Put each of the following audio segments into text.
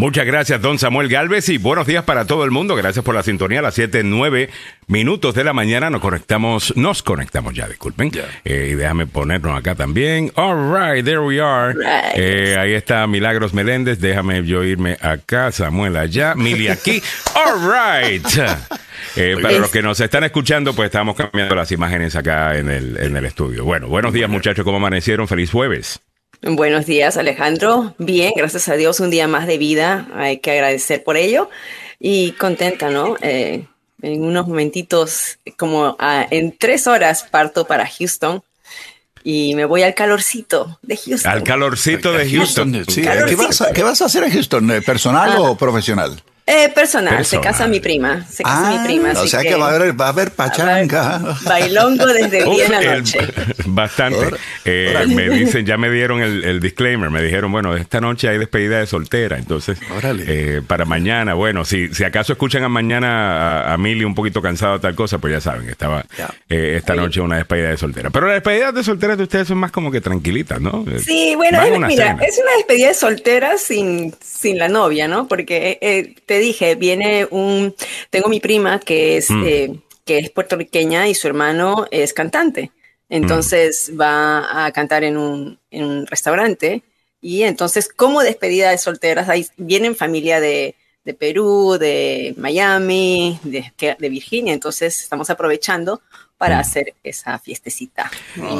Muchas gracias, don Samuel Galvez, y buenos días para todo el mundo. Gracias por la sintonía. A las 7, 9 minutos de la mañana nos conectamos, nos conectamos ya, disculpen. Eh, y déjame ponernos acá también. All right, there we are. Eh, ahí está Milagros Meléndez. Déjame yo irme acá, Samuel allá, Mili aquí. All right. Eh, para los que nos están escuchando, pues estamos cambiando las imágenes acá en el, en el estudio. Bueno, buenos días, muchachos. ¿Cómo amanecieron? Feliz jueves. Buenos días, Alejandro. Bien, gracias a Dios, un día más de vida. Hay que agradecer por ello. Y contenta, ¿no? Eh, en unos momentitos, como en tres horas, parto para Houston y me voy al calorcito de Houston. Al calorcito de Houston. ¿Qué, vas a, hacer en Houston? ¿Personal ah. o profesional? Eh, personal, se casa mi prima. Se casa mi ah, prima. O sea que, va, a haber, va a haber pachanga. bailongo desde bien anoche. bastante. Eh, me dicen, ya me dieron el, disclaimer. Me dijeron, bueno, esta noche hay despedida de soltera. Entonces, eh, para mañana, bueno, si, si acaso escuchan a mañana a, Mili un poquito cansado tal cosa, pues ya saben que estaba eh, esta noche una despedida de soltera. Pero las despedidas de soltera de ustedes son más como que tranquilitas, ¿no? Sí, bueno, mira, es una despedida de soltera sin, sin la novia, ¿no? Porque te dije, viene un, tengo mi prima que es, mm. eh, que es puertorriqueña y su hermano es cantante. Entonces mm. va a cantar en un, en un, restaurante y entonces como despedida de solteras, ahí vienen familia de, de Perú, de Miami, de, de Virginia, entonces estamos aprovechando para mm. hacer esa fiestecita.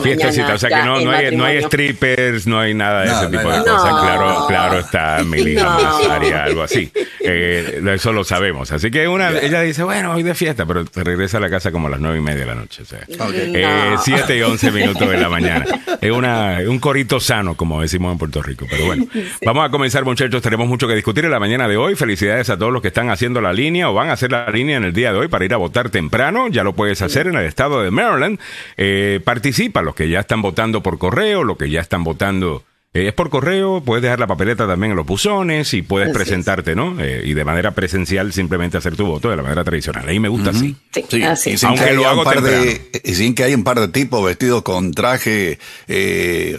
Fiestecita, o sea que no, no, hay, no, hay, strippers, no hay nada de ese tipo de cosas. Claro, claro está Mili haría algo así. Eh, eso lo sabemos. Así que una, ella dice, bueno, hoy de fiesta, pero regresa a la casa como a las nueve y media de la noche. O sea, eh, siete y once minutos de la mañana. Es una, un corito sano, como decimos en Puerto Rico. Pero bueno, vamos a comenzar, muchachos. Tenemos mucho que discutir en la mañana de hoy. Felicidades a todos los que están haciendo la línea o van a hacer la línea en el día de hoy para ir a votar temprano. Ya lo puedes hacer en el estado de Maryland, eh, participa, los que ya están votando por correo, los que ya están votando... Eh, es por correo, puedes dejar la papeleta también en los buzones y puedes presentarte, ¿no? Eh, y de manera presencial simplemente hacer tu voto de la manera tradicional. Ahí me gusta así. Sí, así. Aunque lo hago par de, sin que haya un par de tipos vestidos con traje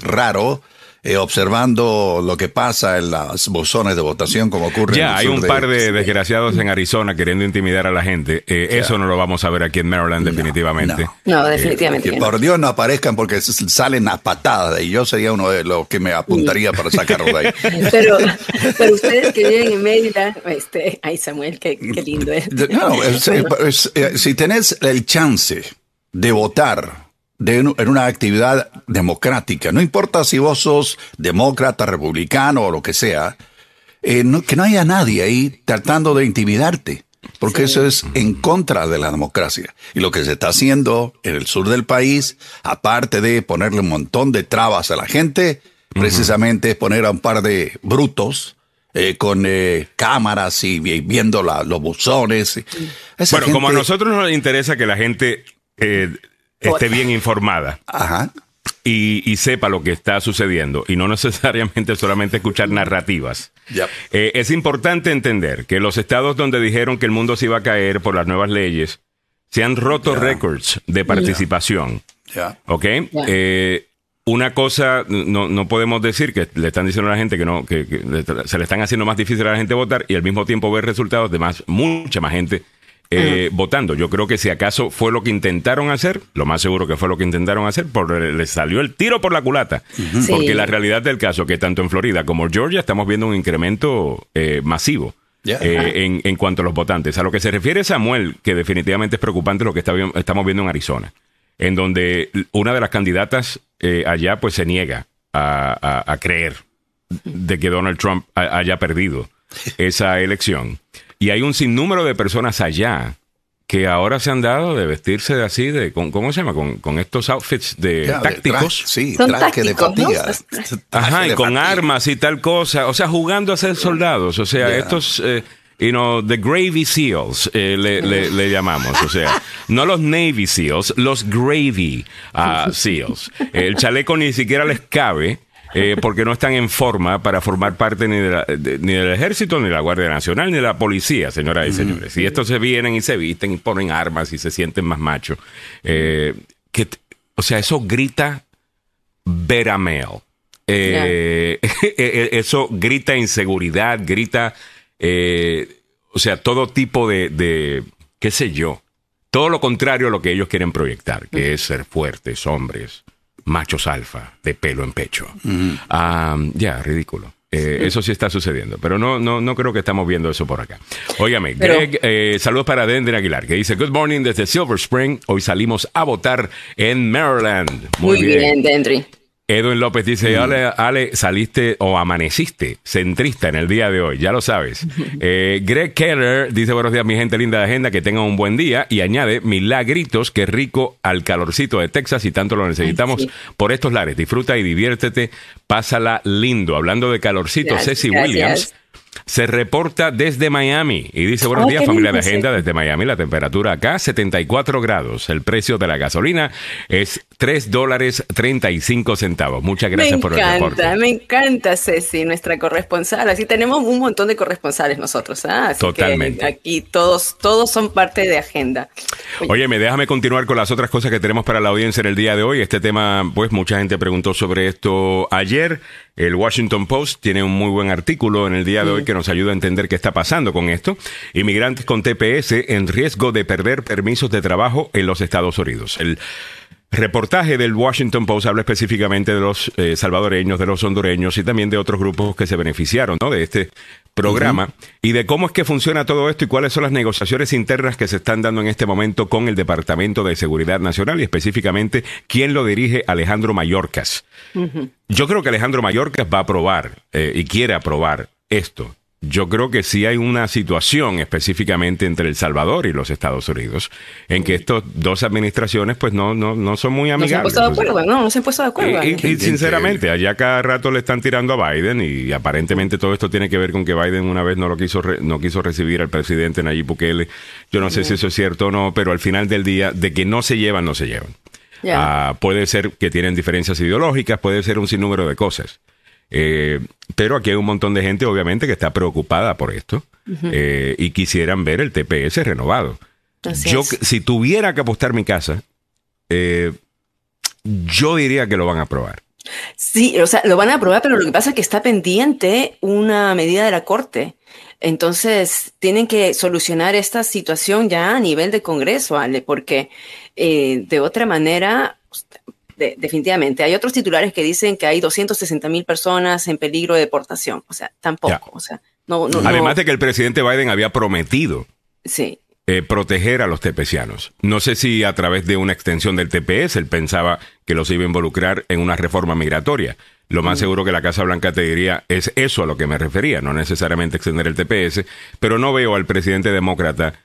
raro eh, observando lo que pasa en las buzones de votación, como ocurre ya, hay un par de desgraciados en Arizona queriendo intimidar a la gente. Eh, eso no lo vamos a ver aquí en Maryland, definitivamente. No, definitivamente. que por Dios no aparezcan porque salen a patadas y yo sería uno de los que me apuntaría para sacarlo de ahí. pero, pero ustedes que viven en Maryland, este, ay Samuel, qué, lindo es. No, eh, si tenés el chance de votar en una actividad democrática. No importa si vos sos demócrata, republicano o lo que sea, eh, que no haya nadie ahí tratando de intimidarte, porque eso es en contra de la democracia. Y lo que se está haciendo en el sur del país, aparte de ponerle un montón de trabas a la gente, precisamente es poner a un par de brutos. Eh, con eh, cámaras y, viendo los buzones. bueno, como a nosotros nos interesa que la gente esté bien informada. Y, sepa lo que está sucediendo y no necesariamente solamente escuchar narrativas. Eh, es importante entender que los estados donde dijeron que el mundo se iba a caer por las nuevas leyes se han roto récords de participación. ¿Ok? Eh, una cosa, no, podemos decir que le están diciendo a la gente que no, que, se le están haciendo más difícil a la gente votar y al mismo tiempo ver resultados de más, mucha más gente eh, votando. Yo creo que si acaso fue lo que intentaron hacer, lo más seguro que fue lo que intentaron hacer, por, les salió el tiro por la culata. Porque la realidad del caso que tanto en Florida como en Georgia estamos viendo un incremento eh, masivo. Eh, en, cuanto a los votantes. A lo que se refiere Samuel, que definitivamente es preocupante lo que estamos viendo en Arizona, en donde una de las candidatas allá pues se niega a, creer de que Donald Trump haya perdido esa elección. Y hay un sinnúmero de personas allá que ahora se han dado de vestirse así, de, ¿cómo se llama? Con, estos outfits de tácticos. sí, traje de fatiga. Ajá, y con armas y tal cosa. O sea, jugando a ser soldados. O sea, estos... Eh, you know, the Gravy Seals, eh, le, llamamos. O sea, no los Navy Seals, los Gravy uh, Seals. El chaleco ni siquiera les cabe. Eh, porque no están en forma para formar parte ni, ni del ejército, ni de la Guardia Nacional, ni de la policía, señoras y señores. Y estos se vienen y se visten y ponen armas y se sienten más machos. Eh, que, o sea, eso grita verameo. eh, e, e, eso grita inseguridad, grita, eh, o sea, todo tipo de, de, qué sé yo, todo lo contrario a lo que ellos quieren proyectar, que es ser fuertes, hombres, machos alfa, de pelo en pecho. Ah, ya, ridículo. Eh, eso sí está sucediendo, pero no, no, no creo que estamos viendo eso por acá. Óigame, Greg, eh, saludos para Dendry Aguilar, que dice, Good morning desde Silver Spring. Hoy salimos a votar en Maryland. Muy, bien, Dendry. Edwin López dice, mm. Ale, saliste o amaneciste centrista en el día de hoy, ya lo sabes. Eh, Greg Keller dice, buenos días mi gente linda de agenda, que tengan un buen día y añade, milagritos, que rico al calorcito de Texas y tanto lo necesitamos por estos lares. Disfruta y diviértete, pásala lindo. Hablando de calorcito, Ceci Williams se reporta desde Miami y dice buenos días familia de agenda desde Miami. La temperatura acá 74 grados. El precio de la gasolina es 3 dólares 35 centavos. Muchas gracias por el reporte. Me encanta Ceci, nuestra corresponsal. Así tenemos un montón de corresponsales nosotros. ¿ah? Totalmente. aquí todos, todos son parte de agenda. Oye, me déjame continuar con las otras cosas que tenemos para la audiencia en el día de hoy. Este tema, pues mucha gente preguntó sobre esto ayer. El Washington Post tiene un muy buen artículo en el día de hoy que nos ayuda a entender qué está pasando con esto. Inmigrantes con TPS en riesgo de perder permisos de trabajo en los Estados Unidos. El reportaje del Washington Post habla específicamente de los eh, salvadoreños, de los hondureños y también de otros grupos que se beneficiaron de este programa y de cómo es que funciona todo esto y cuáles son las negociaciones internas que se están dando en este momento con el Departamento de Seguridad Nacional y específicamente quién lo dirige Alejandro Mayorkas. Yo creo que Alejandro Mayorkas va a aprobar eh, y quiere aprobar esto yo creo que sí hay una situación específicamente entre El Salvador y los Estados Unidos en que estas dos administraciones pues no, no, no son muy amigables. No se han puesto de acuerdo, no, no se han puesto de acuerdo. Y, sinceramente, allá cada rato le están tirando a Biden y aparentemente todo esto tiene que ver con que Biden una vez no lo quiso no quiso recibir al presidente Nayib Bukele. Yo no sé si eso es cierto o no, pero al final del día de que no se llevan, no se llevan. Ah, puede ser que tienen diferencias ideológicas, puede ser un sinnúmero de cosas. Eh, pero aquí hay un montón de gente, obviamente, que está preocupada por esto eh, y quisieran ver el TPS renovado. yo, si tuviera que apostar mi casa, eh, yo diría que lo van a aprobar. Sí, o sea, lo van a aprobar, pero lo que pasa es que está pendiente una medida de la Corte. Entonces, tienen que solucionar esta situación ya a nivel de Congreso, Ale, porque de otra manera, definitivamente. Hay otros titulares que dicen que hay 260 mil personas en peligro de deportación. O sea, tampoco. O sea, no, Además de que el presidente Biden había prometido sí. Eh, proteger a los tepecianos. No sé si a través de una extensión del TPS él pensaba que los iba a involucrar en una reforma migratoria. Lo más mm. seguro que la Casa Blanca te diría es eso a lo que me refería, no necesariamente extender el TPS, pero no veo al presidente demócrata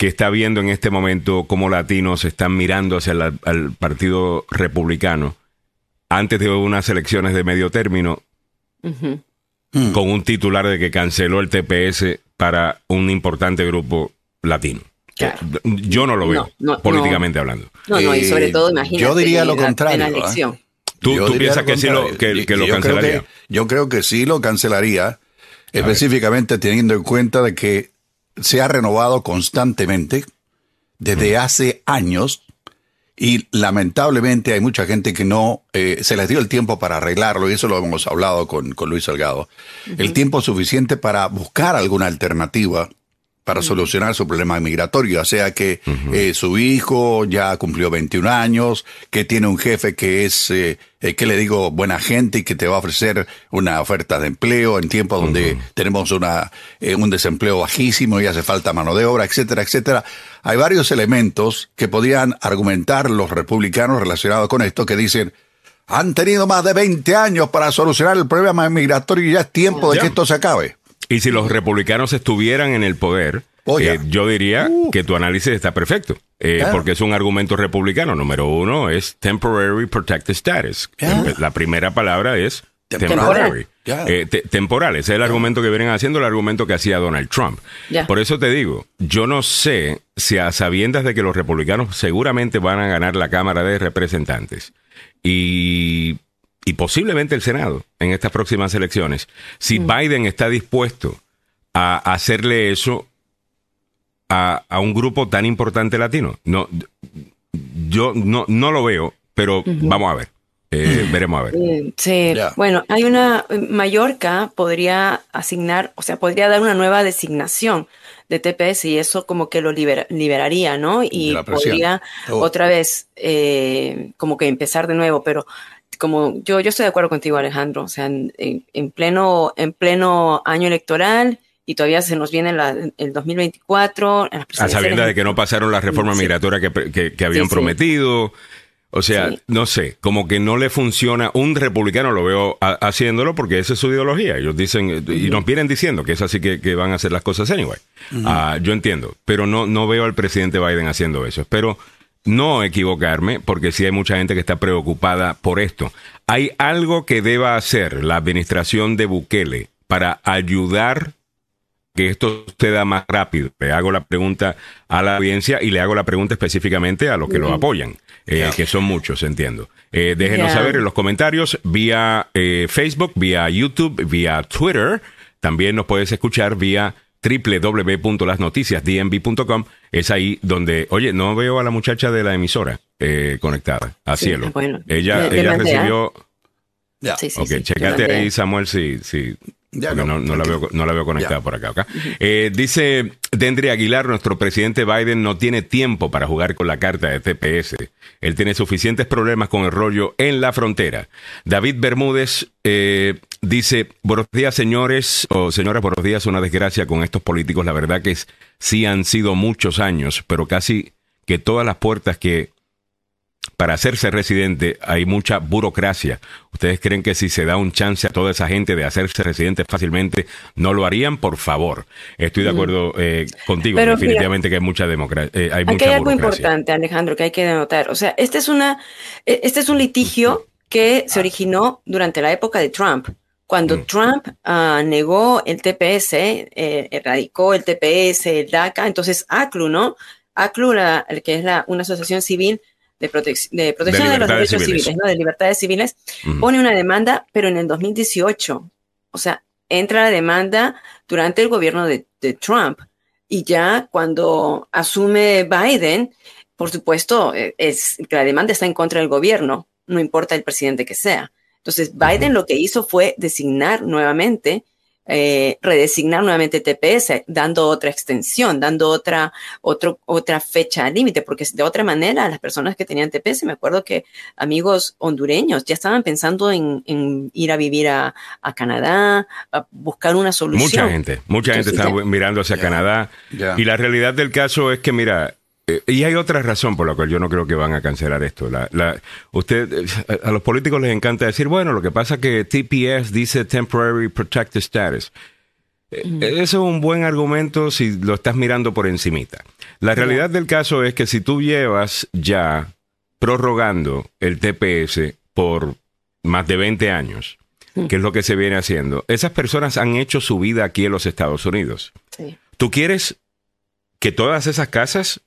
que está viendo en este momento cómo latinos están mirando hacia el Partido Republicano antes de unas elecciones de medio término con un titular de que canceló el TPS para un importante grupo latino. Yo no lo veo, políticamente hablando. No, no, y sobre eh, todo, imagínate. Yo diría lo contrario. elección. ¿Tú, piensas que sí lo, que, lo cancelaría? yo creo que sí lo cancelaría, específicamente teniendo en cuenta de que se ha renovado constantemente desde hace años y lamentablemente hay mucha gente que no eh, se les dio el tiempo para arreglarlo y eso lo hemos hablado con, Luis Salgado. El tiempo suficiente para buscar alguna alternativa para solucionar su problema migratorio, o sea que eh, su hijo ya cumplió 21 años, que tiene un jefe que es, eh, eh, que le digo, buena gente y que te va a ofrecer una oferta de empleo en tiempos donde tenemos una, un desempleo bajísimo y hace falta mano de obra, etcétera, etcétera. Hay varios elementos que podían argumentar los republicanos relacionados con esto que dicen, han tenido más de 20 años para solucionar el problema migratorio y ya es tiempo de que esto se acabe. Y si los republicanos estuvieran en el poder, oh, eh, yo diría uh. que tu análisis está perfecto, eh, porque es un argumento republicano. Número uno es temporary protected status. La primera palabra es temporary. Eh, temporal. Ese es el argumento que vienen haciendo, el argumento que hacía Donald Trump. Por eso te digo, yo no sé si a sabiendas de que los republicanos seguramente van a ganar la Cámara de Representantes y y posiblemente el Senado en estas próximas elecciones, si mm. Biden está dispuesto a hacerle eso a, un grupo tan importante latino. No, yo no, no lo veo, pero vamos a ver. Eh, veremos a ver. Sí, bueno, hay una, Mallorca podría asignar, o sea, podría dar una nueva designación de TPS y eso como que lo liberaría, ¿no? Y podría oh. otra vez eh, como que empezar de nuevo, pero como yo, yo estoy de acuerdo contigo, Alejandro, o sea, en, pleno, en pleno año electoral y todavía se nos viene el 2024. a sabiendo de que no pasaron la reforma migratoria que, que, habían prometido. O sea, no sé, como que no le funciona. Un republicano lo veo haciéndolo porque esa es su ideología. Ellos dicen, y nos vienen diciendo que es así que, van a hacer las cosas anyway. Ah, yo entiendo, pero no, no veo al presidente Biden haciendo eso. Espero no equivocarme porque sí hay mucha gente que está preocupada por esto. ¿Hay algo que deba hacer la administración de Bukele para ayudar que esto se da más rápido? Le hago la pregunta a la audiencia y le hago la pregunta específicamente a los que lo apoyan. Eh, que son muchos, entiendo. Eh, déjenos saber en los comentarios vía eh, Facebook, vía YouTube, vía Twitter. También nos puedes escuchar vía www.lasnoticiasdmv.com. Es ahí donde, oye, no veo a la muchacha de la emisora conectada a cielo. ella, ella recibió. Sí, sí, ok, checate ahí, Samuel, si, si no, no, la veo, no la veo conectada por acá. Eh, dice Dendry Aguilar, nuestro presidente Biden no tiene tiempo para jugar con la carta de TPS. Él tiene suficientes problemas con el rollo en la frontera. David Bermúdez eh, dice, buenos días señores o señoras, buenos días, una desgracia con estos políticos. La verdad que sí han sido muchos años, pero casi que todas las puertas que para hacerse residente hay mucha burocracia. ¿Ustedes creen que si se da un chance a toda esa gente de hacerse residente fácilmente, no lo harían? Por favor. Estoy de acuerdo eh, contigo. definitivamente que hay mucha democracia. Eh, hay Aquí hay algo importante, Alejandro, que hay que denotar. O sea, este es, una, e, este es un litigio que se originó durante la época de Trump. Cuando mm. Trump uh, negó el TPS, eh, erradicó el TPS, el DACA, entonces ACLU, ¿no? ACLU, la, que es la, una asociación civil, de, de protección de, los derechos civiles, ¿no? de libertades civiles, pone una demanda, pero en el 2018. O sea, entra la demanda durante el gobierno de, Trump. Y ya cuando asume Biden, por supuesto, e, es, la demanda está en contra del gobierno, no importa el presidente que sea. Entonces, Biden lo que hizo fue designar nuevamente eh, redesignar nuevamente TPS, dando otra extensión, dando otra, otro, otra fecha límite, porque de otra manera las personas que tenían TPS, me acuerdo que amigos hondureños ya estaban pensando en, ir a vivir a, Canadá, a buscar una solución. Mucha gente, mucha gente está mirando hacia Canadá. Y la realidad del caso es que, mira, eh, y hay otra razón por la cual yo no creo que van a cancelar esto. La, usted, eh, a los políticos les encanta decir, bueno, lo que pasa es que TPS dice Temporary Protected Status. Eh, eso es un buen argumento si lo estás mirando por encimita. La realidad del caso es que si tú llevas ya prorrogando el TPS por más de 20 años, que es lo que se viene haciendo, esas personas han hecho su vida aquí en los Estados Unidos. ¿Tú quieres que todas esas casas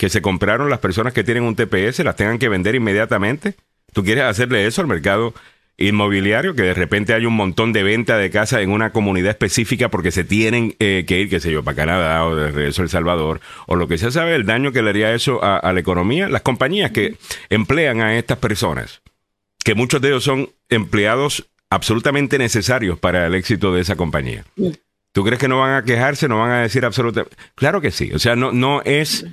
que se compraron las personas que tienen un TPS las tengan que vender inmediatamente? ¿Tú quieres hacerle eso al mercado inmobiliario? Que de repente hay un montón de venta de casas en una comunidad específica porque se tienen eh, que ir, qué sé yo, para Canadá o de regreso a El Salvador o lo que sea, ¿sabe el daño que le haría eso a, la economía? Las compañías que emplean a estas personas, que muchos de ellos son empleados absolutamente necesarios para el éxito de esa compañía. ¿Tú crees que no van a quejarse, no van a decir absolutamente? Claro que sí. O sea, no, no es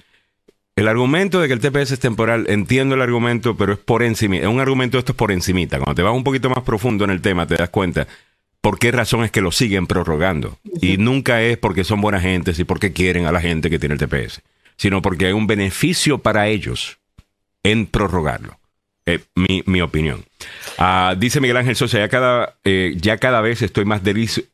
el argumento de que el TPS es temporal, entiendo el argumento, pero es por encima. Es un argumento esto es por encimita. Cuando te vas un poquito más profundo en el tema, te das cuenta por qué razón es que lo siguen prorrogando. Y nunca es porque son buenas gentes y porque quieren a la gente que tiene el TPS, sino porque hay un beneficio para ellos en prorrogarlo. Eh, mi, mi, opinión. Ah, dice Miguel Ángel Sosa, ya cada, eh, ya cada vez estoy más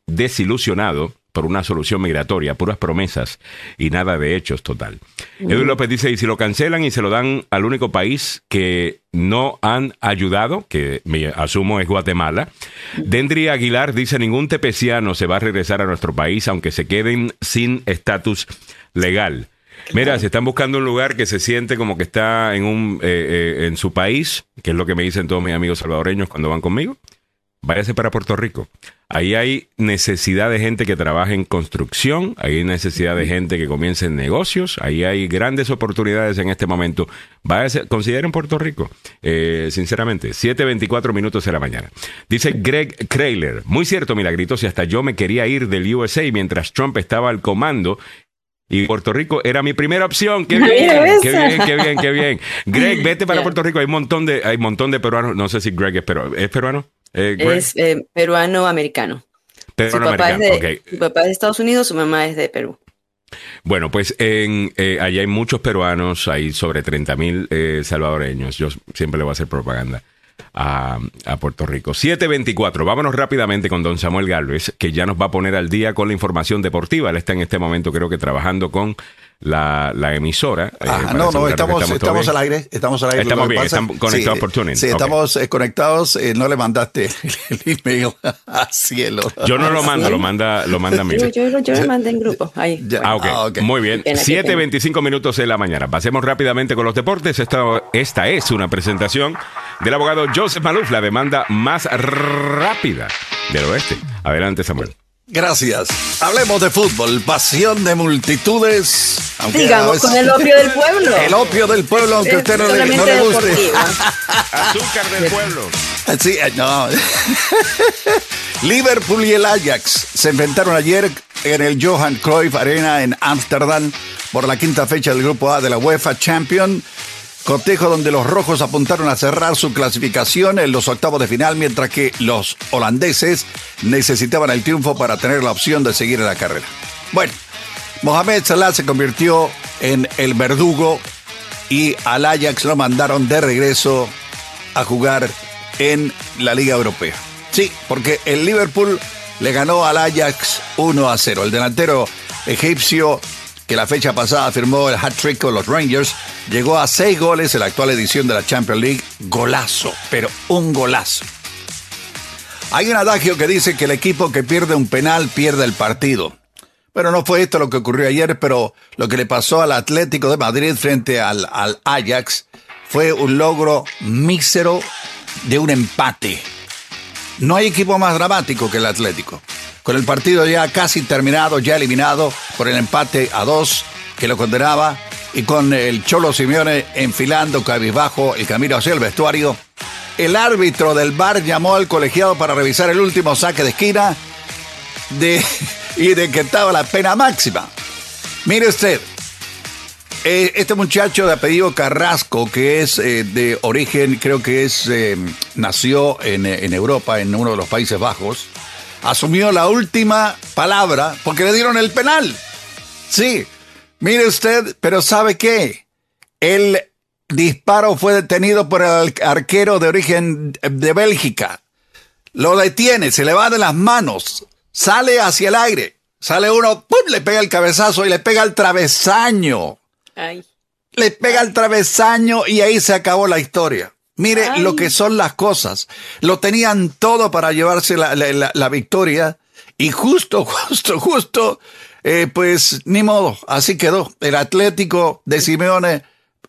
desilusionado por una solución migratoria, puras promesas y nada de hechos total. Edwin López dice, y si lo cancelan y se lo dan al único país que no han ayudado, que me asumo es Guatemala, Dendry Aguilar dice, ningún tepeciano se va a regresar a nuestro país aunque se queden sin estatus legal. Mira, si están buscando un lugar que se siente como que está en, un, eh, eh, en su país, que es lo que me dicen todos mis amigos salvadoreños cuando van conmigo, váyase para Puerto Rico. Ahí hay necesidad de gente que trabaje en construcción, ahí hay necesidad de gente que comience en negocios, ahí hay grandes oportunidades en este momento. consideren Puerto Rico, eh, sinceramente, 7.24 minutos de la mañana. Dice Greg Krayler, muy cierto, Milagritos, y hasta yo me quería ir del USA mientras Trump estaba al comando y Puerto Rico era mi primera opción. ¡Qué bien! ¡Qué bien, qué bien, qué bien! Greg, vete para Puerto Rico. Hay un montón de, hay un montón de peruanos. No sé si Greg es, pero, ¿es peruano. Eh, es eh, peruano-americano. Peruano-americano, Su papá es de Estados Unidos, su mamá es de Perú. Bueno, pues en, eh, allá hay muchos peruanos, hay sobre 30 mil salvadoreños. Yo siempre le voy a hacer propaganda a, a, Puerto Rico. 724. Vámonos rápidamente con don Samuel Galvez, que ya nos va a poner al día con la información deportiva. Él está en este momento, creo que trabajando con la, la emisora. Eh, no, no, estamos, estamos, al aire. Estamos al aire. Estamos bien, estamos conectados por Tuning. Sí, estamos eh, conectados. Eh, no le mandaste el, email a cielo. Yo no lo mando, lo manda, lo manda Yo, yo, yo lo mandé en grupo. Ahí. Ah, okay. ah, ok. Muy bien. 7.25 minutos de la mañana. Pasemos rápidamente con los deportes. Esta, esta es una presentación del abogado Joseph Maluf, la demanda más rápida del oeste. Adelante, Samuel. Gracias. Hablemos de fútbol, pasión de multitudes. Digamos, con el opio del pueblo. El opio del pueblo, aunque a usted no le, no le guste. Azúcar del pueblo. Sí, eh, no. Liverpool y el Ajax se enfrentaron ayer en el Johan Cruyff Arena en Ámsterdam por la quinta fecha del Grupo A de la UEFA Champions Cotejo donde los rojos apuntaron a cerrar su clasificación en los octavos de final, mientras que los holandeses necesitaban el triunfo para tener la opción de seguir en la carrera. Bueno, Mohamed Salah se convirtió en el verdugo y al Ajax lo mandaron de regreso a jugar en la Liga Europea. Sí, porque el Liverpool le ganó al Ajax 1 a 0. El delantero egipcio que la fecha pasada firmó el hat-trick con los Rangers, llegó a seis goles en la actual edición de la Champions League. Golazo, pero un golazo. Hay un adagio que dice que el equipo que pierde un penal pierde el partido. Pero no fue esto lo que ocurrió ayer, pero lo que le pasó al Atlético de Madrid frente al, al Ajax fue un logro mísero de un empate. No hay equipo más dramático que el Atlético con el partido ya casi terminado, ya eliminado por el empate a dos que lo condenaba y con el Cholo Simeone enfilando cabizbajo el camino hacia el vestuario, el árbitro del bar llamó al colegiado para revisar el último saque de esquina de, y de que estaba la pena máxima. Mire usted, eh, este muchacho de apellido Carrasco, que es eh, de origen, creo que es, eh, nació en, en Europa, en uno de los Países Bajos, asumió la última palabra porque le dieron el penal. Sí, mire usted, pero ¿sabe qué? El disparo fue detenido por el arquero de origen de Bélgica. Lo detiene, se le va de las manos, sale hacia el aire, sale uno, ¡pum! le pega el cabezazo y le pega el travesaño. Le pega el travesaño y ahí se acabó la historia. Mire lo que son las cosas. Lo tenían todo para llevarse la, victoria y justo, justo, justo, eh, pues ni modo, así quedó. El Atlético de Simeone,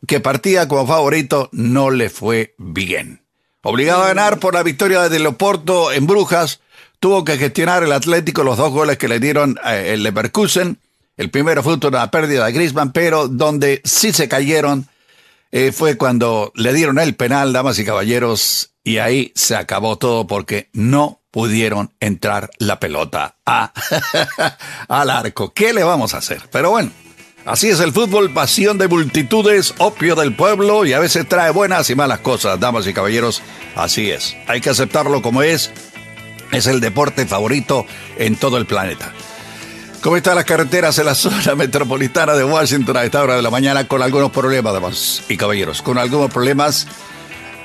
que partía como favorito, no le fue bien. Obligado a ganar por la victoria de Leoporto en Brujas, tuvo que gestionar el Atlético los dos goles que le dieron eh, el Leverkusen. El primero fue una pérdida de Griezmann, pero donde sí se cayeron eh, fue cuando le dieron el penal, damas y caballeros, y ahí se acabó todo porque no pudieron entrar la pelota al arco. ¿Qué le vamos a hacer? Pero bueno, así es el fútbol, pasión de multitudes, opio del pueblo y a veces trae buenas y malas cosas, damas y caballeros. Así es. Hay que aceptarlo como es. Es el deporte favorito en todo el planeta. ¿Cómo están las carreteras en la zona metropolitana de Washington a esta hora de la mañana con algunos problemas, damas y caballeros? Con algunos problemas.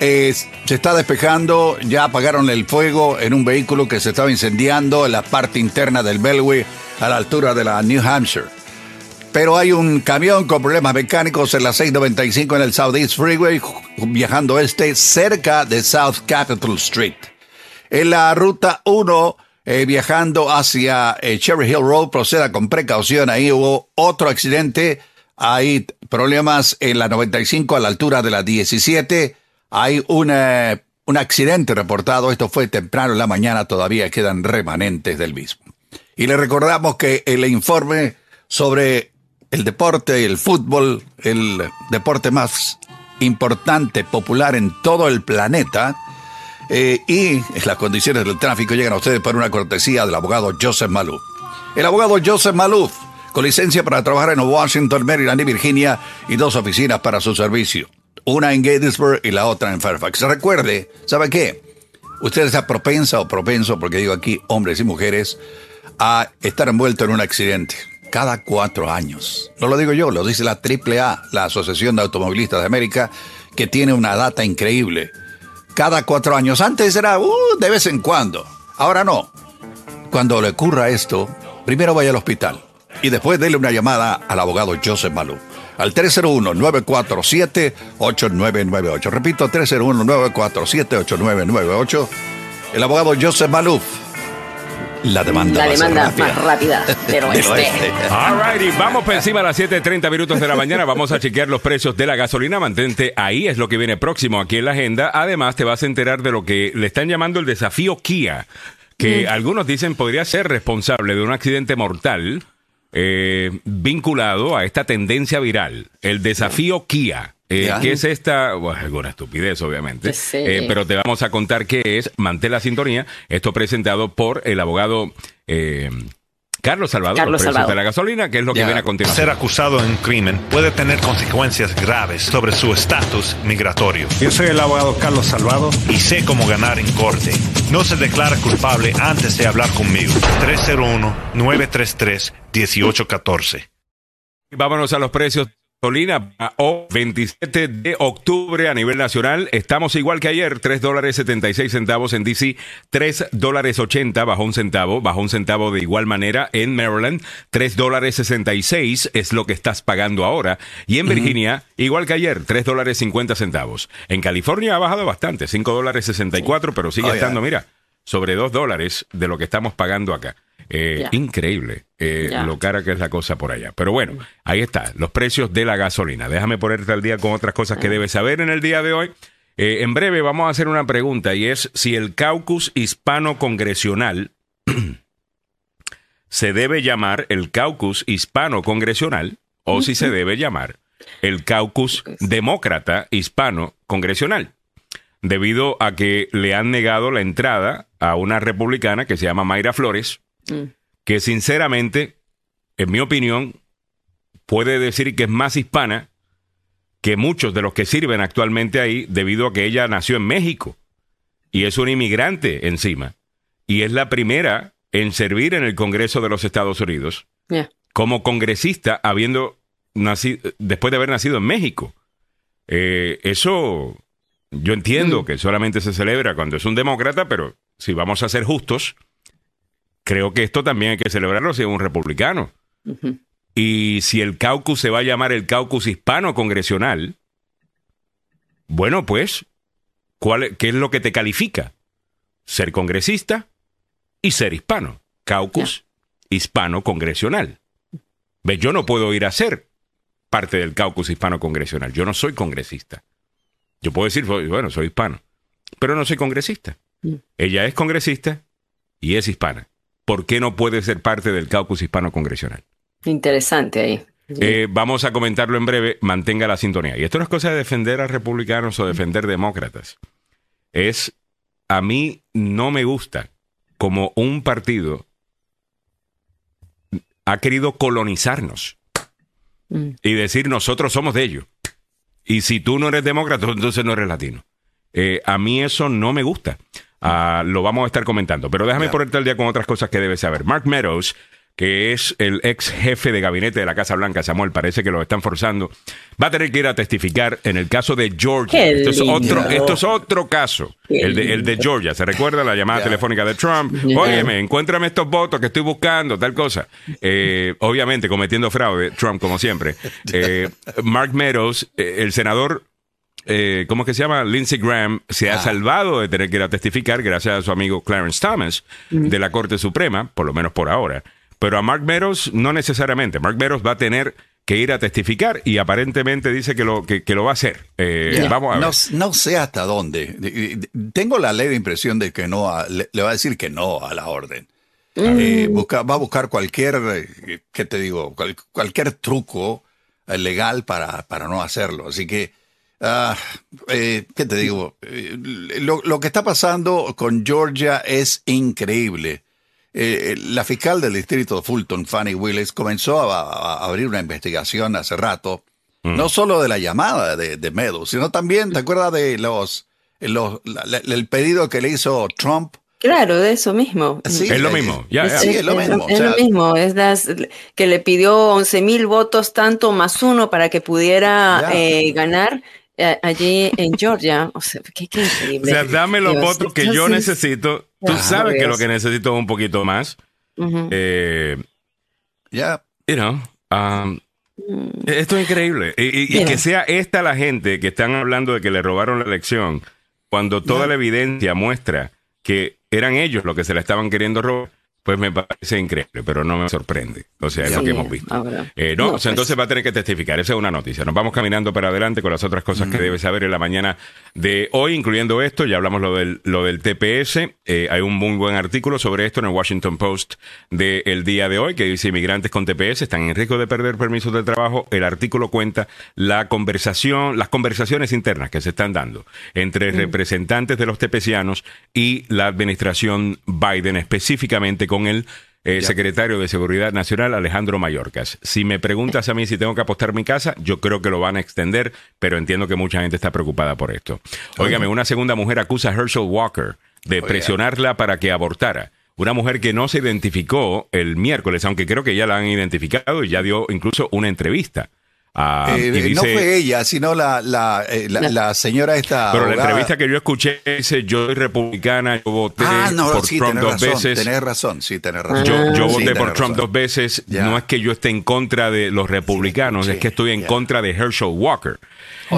Eh, se está despejando, ya apagaron el fuego en un vehículo que se estaba incendiando en la parte interna del Beltway a la altura de la New Hampshire. Pero hay un camión con problemas mecánicos en la 695 en el Southeast Freeway, viajando este cerca de South Capitol Street. En la ruta 1 eh, viajando hacia eh, Cherry Hill Road, proceda con precaución. Ahí hubo otro accidente. Hay problemas en la 95 a la altura de la 17. Hay un accidente reportado, esto fue temprano en la mañana, todavía quedan remanentes del mismo. Y le recordamos que el informe sobre el deporte, el fútbol, el deporte más importante, popular en todo el planeta, eh, y las condiciones del tráfico llegan a ustedes por una cortesía del abogado Joseph Maluf. El abogado Joseph Maluf, con licencia para trabajar en Washington, Maryland y Virginia, y dos oficinas para su servicio. Una en Gettysburg y la otra en Fairfax. Recuerde, ¿sabe qué? Usted está propensa o propenso, porque digo aquí hombres y mujeres, a estar envuelto en un accidente cada cuatro años. No lo digo yo, lo dice la AAA, la Asociación de Automovilistas de América, que tiene una data increíble. Cada cuatro años. Antes era uh, de vez en cuando. Ahora no. Cuando le ocurra esto, primero vaya al hospital y después dele una llamada al abogado Joseph Malou al 301-947-8998. Repito, 301-947-8998. El abogado Joseph Malouf la demanda, la demanda más rápida del oeste. Alrighty, vamos por encima a las 7:30 minutos de la mañana. Vamos a chequear los precios de la gasolina. Mantente ahí, es lo que viene próximo aquí en la agenda. Además, te vas a enterar de lo que le están llamando el desafío Kia, que mm. algunos dicen podría ser responsable de un accidente mortal eh, vinculado a esta tendencia viral, el desafío Kia. Eh, ¿Qué es esta? Bueno, alguna estupidez, obviamente. Eh, pero te vamos a contar qué es. Mantén la sintonía. Esto presentado por el abogado eh, Carlos Salvador, Carlos Salvador. de la gasolina, que es lo que viene a continuación. Ser acusado en un crimen puede tener consecuencias graves sobre su estatus migratorio. Yo soy el abogado Carlos Salvador y sé cómo ganar en corte. No se declara culpable antes de hablar conmigo. 301-933-1814. Vámonos a los precios gasolina o 27 de octubre a nivel nacional. Estamos igual que ayer, 3 dólares 76 centavos en DC, 3 dólares 80 bajo un centavo, bajo un centavo de igual manera en Maryland, 3 dólares 66 es lo que estás pagando ahora. Y en Virginia, igual que ayer, 3 dólares 50 centavos. En California ha bajado bastante, 5 dólares 64, pero sigue oh, estando, mira, sobre 2 dólares de lo que estamos pagando acá. Eh, increíble eh, lo cara que es la cosa por allá. Pero bueno, ahí está, los precios de la gasolina. Déjame ponerte al día con otras cosas que debes saber en el día de hoy. Eh, en breve vamos a hacer una pregunta y es si el caucus hispano congresional se debe llamar el caucus hispano congresional o si se debe llamar el caucus demócrata hispano congresional debido a que le han negado la entrada a una republicana que se llama Mayra Flores, Mm. que sinceramente, en mi opinión, puede decir que es más hispana que muchos de los que sirven actualmente ahí debido a que ella nació en México y es un inmigrante encima y es la primera en servir en el Congreso de los Estados Unidos como congresista habiendo nacido después de haber nacido en México. Eh, eso yo entiendo mm. que solamente se celebra cuando es un demócrata, pero si vamos a ser justos, creo que esto también hay que celebrarlo si es un republicano. Y si el caucus se va a llamar el caucus hispano congresional, bueno, pues, ¿cuál, ¿qué es lo que te califica? Ser congresista y ser hispano. Caucus hispano congresional. ¿Ves? Yo no puedo ir a ser parte del caucus hispano congresional. Yo no soy congresista. Yo puedo decir, bueno, soy hispano, pero no soy congresista. Mm. Ella es congresista y es hispana. ¿Por qué no puede ser parte del caucus hispano congresional? Interesante ahí. Eh, vamos a comentarlo en breve, mantenga la sintonía. Y esto no es cosa de defender a republicanos o defender demócratas. Es, a mí no me gusta como un partido ha querido colonizarnos mm. y decir nosotros somos de ellos. Y si tú no eres demócrata, entonces no eres latino. Eh, a mí eso no me gusta. Ah, lo vamos a estar comentando. Pero déjame ponerte al día con otras cosas que debes saber. Mark Meadows, que es el ex jefe de gabinete de la Casa Blanca, Samuel, parece que lo están forzando, va a tener que ir a testificar en el caso de Georgia. Esto es, otro, esto es otro caso, el de, el de, Georgia. ¿Se recuerda la llamada telefónica de Trump? Óyeme, encuéntrame estos votos que estoy buscando, tal cosa. Eh, obviamente cometiendo fraude, Trump como siempre. Eh, Mark Meadows, eh, el senador eh, ¿cómo es que se llama? Lindsey Graham se ha ah. salvado de tener que ir a testificar gracias a su amigo Clarence Thomas de la Corte Suprema, por lo menos por ahora. Pero a Mark Meadows no necesariamente. Mark Meadows va a tener que ir a testificar y aparentemente dice que lo, que, lo va a hacer. Eh, vamos a ver. No, sé hasta dónde. Tengo la leve impresión de que no, le, va a decir que no a la orden. Eh, mm. va a buscar cualquier, ¿qué te digo? cualquier truco legal para, para no hacerlo. Así que, uh, ¿qué te digo? Lo, lo, que está pasando con Georgia es increíble. Eh, la fiscal del distrito de Fulton, Fanny Willis, comenzó a, abrir una investigación hace rato, mm. no solo de la llamada de, de Meadows, sino también, ¿te acuerdas de los, los el pedido que le hizo Trump? Claro, de eso mismo. es lo mismo. Sí, es lo mismo. Es, lo mismo. Es las, que le pidió 11 mil votos tanto más uno para que pudiera eh, ganar eh, allí en Georgia. O sea, qué, increíble. O sea, dame los votos que yo necesito. Tú sabes que lo que necesito es un poquito más. Eh, ya. You know, um, esto es increíble. Y, que sea esta la gente que están hablando de que le robaron la elección, cuando toda la evidencia muestra que eran ellos los que se la estaban queriendo robar pues me parece increíble, pero no me sorprende. O sea, es lo que hemos visto. Eh, no, pues. entonces va a tener que testificar. Esa es una noticia. Nos vamos caminando para adelante con las otras cosas que debe saber en la mañana de hoy, incluyendo esto. Ya hablamos lo del, lo del TPS. Eh, hay un muy buen artículo sobre esto en el Washington Post del día de hoy que dice inmigrantes con TPS están en riesgo de perder permisos de trabajo. El artículo cuenta la conversación, las conversaciones internas que se están dando entre representantes de los tepecianos y la administración Biden específicamente con el eh, secretario de Seguridad Nacional, Alejandro Mayorkas. Si me preguntas a mí si tengo que apostar mi casa, yo creo que lo van a extender, pero entiendo que mucha gente está preocupada por esto. Óigame, una segunda mujer acusa a Herschel Walker de presionarla para que abortara. Una mujer que no se identificó el miércoles, aunque creo que ya la han identificado y ya dio incluso una entrevista. Ah, eh, no fue ella, sino la, la, eh, la, señora esta. Pero la entrevista que yo escuché dice: Yo soy republicana, yo voté ah, por Trump dos veces. Tenés razón, sí, tenés razón. Yo, voté por Trump dos veces. No es que yo esté en contra de los republicanos, es que estoy en contra de Herschel Walker.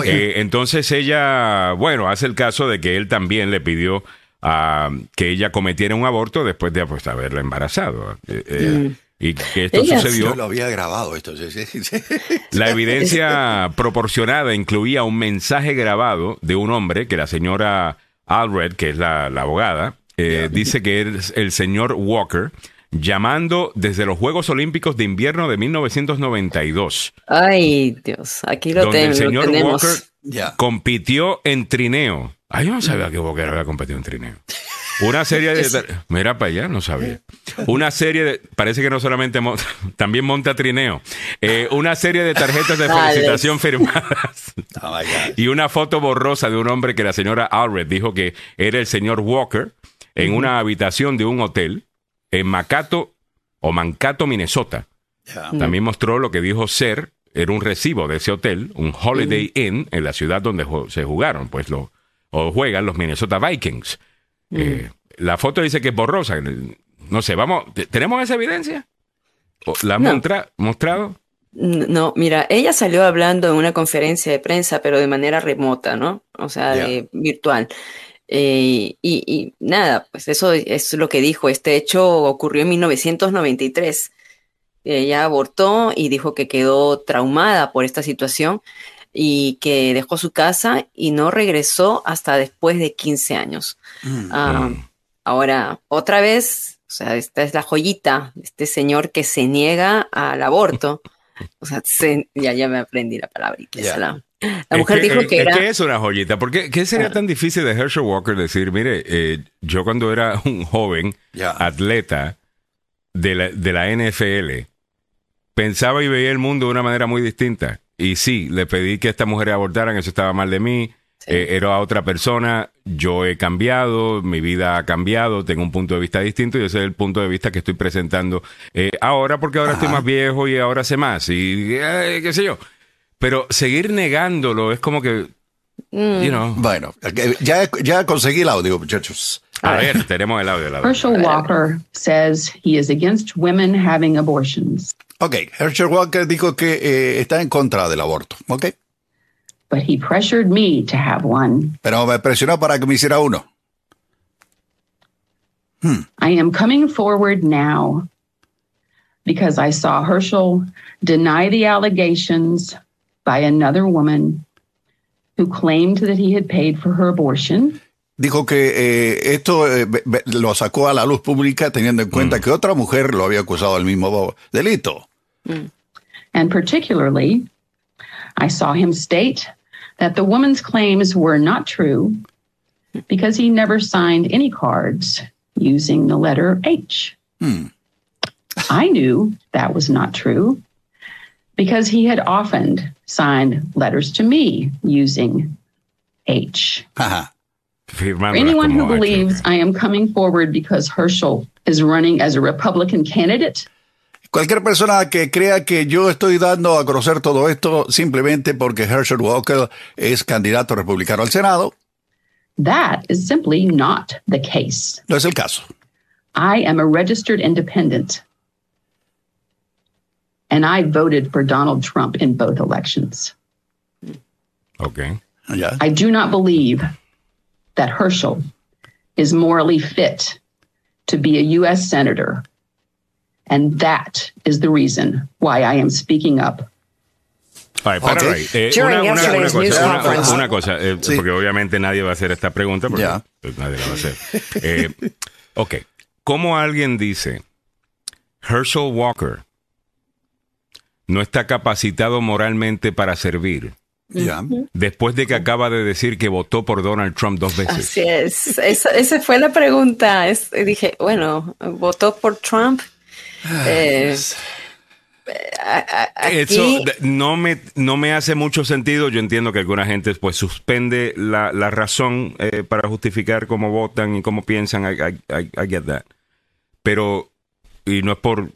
Eh, entonces ella, bueno, hace el caso de que él también le pidió a que ella cometiera un aborto después de pues, haberla embarazado. Mm y que esto sucedió. Yo lo había grabado esto. La evidencia proporcionada incluía un mensaje grabado de un hombre que la señora Alred, que es la, abogada, eh, dice que es el señor Walker llamando desde los Juegos Olímpicos de Invierno de 1992. Ay, Dios, aquí lo, donde el señor Walker compitió en trineo. Ay, yo no sabía que Walker había competido en trineo. Una serie de... Mira para allá, no sabía. Una serie de... Parece que no solamente monta, también monta trineo. Eh, una serie de tarjetas de felicitación firmadas. Oh y una foto borrosa de un hombre que la señora Alred dijo que era el señor Walker en una habitación de un hotel en Macato o Mankato, Minnesota. También mostró lo que dijo ser, era un recibo de ese hotel, un Holiday Inn en la ciudad donde se jugaron, pues lo, o juegan los Minnesota Vikings. Eh, la foto dice que es borrosa. No sé, vamos, ¿tenemos esa evidencia? ¿La han mostrado? No, mira, ella salió hablando en una conferencia de prensa, pero de manera remota, ¿no? O sea, virtual. Eh, y, nada, pues eso es lo que dijo. Este hecho ocurrió en 1993. Ella abortó y dijo que quedó traumada por esta situación y que dejó su casa y no regresó hasta después de 15 años. Mm. Ah, mm. Ahora, otra vez, o sea, esta es la joyita, este señor que se niega al aborto. O sea, ya, ya me aprendí la palabrita. La, mujer dijo que era... ¿Qué es una joyita? ¿Por qué, sería ah. tan difícil de Herschel Walker decir, mire, eh, yo cuando era un joven atleta de la, de la NFL, pensaba y veía el mundo de una manera muy distinta. Y sí, le pedí que esta mujer abortaran, eso estaba mal de mí. Eh, era otra persona, yo he cambiado, mi vida ha cambiado, tengo un punto de vista distinto y ese es el punto de vista que estoy presentando eh, ahora porque ahora estoy más viejo y ahora sé más y eh, qué sé yo. Pero seguir negándolo es como que, mm. Bueno, ya, ya conseguí el audio, muchachos. A ver, tenemos el audio. Herschel Walker says he is against women having abortions. Ok, Herschel Walker dijo que está en contra del aborto, ok but he pressured me to have one. Pero me presionó para que me hiciera uno. Hmm. I am coming forward now. because I saw Herschel deny the allegations by another woman who claimed that he had paid for her abortion. Dijo que eh, esto eh, lo sacó a la luz pública teniendo en cuenta mm. que otra mujer lo había acusado del mismo delito. Mm. And particularly, I saw him state that the woman's claims were not true because he never signed any cards using the letter H. Hmm. I knew that was not true because he had often signed letters to me using H. For anyone who believes I am coming forward because Herschel is running as a Republican candidate. Cualquier persona que crea que yo estoy dando a conocer todo esto simplemente porque Herschel Walker es candidato republicano al Senado. That is simply not the case. No es el caso. I am a registered independent. And I voted for Donald Trump in both elections. Okay. Yeah. I do not believe that Herschel is morally fit to be a U.S. Senator. And that is the reason why I am speaking up para okay. eh, una, una, una, cosa, una, cosa eh, sí. porque obviamente nadie va a hacer esta pregunta, porque yeah. pues, nadie la va a hacer. Eh, ok, ¿cómo alguien dice Herschel Walker no está capacitado moralmente para servir? Yeah. Después de que acaba de decir que votó por Donald Trump dos veces. Así es. Esa, esa fue la pregunta. Es, dije, bueno, votó por Trump. Eh, eso no me, no me hace mucho sentido. Yo entiendo que alguna gente pues suspende la, la razón eh, para justificar cómo votan y cómo piensan. I, I, I, get that. Pero, y no es por,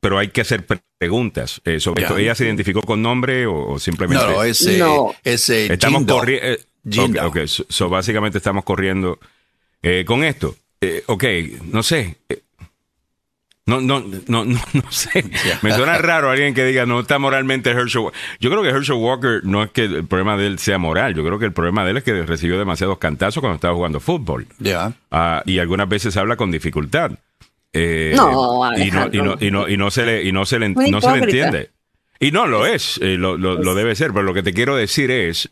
pero hay que hacer preguntas eh, sobre esto. ¿Ella se identificó con nombre o, simplemente? No, ese, no. ese estamos corriendo. Eh, okay, so, básicamente estamos corriendo con esto. ok, no sé. No, no, no, no, no sé. Me suena raro alguien que diga no está moralmente Herschel. Yo creo que Herschel Walker no es que el problema de él sea moral. Yo creo que el problema de él es que recibió demasiados cantazos cuando estaba jugando fútbol. Ya. Ah, y algunas veces habla con dificultad. Eh, no, y no, y no, y no, y no se le, y no se le, no se le entiende. Y no lo es, eh, lo, lo, lo debe ser. Pero lo que te quiero decir es,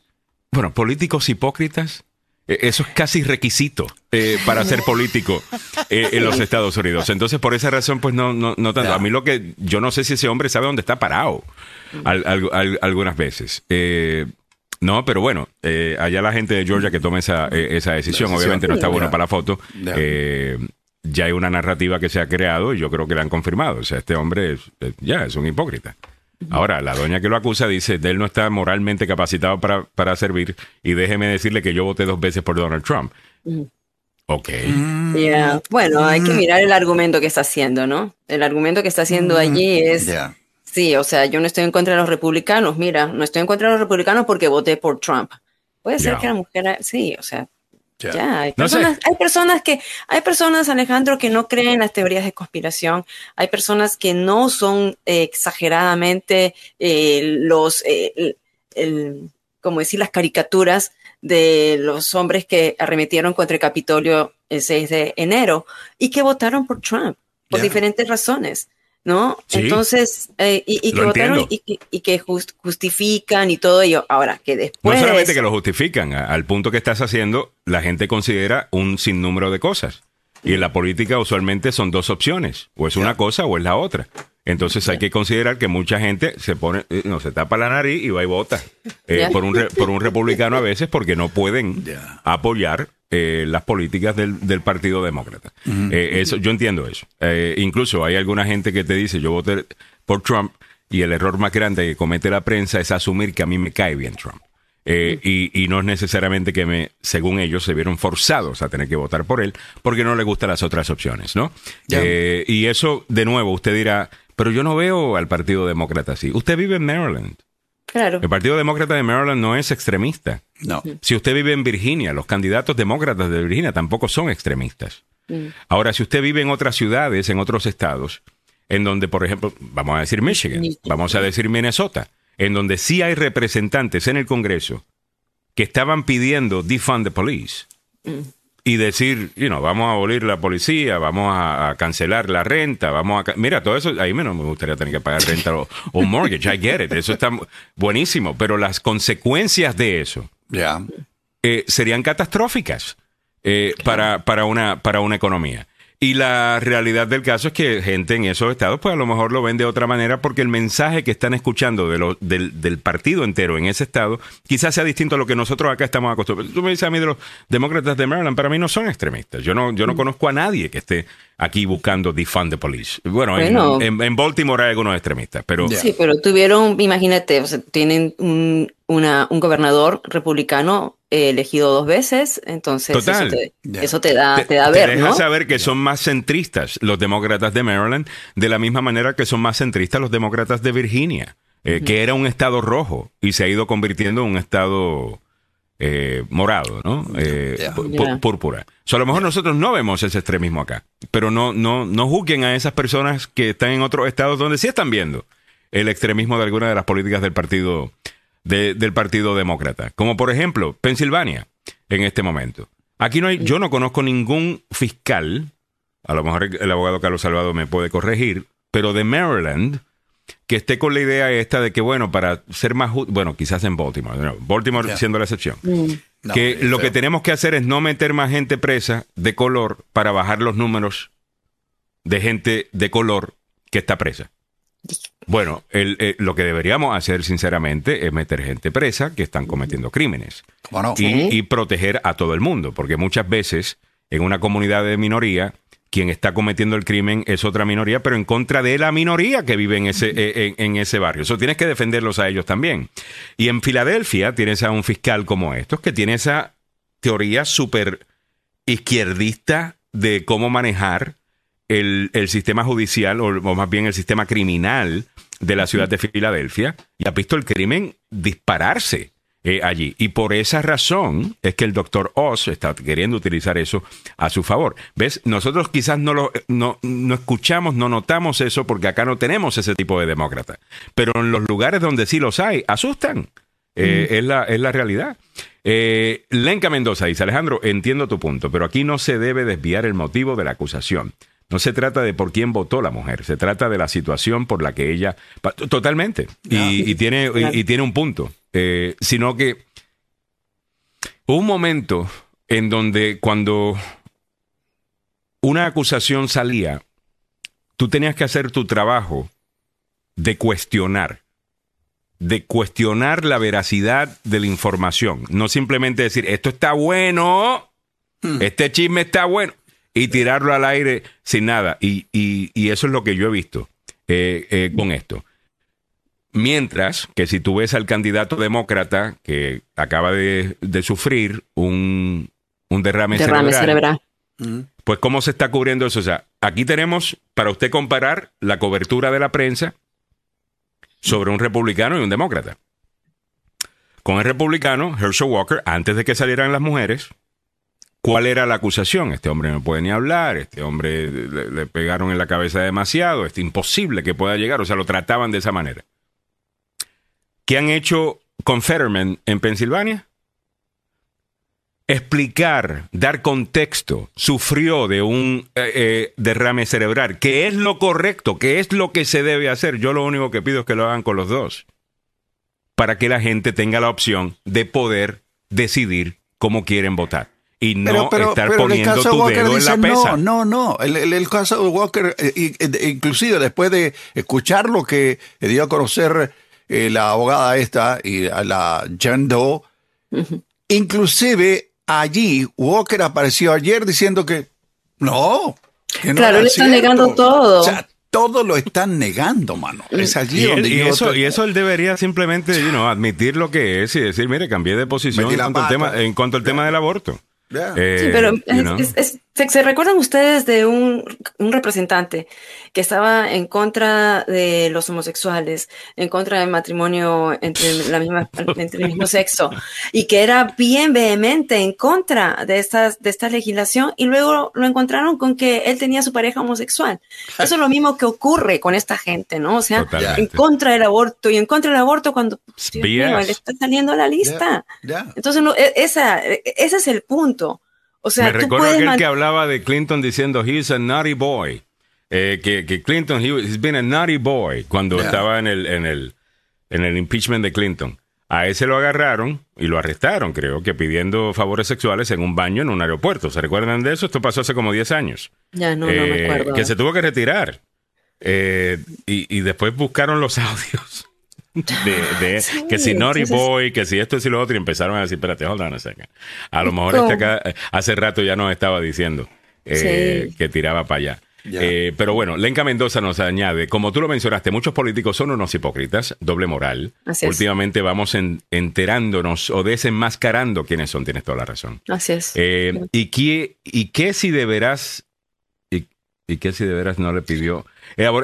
bueno, políticos hipócritas eso es casi requisito eh, para ser político eh, en los Estados Unidos. Entonces, por esa razón, pues no, no, no tanto. A mí lo que yo no sé si ese hombre sabe dónde está parado algunas veces. no, pero bueno, allá la gente de Georgia que tome esa, esa decisión, obviamente no está bueno para la foto. ya hay una narrativa que se ha creado y yo creo que la han confirmado. O sea, este hombre ya es un hipócrita. Ahora, la doña que lo acusa dice, él no está moralmente capacitado para, para servir y déjeme decirle que yo voté dos veces por Donald Trump. Ok. Bueno, hay que mirar el argumento que está haciendo, ¿no? El argumento que está haciendo mm. allí es... Sí, o sea, yo no estoy en contra de los republicanos. Mira, no estoy en contra de los republicanos porque voté por Trump. Puede ser que la mujer... Sí, o sea, ya, hay, personas, hay personas que, hay personas, Alejandro, que no creen en las teorías de conspiración. Hay personas que no son eh, exageradamente eh, los, eh, el, como decir, las caricaturas de los hombres que arremetieron contra el Capitolio el 6 de enero y que votaron por Trump por diferentes razones. ¿No? Entonces, eh, y, que votaron y, que justifican y todo ello. Ahora, que después... No solamente que lo justifican, al punto que estás haciendo, la gente considera un sinnúmero de cosas. Y en la política usualmente son dos opciones, o es una cosa o es la otra. Entonces hay que considerar que mucha gente se pone, eh, no se tapa la nariz y va y vota eh, por, un por un republicano a veces porque no pueden apoyar eh, las políticas del, del Partido Demócrata. Eh, eso, yo entiendo eso. Eh, incluso hay alguna gente que te dice, yo voté por Trump y el error más grande que comete la prensa es asumir que a mí me cae bien Trump. y, y, no es necesariamente que me, según ellos, se vieron forzados a tener que votar por él porque no le gustan las otras opciones, ¿no? y eso, de nuevo, usted dirá, pero yo no veo al Partido Demócrata así. Usted vive en Maryland. El Partido Demócrata de Maryland no es extremista. No. Si usted vive en Virginia, los candidatos demócratas de Virginia tampoco son extremistas. Mm. Ahora, si usted vive en otras ciudades, en otros estados, en donde, por ejemplo, vamos a decir Michigan, vamos a decir Minnesota, en donde sí hay representantes en el Congreso que estaban pidiendo defund the police. Mm. Y decir, you know, vamos a abolir la policía, vamos a, cancelar la renta, vamos a... Mira, todo eso, ahí menos me gustaría tener que pagar renta o, mortgage, I get it, eso está buenísimo, pero las consecuencias de eso eh, serían catastróficas eh, para, para, una, para una economía. Y la realidad del caso es que gente en esos estados, pues a lo mejor lo ven de otra manera porque el mensaje que están escuchando de lo, del, del, partido entero en ese estado quizás sea distinto a lo que nosotros acá estamos acostumbrados. Tú me dices a mí de los demócratas de Maryland, para mí no son extremistas. Yo no, yo no mm. conozco a nadie que esté aquí buscando defund the police. Bueno, En, en, Baltimore hay algunos extremistas, pero... Sí, pero tuvieron, imagínate, tienen un, una, un gobernador republicano elegido dos veces, entonces Eso, te, da, te, da a ver, deja saber que son más centristas los demócratas de Maryland, de la misma manera que son más centristas los demócratas de Virginia, eh, que era un estado rojo y se ha ido convirtiendo en un estado eh, morado, ¿no? Eh, púrpura. a lo mejor nosotros no vemos ese extremismo acá, pero no, no, no juzguen a esas personas que están en otros estados donde sí están viendo el extremismo de alguna de las políticas del partido del Partido Demócrata, como por ejemplo Pensilvania en este momento. Aquí no hay, yo no conozco ningún fiscal, a lo mejor el abogado Carlos Salvador me puede corregir, pero de Maryland, que esté con la idea esta de que, bueno, para ser más bueno, quizás en Baltimore, Baltimore siendo la excepción, mm. que lo que tenemos que hacer es no meter más gente presa de color para bajar los números de gente de color que está presa. Bueno, eh, lo que deberíamos hacer, sinceramente, es meter gente presa que están cometiendo crímenes. y, proteger a todo el mundo, porque muchas veces en una comunidad de minoría, quien está cometiendo el crimen es otra minoría, pero en contra de la minoría que vive en ese, eh, en, ese barrio. Eso tienes que defenderlos a ellos también. Y en Filadelfia tienes a un fiscal como estos que tiene esa teoría súper izquierdista de cómo manejar el, sistema judicial, o, más bien el sistema criminal de la ciudad de Filadelfia, y ha visto el crimen dispararse eh, allí. Y por esa razón es que el doctor Oz está queriendo utilizar eso a su favor. ¿Ves? Nosotros quizás no lo no, escuchamos, no notamos eso porque acá no tenemos ese tipo de demócrata. Pero en los lugares donde sí los hay, asustan. Eh, es, la, es la realidad. Eh, Lenca Mendoza dice, Alejandro, entiendo tu punto, pero aquí no se debe desviar el motivo de la acusación. No se trata de por quién votó la mujer, se trata de la situación por la que ella... Totalmente. Y, tiene, y, tiene un punto. Eh, sino que hubo un momento en donde cuando una acusación salía, tú tenías que hacer tu trabajo de cuestionar, de cuestionar la veracidad de la información. No simplemente decir, esto está bueno, hmm. este chisme está bueno y tirarlo al aire sin nada. Y, eso es lo que yo he visto eh, eh, con esto. Mientras que si tú ves al candidato demócrata que acaba de, sufrir un, derrame, cerebral, pues cómo se está cubriendo eso. O sea, aquí tenemos para usted comparar la cobertura de la prensa sobre un republicano y un demócrata. Con el republicano, Herschel Walker, antes de que salieran las mujeres, ¿Cuál era la acusación? Este hombre no puede ni hablar, este hombre le, pegaron en la cabeza demasiado, es imposible que pueda llegar, o sea, lo trataban de esa manera. ¿Qué han hecho con Fetterman en Pensilvania? Explicar, dar contexto, sufrió de un eh, eh, derrame cerebral, ¿Qué es lo correcto, ¿Qué es lo que se debe hacer. Yo lo único que pido es que lo hagan con los dos, para que la gente tenga la opción de poder decidir cómo quieren votar y no estar poniendo tu dedo en la pesa. No, no, no. El, el, caso de Walker, eh, inclusive después de escuchar lo que dio a conocer eh, la abogada esta y la Jan Doe, inclusive allí Walker apareció ayer diciendo que no. claro, le están negando todo. O sea, todo lo están negando, mano. Es allí donde y eso, y eso él debería simplemente admitir lo que es y decir, mire, cambié de posición en cuanto, al tema, en cuanto al tema del aborto. Eh, sí, pero se, recuerdan ustedes de un, un, representante que estaba en contra de los homosexuales, en contra del matrimonio entre, la misma, entre el mismo sexo, y que era bien vehemente en contra de, estas, de esta legislación, y luego lo encontraron con que él tenía su pareja homosexual. Eso es lo mismo que ocurre con esta gente, ¿no? O sea, en contra del aborto, y en contra del aborto cuando él está saliendo a la lista. Entonces, no, e, esa, e, ese es el punto. O O sea, Me recuerdo aquel que hablaba de Clinton diciendo, he's a naughty boy. Eh, que, que, Clinton, he, he's been a naughty boy cuando estaba en el, en, el, en el impeachment de Clinton. A ese lo agarraron y lo arrestaron, creo, que pidiendo favores sexuales en un baño en un aeropuerto. ¿Se recuerdan de eso? Esto pasó hace como 10 años. Ya, no, no me eh, acuerdo. Que se tuvo que retirar. Eh, y, y, después buscaron los audios de, que si Naughty Boy, que si esto y si lo otro, y empezaron a decir, espérate, hold on a second. A lo mejor este acá eh, hace rato ya nos estaba diciendo eh, que tiraba para allá. Eh, pero bueno, Lenca Mendoza nos añade, como tú lo mencionaste, muchos políticos son unos hipócritas, doble moral. Últimamente vamos enterándonos o desenmascarando quiénes son, tienes toda la razón. Así es. ¿y, qué, ¿Y qué si de veras, y, y qué si de veras no le pidió,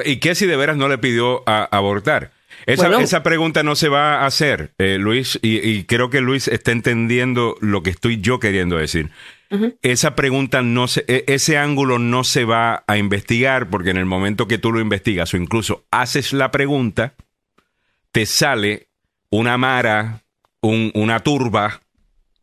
y qué si de veras no le pidió abortar? Esa, esa, pregunta no se va a hacer, eh, Luis, y, creo que Luis está entendiendo lo que estoy yo queriendo decir. Esa pregunta no se, e, ese ángulo no se va a investigar porque en el momento que tú lo investigas o incluso haces la pregunta, te sale una mara, una turba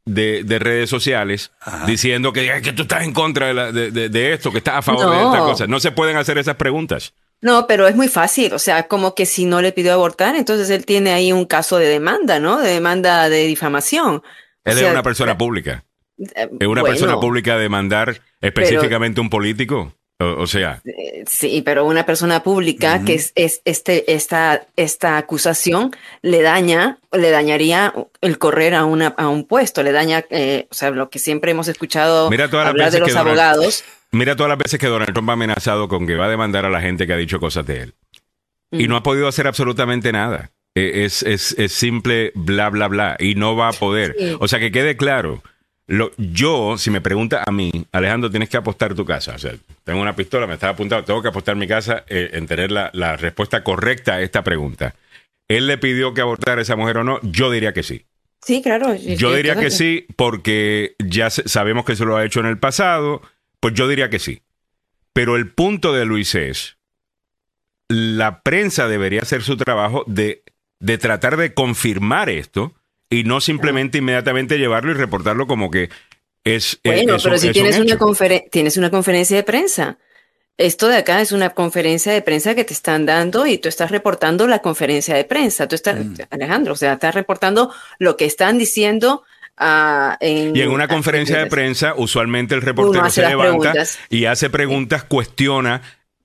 de, redes sociales diciendo que, que, tú estás en contra de, esto, que estás a favor de esta cosa. No se pueden hacer esas preguntas. No, pero es muy fácil, o sea, como que si no le pidió abortar, entonces él tiene ahí un caso de demanda, ¿no? De demanda de difamación. Él es una persona pública. Eh, ¿Es una persona pública demandar específicamente un político? O, sea. Sí, pero una persona pública que es, este, esta, esta acusación le daña, le dañaría el correr a, una, a un puesto, le daña, eh, o sea, lo que siempre hemos escuchado hablar de los abogados. Mira todas las veces que Donald Trump ha amenazado con que va a demandar a la gente que ha dicho cosas de él. Y no ha podido hacer absolutamente nada. E, es, es, es, simple bla, bla, bla. Y no va a poder. O sea, que quede claro. Lo, yo, si me pregunta a mí, Alejandro, tienes que apostar tu casa. O sea, tengo una pistola, me estaba apuntando, tengo que apostar mi casa eh, en tener la, la, respuesta correcta a esta pregunta. ¿Él le pidió que abortara a esa mujer o no? Yo diría que sí. Sí, claro. Yo diría que sí, porque ya sabemos que se lo ha hecho en el pasado pues yo diría que sí. Pero el punto de Luis es, la prensa debería hacer su trabajo de, de tratar de confirmar esto y no simplemente inmediatamente llevarlo y reportarlo como que es... Bueno, pero si tienes, una tienes una conferencia de prensa. Esto de acá es una conferencia de prensa que te están dando y tú estás reportando la conferencia de prensa. Tú estás, mm. Alejandro, o sea, estás reportando lo que están diciendo y en una conferencia de prensa, usualmente el reportero se levanta y hace preguntas, cuestiona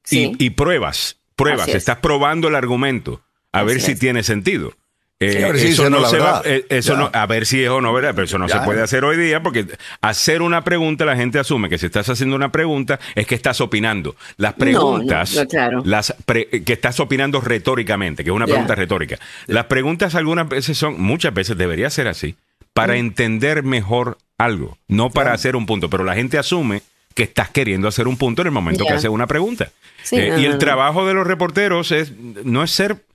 y, pruebas, pruebas, estás probando el argumento a ver si tiene sentido. Eso no, se va, eso no, a ver si es o no verdad, pero eso no se puede hacer hoy día porque hacer una pregunta la gente asume que si estás haciendo una pregunta es que estás opinando. Las preguntas, las que estás opinando retóricamente, que es una pregunta retórica. Las preguntas algunas veces son, muchas veces debería ser así para entender mejor algo, no para hacer un punto, pero la gente asume que estás queriendo hacer un punto en el momento que haces una pregunta. Eh, y el trabajo de los reporteros es no es ser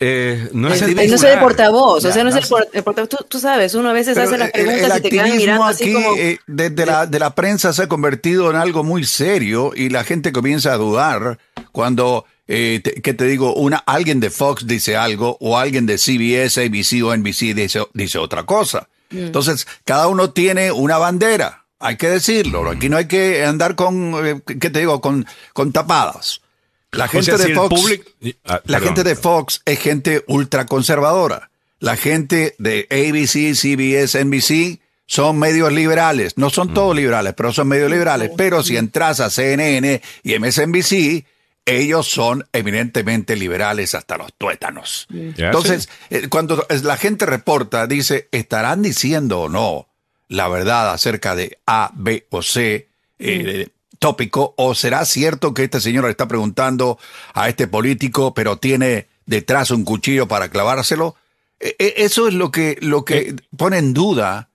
eh, no es, el, no ser portavoz, o sea, no, es el, portavoz. Tú, sabes, uno a veces hace las preguntas y te quedan mirando así como... Eh, desde la, de la prensa se ha convertido en algo muy serio y la gente comienza a dudar cuando eh, ¿qué te digo? Una, alguien de Fox dice algo o alguien de CBS, ABC o NBC dice, dice otra cosa. Mm. Entonces, cada uno tiene una bandera, hay que decirlo. Aquí no hay que andar con, eh, ¿qué te digo? Con, con tapadas. La gente de Fox, ah, la gente de Fox es gente ultraconservadora. La gente de ABC, CBS, NBC son medios liberales. No son todos mm. liberales, pero son medios liberales. Pero si entras a CNN y MSNBC, ellos son eminentemente liberales hasta los tuétanos. Entonces, eh, cuando la gente reporta, dice, ¿estarán diciendo o no la verdad acerca de A, B o C eh, tópico? ¿O será cierto que este señor le está preguntando a este político, pero tiene detrás un cuchillo para clavárselo? E, e, eso es lo que, lo que eh. pone en duda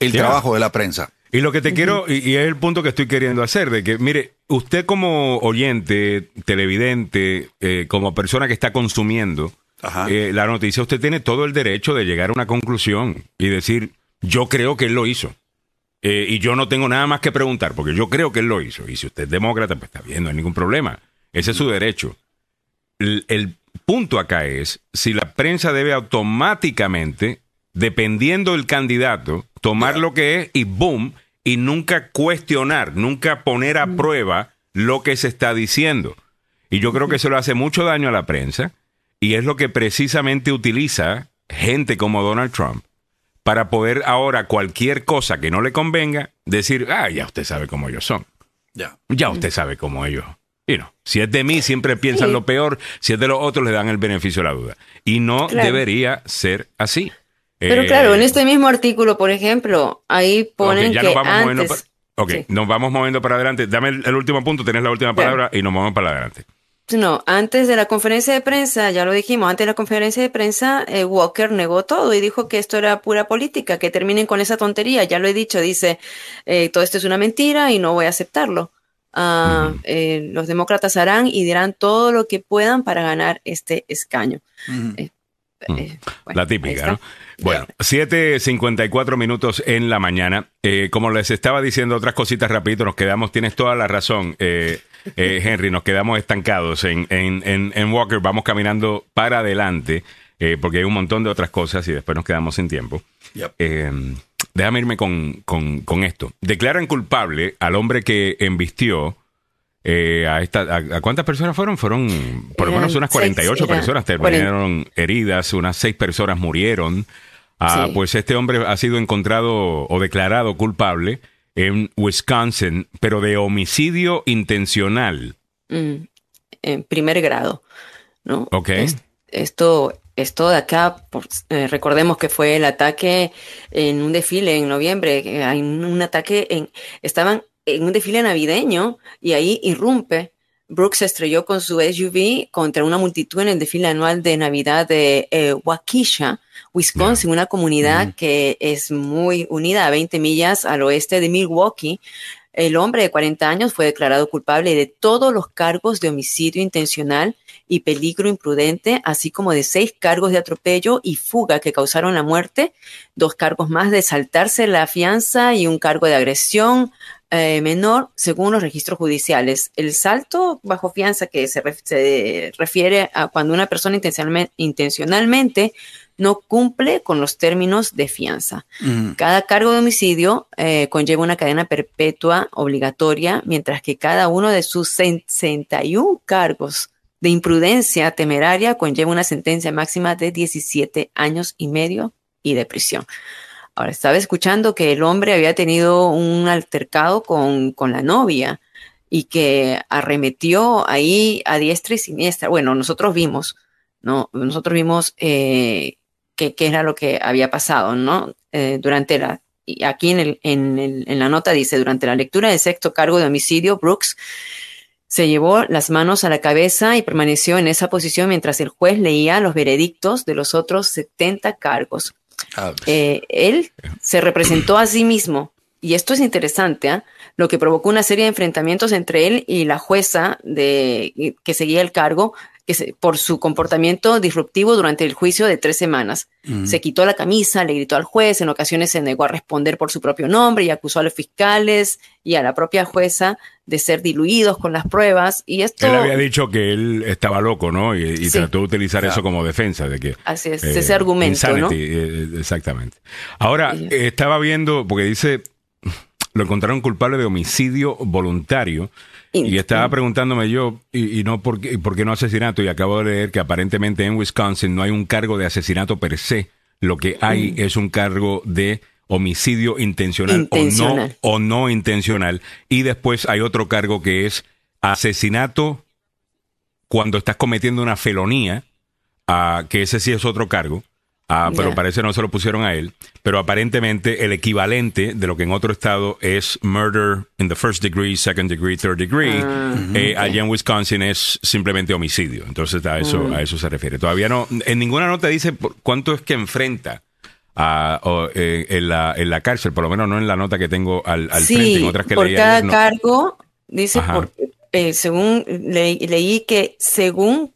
el trabajo de la prensa. Y lo que te quiero, y, es el punto que estoy queriendo hacer, de que, mire, usted como oyente, televidente, eh, como persona que está consumiendo eh, la noticia, usted tiene todo el derecho de llegar a una conclusión y decir, yo creo que él lo hizo. Eh, y yo no tengo nada más que preguntar, porque yo creo que él lo hizo. Y si usted es demócrata, pues está bien, no hay ningún problema. Ese es su derecho. el punto acá es si la prensa debe automáticamente, dependiendo del candidato, tomar lo que es y boom, y nunca cuestionar, nunca poner a prueba lo que se está diciendo. Y yo creo que eso le hace mucho daño a la prensa y es lo que precisamente utiliza gente como Donald Trump para poder ahora cualquier cosa que no le convenga decir, ah, ya usted sabe cómo ellos son. Ya. Ya usted sabe cómo ellos. Y no, si es de mí siempre piensan lo peor, si es de los otros le dan el beneficio de la duda. Y no debería ser así. Pero claro, en eh, este mismo artículo, por ejemplo, ahí ponen que antes... ok, nos vamos moviendo para adelante. Dame el, último punto, tenés la última palabra y nos movemos para adelante. No, antes de la conferencia de prensa, ya lo dijimos, antes de la conferencia de prensa, eh, Walker negó todo y dijo que esto era pura política, que terminen con esa tontería. Ya lo he dicho, dice, eh, todo esto es una mentira y no voy a aceptarlo. Ah, los demócratas harán y dirán todo lo que puedan para ganar este escaño. la típica, ¿no? Bueno, 7.54 minutos en la mañana. Eh, como les estaba diciendo otras cositas rapidito, nos quedamos, tienes toda la razón, eh, eh, Henry, nos quedamos estancados en, en, en, Walker, vamos caminando para adelante, porque hay un montón de otras cosas y después nos quedamos sin tiempo. déjame irme con, con, con esto. Declaran culpable al hombre que embistió eh, a, esta, a, cuántas personas fueron? Fueron por lo menos unas 48 personas terminaron heridas, unas 6 personas murieron. Ah, Pues este hombre ha sido encontrado o declarado culpable en Wisconsin, pero de homicidio intencional. Mm, en primer grado, ¿no? Ok. esto, esto de acá, eh, recordemos que fue el ataque en un desfile en noviembre, hay un ataque en, estaban en un desfile navideño y ahí irrumpe. Brooks se estrelló con su SUV contra una multitud en el desfile anual de Navidad de eh, Waukesha, Wisconsin, una comunidad que es muy unida a 20 millas al oeste de Milwaukee. El hombre de 40 años fue declarado culpable de todos los cargos de homicidio intencional y peligro imprudente, así como de seis cargos de atropello y fuga que causaron la muerte, dos cargos más de saltarse la fianza y un cargo de agresión eh, menor según los registros judiciales. El salto bajo fianza que se, refiere a cuando una persona intencionalmente, no cumple con los términos de fianza. Cada cargo de homicidio eh, conlleva una cadena perpetua obligatoria, mientras que cada uno de sus 61 cargos de imprudencia temeraria conlleva una sentencia máxima de 17 años y medio y de prisión. Ahora, estaba escuchando que el hombre había tenido un altercado con, con la novia y que arremetió ahí a diestra y siniestra. Bueno, nosotros vimos, ¿no? Nosotros vimos eh, qué era lo que había pasado, ¿no? Eh, durante la, y aquí en, en, el, en la nota dice, durante la lectura del sexto cargo de homicidio, Brooks se llevó las manos a la cabeza y permaneció en esa posición mientras el juez leía los veredictos de los otros 70 cargos. Ah, pues. eh, él se representó a sí mismo. Y esto es interesante, ¿ah? lo que provocó una serie de enfrentamientos entre él y la jueza de, que seguía el cargo que por su comportamiento disruptivo durante el juicio de tres semanas. Se quitó la camisa, le gritó al juez, en ocasiones se negó a responder por su propio nombre y acusó a los fiscales y a la propia jueza de ser diluidos con las pruebas. Y esto... Él había dicho que él estaba loco, ¿no? Y, trató de utilizar eso como defensa. de que Así es, ese eh, argumento, ¿no? Eh, exactamente. Ahora, estaba viendo, porque dice, lo encontraron culpable de homicidio voluntario. Y estaba preguntándome yo, y, no por qué, por qué no asesinato, y acabo de leer que aparentemente en Wisconsin no hay un cargo de asesinato per se, lo que hay mm. es un cargo de homicidio intencional, O, no, o no intencional, y después hay otro cargo que es asesinato cuando estás cometiendo una felonía, uh, que ese sí es otro cargo, Ah, pero parece no se lo pusieron a él. Pero aparentemente el equivalente de lo que en otro estado es murder in the first degree, second degree, third degree, ah, eh, allá en Wisconsin es simplemente homicidio. Entonces a eso, mm. a eso se refiere. Todavía no, en ninguna nota dice cuánto es que enfrenta. A, eh, en, la, en la cárcel, por lo menos no en la nota que tengo al, al frente, en otras que por cada cargo, dice, eh, según leí que según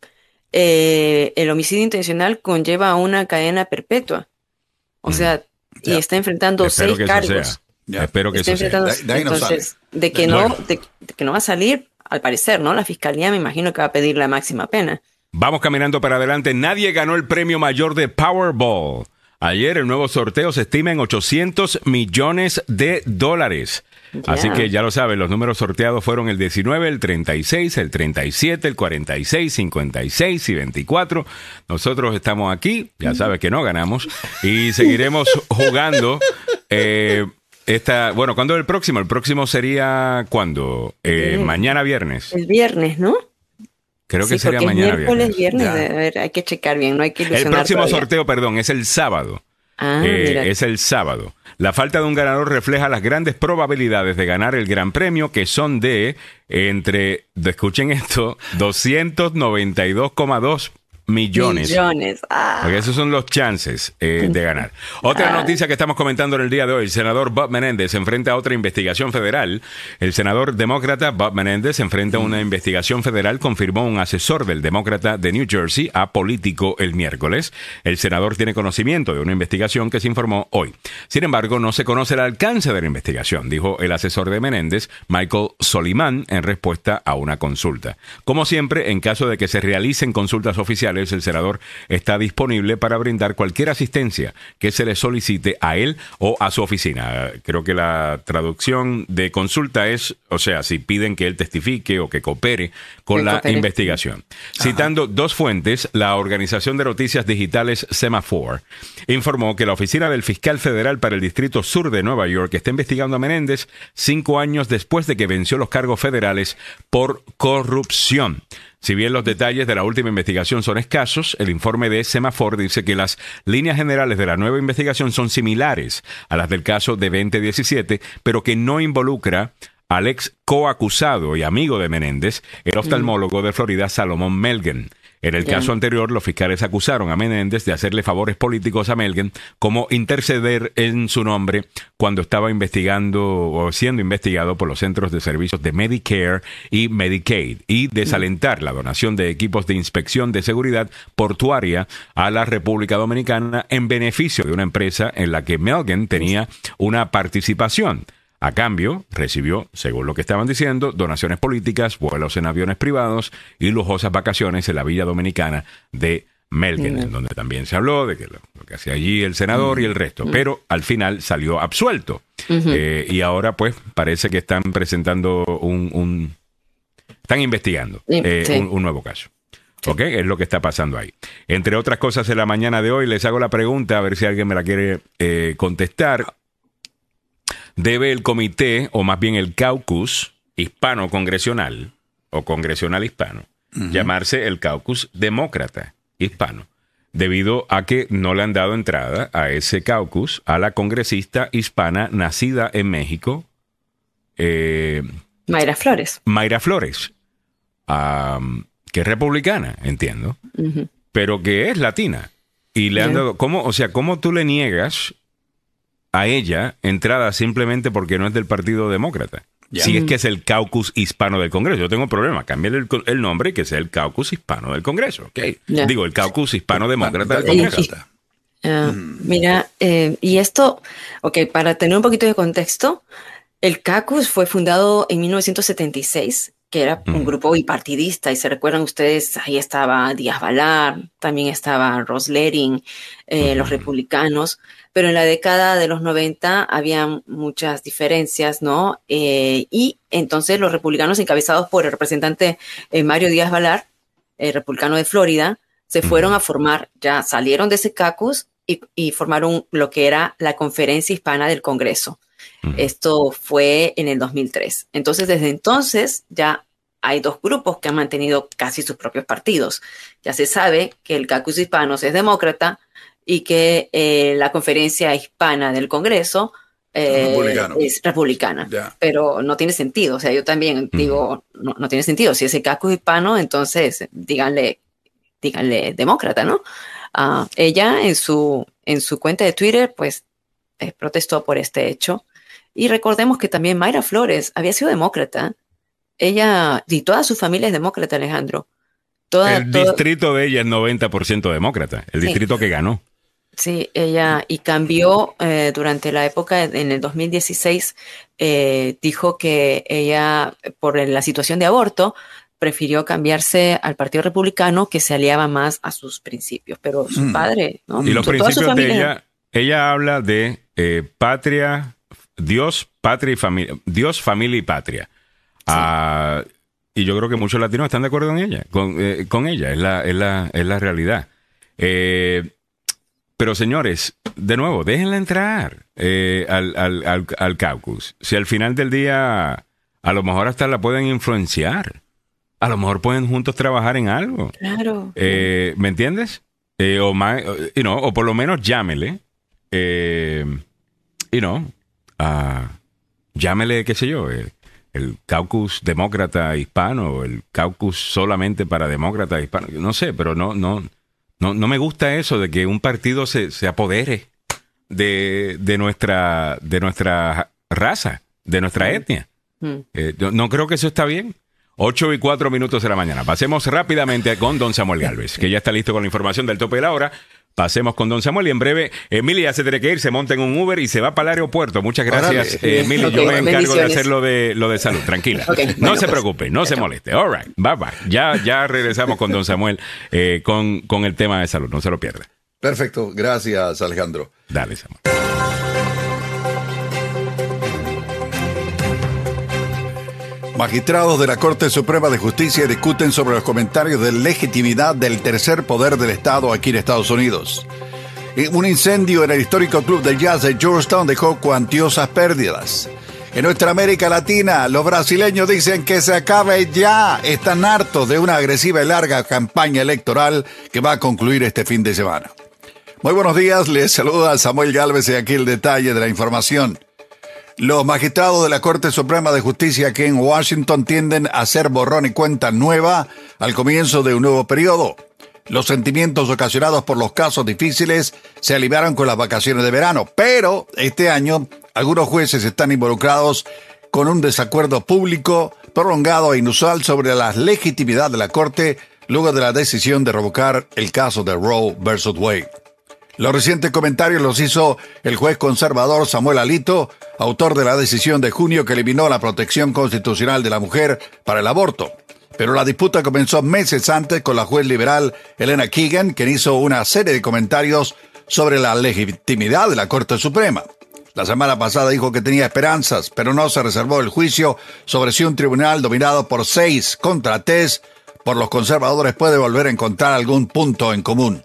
eh, el homicidio intencional conlleva una cadena perpetua. O sea, y está enfrentando seis cargos. Espero que eso sea. entonces, de que no, de, que no va a salir, al parecer, ¿no? La fiscalía me imagino que va a pedir la máxima pena. Vamos caminando para adelante. Nadie ganó el premio mayor de Powerball. Ayer el nuevo sorteo se estima en 800 millones de dólares. Así que ya lo saben, los números sorteados fueron el 19, el 36, el 37, el 46, 56 y 24. Nosotros estamos aquí, ya sabes que no ganamos, y seguiremos jugando. Eh, esta, bueno, ¿cuándo es el próximo? El próximo sería ¿cuándo? Eh, mañana viernes. El viernes, ¿no? Creo que sería mañana viernes. viernes. hay que checar bien, no hay que El próximo sorteo, perdón, es el sábado. Ah, eh, es el sábado. La falta de un ganador refleja las grandes probabilidades de ganar el Gran Premio, que son de entre, escuchen esto, 292,2 millones. Millones. Ah. Porque esos son los chances eh, de ganar. Otra ah. noticia que estamos comentando en el día de hoy, el senador Bob Menéndez se enfrenta a otra investigación federal. El senador demócrata Bob Menéndez se enfrenta a una investigación federal, confirmó un asesor del demócrata de New Jersey a Político el miércoles. El senador tiene conocimiento de una investigación que se informó hoy. Sin embargo, no se conoce el alcance de la investigación, dijo el asesor de Menéndez, Michael Soliman, en respuesta a una consulta. Como siempre, en caso de que se realicen consultas oficiales, el senador está disponible para brindar cualquier asistencia que se le solicite a él o a su oficina. Creo que la traducción de consulta es, o sea, si piden que él testifique o que coopere con la investigación. Citando dos fuentes, la Organización de Noticias Digitales Semaphore informó que la oficina del fiscal federal para el Distrito Sur de Nueva York está investigando a Menéndez cinco años después de que venció los cargos federales por corrupción. Si bien los detalles de la última investigación son escasos, el informe de Semafor dice que las líneas generales de la nueva investigación son similares a las del caso de 2017, pero que no involucra al ex coacusado y amigo de Menéndez, el oftalmólogo de Florida Salomón Melgen. En el caso anterior, los fiscales acusaron a Menéndez de hacerle favores políticos a Melgen, como interceder en su nombre cuando estaba investigando o siendo investigado por los centros de servicios de Medicare y Medicaid y desalentar la donación de equipos de inspección de seguridad portuaria a la República Dominicana en beneficio de una empresa en la que Melgen tenía una participación. A cambio, recibió, según lo que estaban diciendo, donaciones políticas, vuelos en aviones privados y lujosas vacaciones en la villa dominicana de Melgen, en donde también se habló de que lo, que hacía allí el senador y el resto, pero al final salió absuelto. Eh, y ahora, pues, parece que están presentando un. están investigando eh, un, nuevo caso. ¿Ok? Es lo que está pasando ahí. Entre otras cosas, en la mañana de hoy les hago la pregunta, a ver si alguien me la quiere eh, contestar debe el comité, o más bien el caucus hispano congresional, o congresional hispano, llamarse el caucus demócrata hispano, debido a que no le han dado entrada a ese caucus a la congresista hispana nacida en México. Eh, Mayra Flores. Mayra Flores, que es republicana, entiendo, pero que es latina. Y le han dado, ¿cómo, o sea, ¿cómo tú le niegas a ella entrada simplemente porque no es del Partido Demócrata. Si es que es el caucus hispano del Congreso. Yo tengo un problema. Cámbiale el, nombre y que sea el caucus hispano del Congreso. Okay. Digo, el caucus hispano demócrata del Congreso. Ah, mira, eh, y esto, ok, para tener un poquito de contexto, el caucus fue fundado en 1976 que era un grupo bipartidista, y se recuerdan ustedes, ahí estaba Díaz Balar, también estaba Ross Lering, eh, los republicanos, pero en la década de los 90 había muchas diferencias, ¿no? Eh, y entonces los republicanos encabezados por el representante eh, Mario Díaz Balar, el republicano de Florida, se fueron a formar, ya salieron de ese caucus y, y formaron lo que era la Conferencia Hispana del Congreso. Esto fue en el 2003. Entonces, desde entonces ya hay dos grupos que han mantenido casi sus propios partidos. Ya se sabe que el caucus hispanos es demócrata y que eh, la conferencia hispana del Congreso eh, es republicana. Pero no tiene sentido. O sea, yo también digo, no, tiene sentido. Si es el caucus hispano, entonces díganle, díganle demócrata, ¿no? Ah, ella en su, en su cuenta de Twitter, pues eh, protestó por este hecho y recordemos que también Mayra Flores había sido demócrata. Ella y toda su familia es demócrata, Alejandro. el distrito de ella es 90% demócrata, el distrito que ganó. Sí, ella y cambió eh, durante la época, en el 2016, eh, dijo que ella, por la situación de aborto, prefirió cambiarse al Partido Republicano que se aliaba más a sus principios, pero su mm. padre, ¿no? Y los principios de ella ella habla de eh, patria, Dios, patria y familia, Dios, familia y patria. Ah, y yo creo que muchos latinos están de acuerdo con ella, con, eh, ella, es la, es la, es la realidad. Eh, pero señores, de nuevo, déjenla entrar al, al, al, caucus. Si al final del día a lo mejor hasta la pueden influenciar. A lo mejor pueden juntos trabajar en algo. Claro. ¿Me entiendes? o, más, o por lo menos llámele eh, y no, llámele, qué sé yo, eh, el, caucus demócrata hispano, el caucus solamente para demócratas hispanos, no sé, pero no, no, no, no me gusta eso de que un partido se, se apodere de, de, nuestra, de nuestra raza, de nuestra etnia. Mm. Eh, no creo que eso está bien. 8 y 4 minutos de la mañana. Pasemos rápidamente con don Samuel Galvez, que ya está listo con la información del tope de la hora. Pasemos con don Samuel y en breve Emilia se tiene que ir, se monta en un Uber y se va para el aeropuerto. Muchas gracias, eh, Emilia. yo me encargo de hacer lo de, lo de salud. Tranquila. no se preocupe, no se moleste. All right, bye bye. Ya, ya regresamos con don Samuel eh, con, con el tema de salud. No se lo pierda. Perfecto. Gracias, Alejandro. Dale, Samuel. Magistrados de la Corte Suprema de Justicia discuten sobre los comentarios de legitimidad del tercer poder del Estado aquí en Estados Unidos. Un incendio en el histórico club de jazz de Georgetown dejó cuantiosas pérdidas. En nuestra América Latina, los brasileños dicen que se acabe ya. Están hartos de una agresiva y larga campaña electoral que va a concluir este fin de semana. Muy buenos días, les saluda Samuel Galvez y aquí el detalle de la información. Los magistrados de la Corte Suprema de Justicia aquí en Washington tienden a hacer borrón y cuenta nueva al comienzo de un nuevo periodo. Los sentimientos ocasionados por los casos difíciles se aliviaron con las vacaciones de verano, pero este año algunos jueces están involucrados con un desacuerdo público prolongado e inusual sobre la legitimidad de la Corte luego de la decisión de revocar el caso de Roe versus Wade. Los recientes comentarios los hizo el juez conservador Samuel Alito, autor de la decisión de junio que eliminó la protección constitucional de la mujer para el aborto. Pero la disputa comenzó meses antes con la juez liberal Elena Keegan, quien hizo una serie de comentarios sobre la legitimidad de la Corte Suprema. La semana pasada dijo que tenía esperanzas, pero no se reservó el juicio sobre si un tribunal dominado por seis contra tres por los conservadores puede volver a encontrar algún punto en común.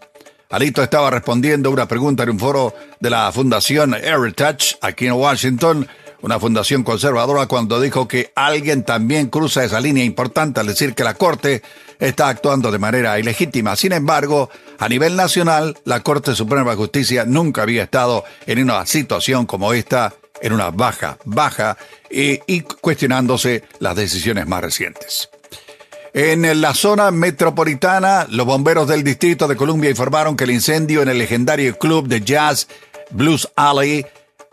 Alito estaba respondiendo una pregunta en un foro de la Fundación Heritage aquí en Washington, una fundación conservadora, cuando dijo que alguien también cruza esa línea importante al decir que la Corte está actuando de manera ilegítima. Sin embargo, a nivel nacional, la Corte Suprema de Justicia nunca había estado en una situación como esta, en una baja, baja, y cuestionándose las decisiones más recientes. En la zona metropolitana, los bomberos del Distrito de Columbia informaron que el incendio en el legendario club de jazz Blues Alley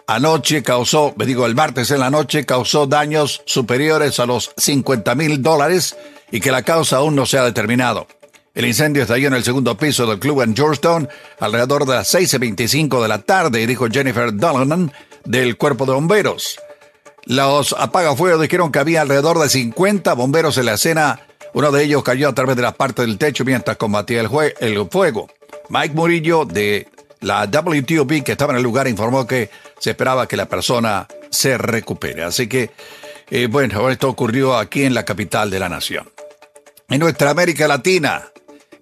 anoche causó, me digo el martes en la noche, causó daños superiores a los 50 mil dólares y que la causa aún no se ha determinado. El incendio estalló en el segundo piso del club en Georgetown alrededor de las 6.25 de la tarde, dijo Jennifer Donovan del cuerpo de bomberos. Los apagafuegos dijeron que había alrededor de 50 bomberos en la escena uno de ellos cayó a través de la parte del techo mientras combatía el, el fuego. Mike Murillo de la WTOP que estaba en el lugar informó que se esperaba que la persona se recupere. Así que, eh, bueno, esto ocurrió aquí en la capital de la nación. En nuestra América Latina,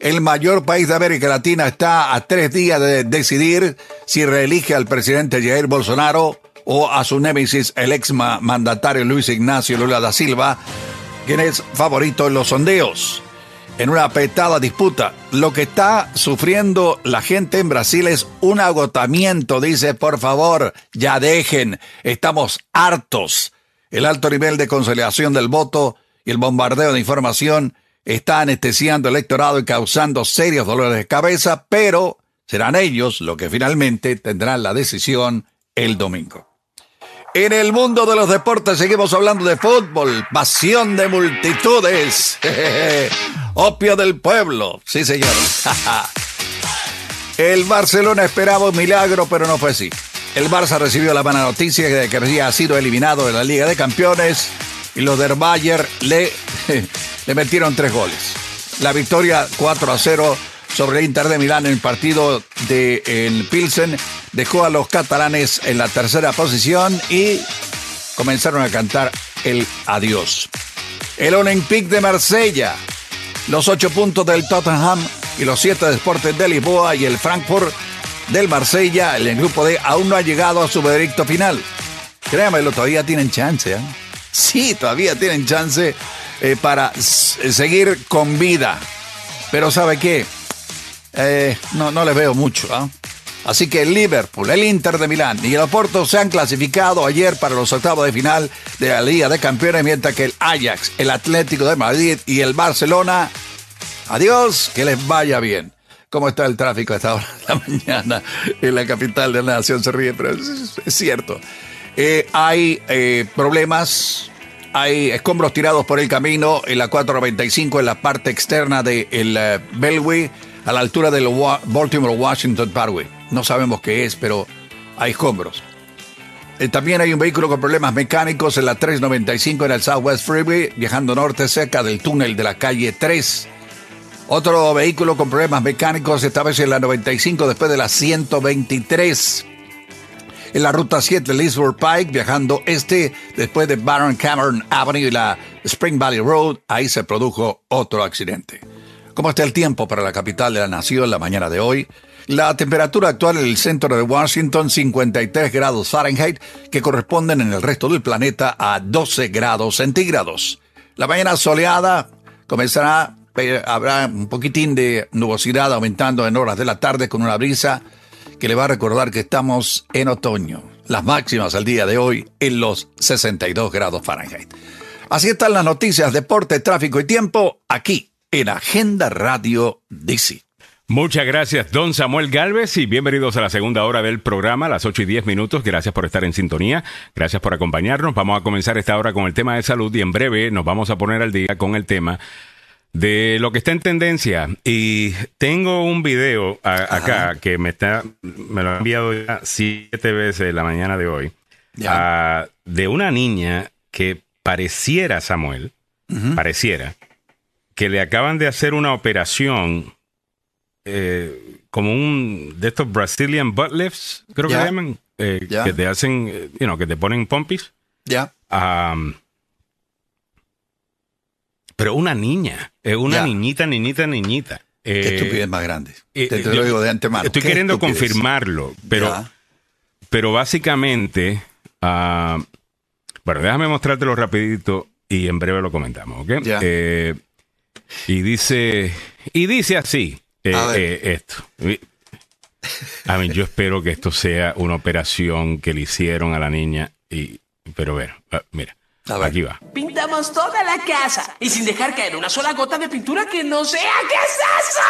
el mayor país de América Latina está a tres días de decidir si reelige al presidente Jair Bolsonaro o a su némesis, el ex mandatario Luis Ignacio Lula da Silva, quien es favorito en los sondeos. En una apretada disputa, lo que está sufriendo la gente en Brasil es un agotamiento. Dice, por favor, ya dejen, estamos hartos. El alto nivel de conciliación del voto y el bombardeo de información está anestesiando el electorado y causando serios dolores de cabeza, pero serán ellos los que finalmente tendrán la decisión el domingo. En el mundo de los deportes seguimos hablando de fútbol, pasión de multitudes, opio del pueblo, sí señor. el Barcelona esperaba un milagro, pero no fue así. El Barça recibió la mala noticia de que había sido eliminado de la Liga de Campeones y los del Bayern le, le metieron tres goles. La victoria 4 a 0 sobre el Inter de Milán en el partido de el Pilsen. Dejó a los catalanes en la tercera posición y comenzaron a cantar el adiós. El Olympique de Marsella, los ocho puntos del Tottenham y los siete de Sporting de Lisboa y el Frankfurt del Marsella, el grupo D, aún no ha llegado a su veredicto final. Créanmelo, todavía tienen chance. ¿eh? Sí, todavía tienen chance eh, para seguir con vida. Pero ¿sabe qué? Eh, no, no les veo mucho. ¿ah? Así que el Liverpool, el Inter de Milán y el Oporto se han clasificado ayer para los octavos de final de la Liga de Campeones, mientras que el Ajax, el Atlético de Madrid y el Barcelona, adiós, que les vaya bien. ¿Cómo está el tráfico esta hora de la mañana en la capital de la nación? Se ríe, pero es, cierto. Eh, hay eh, problemas, hay escombros tirados por el camino en la 495 en la parte externa del de uh, Bellway a la altura del Baltimore Washington Parkway. No sabemos qué es, pero hay escombros. Eh, también hay un vehículo con problemas mecánicos en la 395 en el Southwest Freeway, viajando norte cerca del túnel de la calle 3. Otro vehículo con problemas mecánicos, esta vez en la 95 después de la 123. En la ruta 7 Lisbon Pike, viajando este después de Baron Cameron Avenue y la Spring Valley Road, ahí se produjo otro accidente. ¿Cómo está el tiempo para la capital de la nación la mañana de hoy? La temperatura actual en el centro de Washington 53 grados Fahrenheit, que corresponden en el resto del planeta a 12 grados centígrados. La mañana soleada comenzará, habrá un poquitín de nubosidad aumentando en horas de la tarde con una brisa que le va a recordar que estamos en otoño. Las máximas al día de hoy en los 62 grados Fahrenheit. Así están las noticias, deporte, tráfico y tiempo aquí en Agenda Radio DC. Muchas gracias, don Samuel Galvez, y bienvenidos a la segunda hora del programa, a las 8 y 10 minutos. Gracias por estar en sintonía, gracias por acompañarnos. Vamos a comenzar esta hora con el tema de salud y en breve nos vamos a poner al día con el tema de lo que está en tendencia. Y tengo un video acá que me, está, me lo ha enviado ya siete veces la mañana de hoy, de una niña que pareciera, Samuel, pareciera que le acaban de hacer una operación eh, como un de estos Brazilian butt lifts, creo que se llaman, eh, que te hacen, eh, you know, que te ponen pompis. Ya. pero una niña, es una niñita, niñita, niñita. Qué estupidez más grande. Te, lo digo de antemano. Estoy queriendo confirmarlo, pero, pero básicamente, ah, bueno, déjame mostrártelo rapidito y en breve lo comentamos, ¿ok? Y dice, y dice así eh, eh, esto. A mí, yo espero que esto sea una operación que le hicieron a la niña. Y, pero bueno, ah, mira. Aquí va. Pintamos toda la casa y sin dejar caer una sola gota de pintura que no sea. ¿Qué es eso?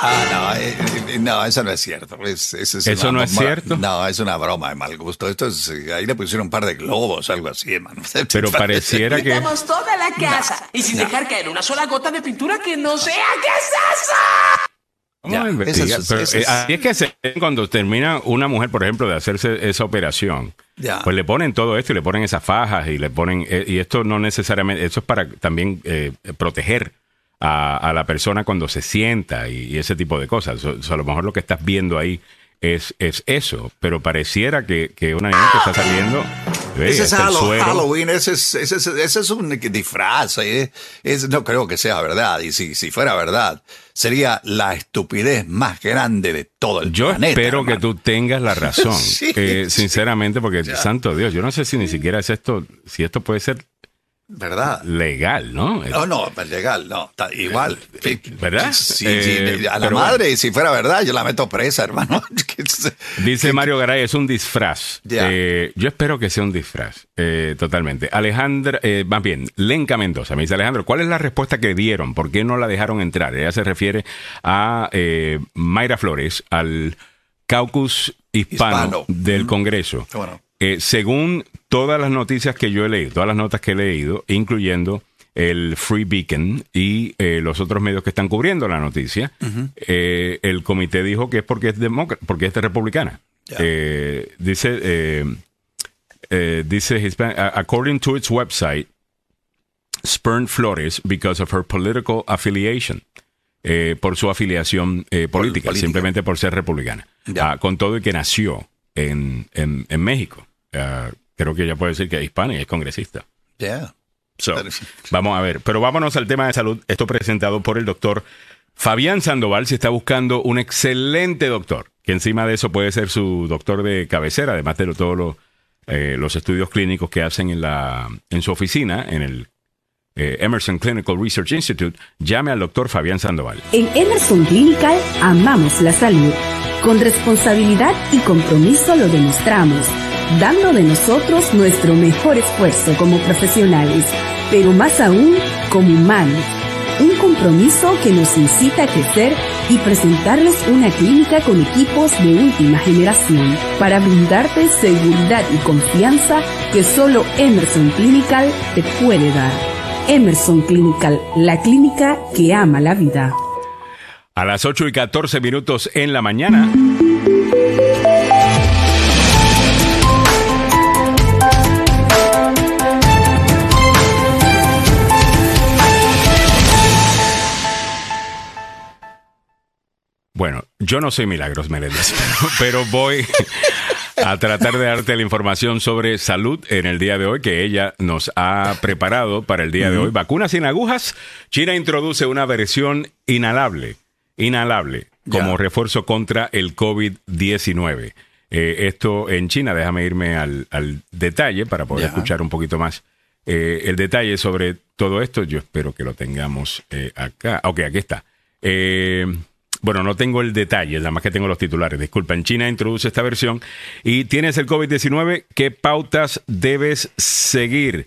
Ah, no, eh, no, eso no es cierto. ¿Eso no es cierto? No, es una broma de mal gusto. Esto es, ahí le pusieron un par de globos, algo así, hermano. Pero pareciera que. Pintamos toda la casa y sin dejar caer una sola gota de pintura que no sea. ¿Qué es eso? Vamos a es, que cuando termina una mujer, por ejemplo, de hacerse esa operación, pues le ponen todo esto y le ponen esas fajas y le ponen, eh, y esto no necesariamente, eso es para también eh, proteger a, la persona cuando se sienta y, ese tipo de cosas. a lo mejor lo que estás viendo ahí es, es eso, pero pareciera que, que una niña que está saliendo. Ese es Halloween, ese es, ese, es, ese es un disfraz, ¿eh? es, no creo que sea verdad, y si, si fuera verdad, sería la estupidez más grande de todo el yo planeta. Yo espero que tú tengas la razón, eh, sinceramente, porque, santo Dios, yo no sé si ni siquiera es esto, si esto puede ser ¿Verdad? Legal, ¿no? No, no, pues legal, no, igual. ¿Verdad? Sí, eh, a la madre, si fuera verdad, yo la meto presa, hermano. Dice Mario Garay, es un disfraz. Eh, yo espero que sea un disfraz, eh, totalmente. Alejandra, más bien, Lenca Mendoza, me dice Alejandro, ¿cuál es la respuesta que dieron? ¿Por qué no la dejaron entrar? Ella se refiere a Mayra Flores, al caucus hispano, del Congreso. Bueno. Según todas las noticias que yo he leído, todas las notas que he leído, incluyendo el Free Beacon y eh, los otros medios que están cubriendo la noticia, eh, el comité dijo que es porque es demócrata, porque es republicana. Eh, dice, dice, according to its website, spurned Flores because of her political affiliation. eh, por su afiliación eh, política, simplemente por ser republicana. Ah, con todo y que nació en, en, México. Ah, creo que ya puede decir que es hispana y es congresista. Ya. vamos a ver, pero vámonos al tema de salud. Esto presentado por el doctor Fabián Sandoval. Si está buscando un excelente doctor, que encima de eso puede ser su doctor de cabecera, además de todos eh, los estudios clínicos que hacen en, la, en su oficina, en el eh, Emerson Clinical Research Institute, llame al doctor Fabián Sandoval. En Emerson Clinical amamos la salud. Con responsabilidad y compromiso lo demostramos, dando de nosotros nuestro mejor esfuerzo como profesionales, pero más aún como humanos. Un compromiso que nos incita a crecer y presentarles una clínica con equipos de última generación para brindarte seguridad y confianza que solo Emerson Clinical te puede dar. Emerson Clinical, la clínica que ama la vida. A las 8 y 14 minutos en la mañana. Yo no soy Milagros Meléndez, pero voy a tratar de darte la información sobre salud en el día de hoy que ella nos ha preparado para el día de hoy. Vacunas sin agujas. China introduce una versión inhalable, inhalable, como refuerzo contra el COVID-19. Eh, esto en China, déjame irme al, detalle para poder escuchar un poquito más eh, el detalle sobre todo esto. Yo espero que lo tengamos eh, acá. Ok, aquí está. Bueno, no tengo el detalle, nada más que tengo los titulares. Disculpa, en China introduce esta versión y tienes el COVID-19. ¿Qué pautas debes seguir?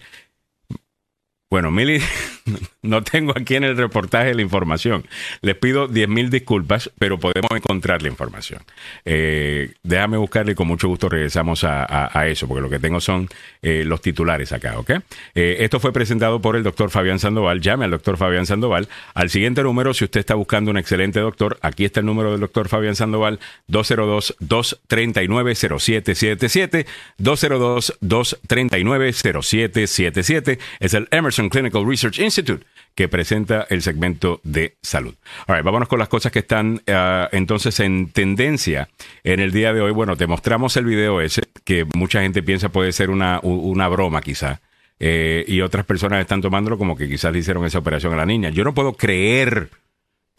Bueno, Mili, no tengo aquí en el reportaje la información. Les pido 10.000 disculpas, pero podemos encontrar la información. Eh, déjame buscarle y con mucho gusto regresamos a, eso, porque lo que tengo son eh, los titulares acá, ¿ok? Eh, esto fue presentado por el doctor Fabián Sandoval. Llame al doctor Fabián Sandoval. Al siguiente número, si usted está buscando un excelente doctor, aquí está el número del doctor Fabián Sandoval, 202-239-0777, 202-239-0777. Es el Emerson Clinical Research Institute que presenta el segmento de salud. All vámonos con las cosas que están ah, entonces en tendencia en el día de hoy. Bueno, te mostramos el video ese que mucha gente piensa puede ser una, una broma quizá. Eh, y otras personas están tomándolo como que quizás le hicieron esa operación a la niña. Yo no puedo creer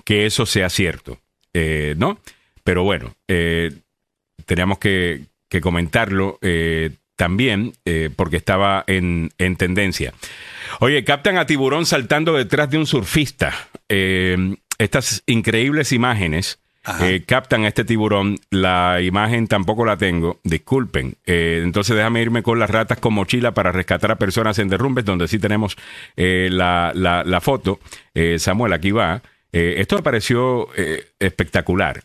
que eso sea cierto, eh, ¿no? Pero bueno, eh, teníamos que, que comentarlo también porque estaba en, en tendencia. Oye, captan a tiburón saltando detrás de un surfista. Eh, estas increíbles imágenes eh, captan a este tiburón. La imagen tampoco la tengo, disculpen. Eh, entonces déjame irme con las ratas con mochila para rescatar a personas en derrumbes, donde sí tenemos la, la, foto. Samuel, aquí va. esto me pareció espectacular.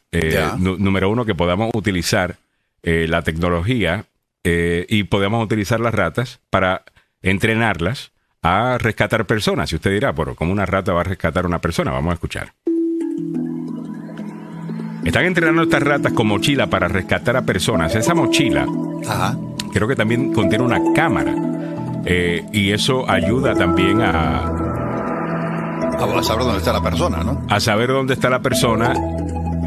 Número uno, que podamos utilizar la tecnología y podamos utilizar las ratas para entrenarlas a rescatar personas. Y usted dirá, bueno, ¿cómo una rata va a rescatar a una persona? Vamos a escuchar. Están entrenando estas ratas con mochila para rescatar a personas. Esa mochila creo que también contiene una cámara. Eh, y eso ayuda también a... A saber dónde está la persona, ¿no? A saber dónde está la persona,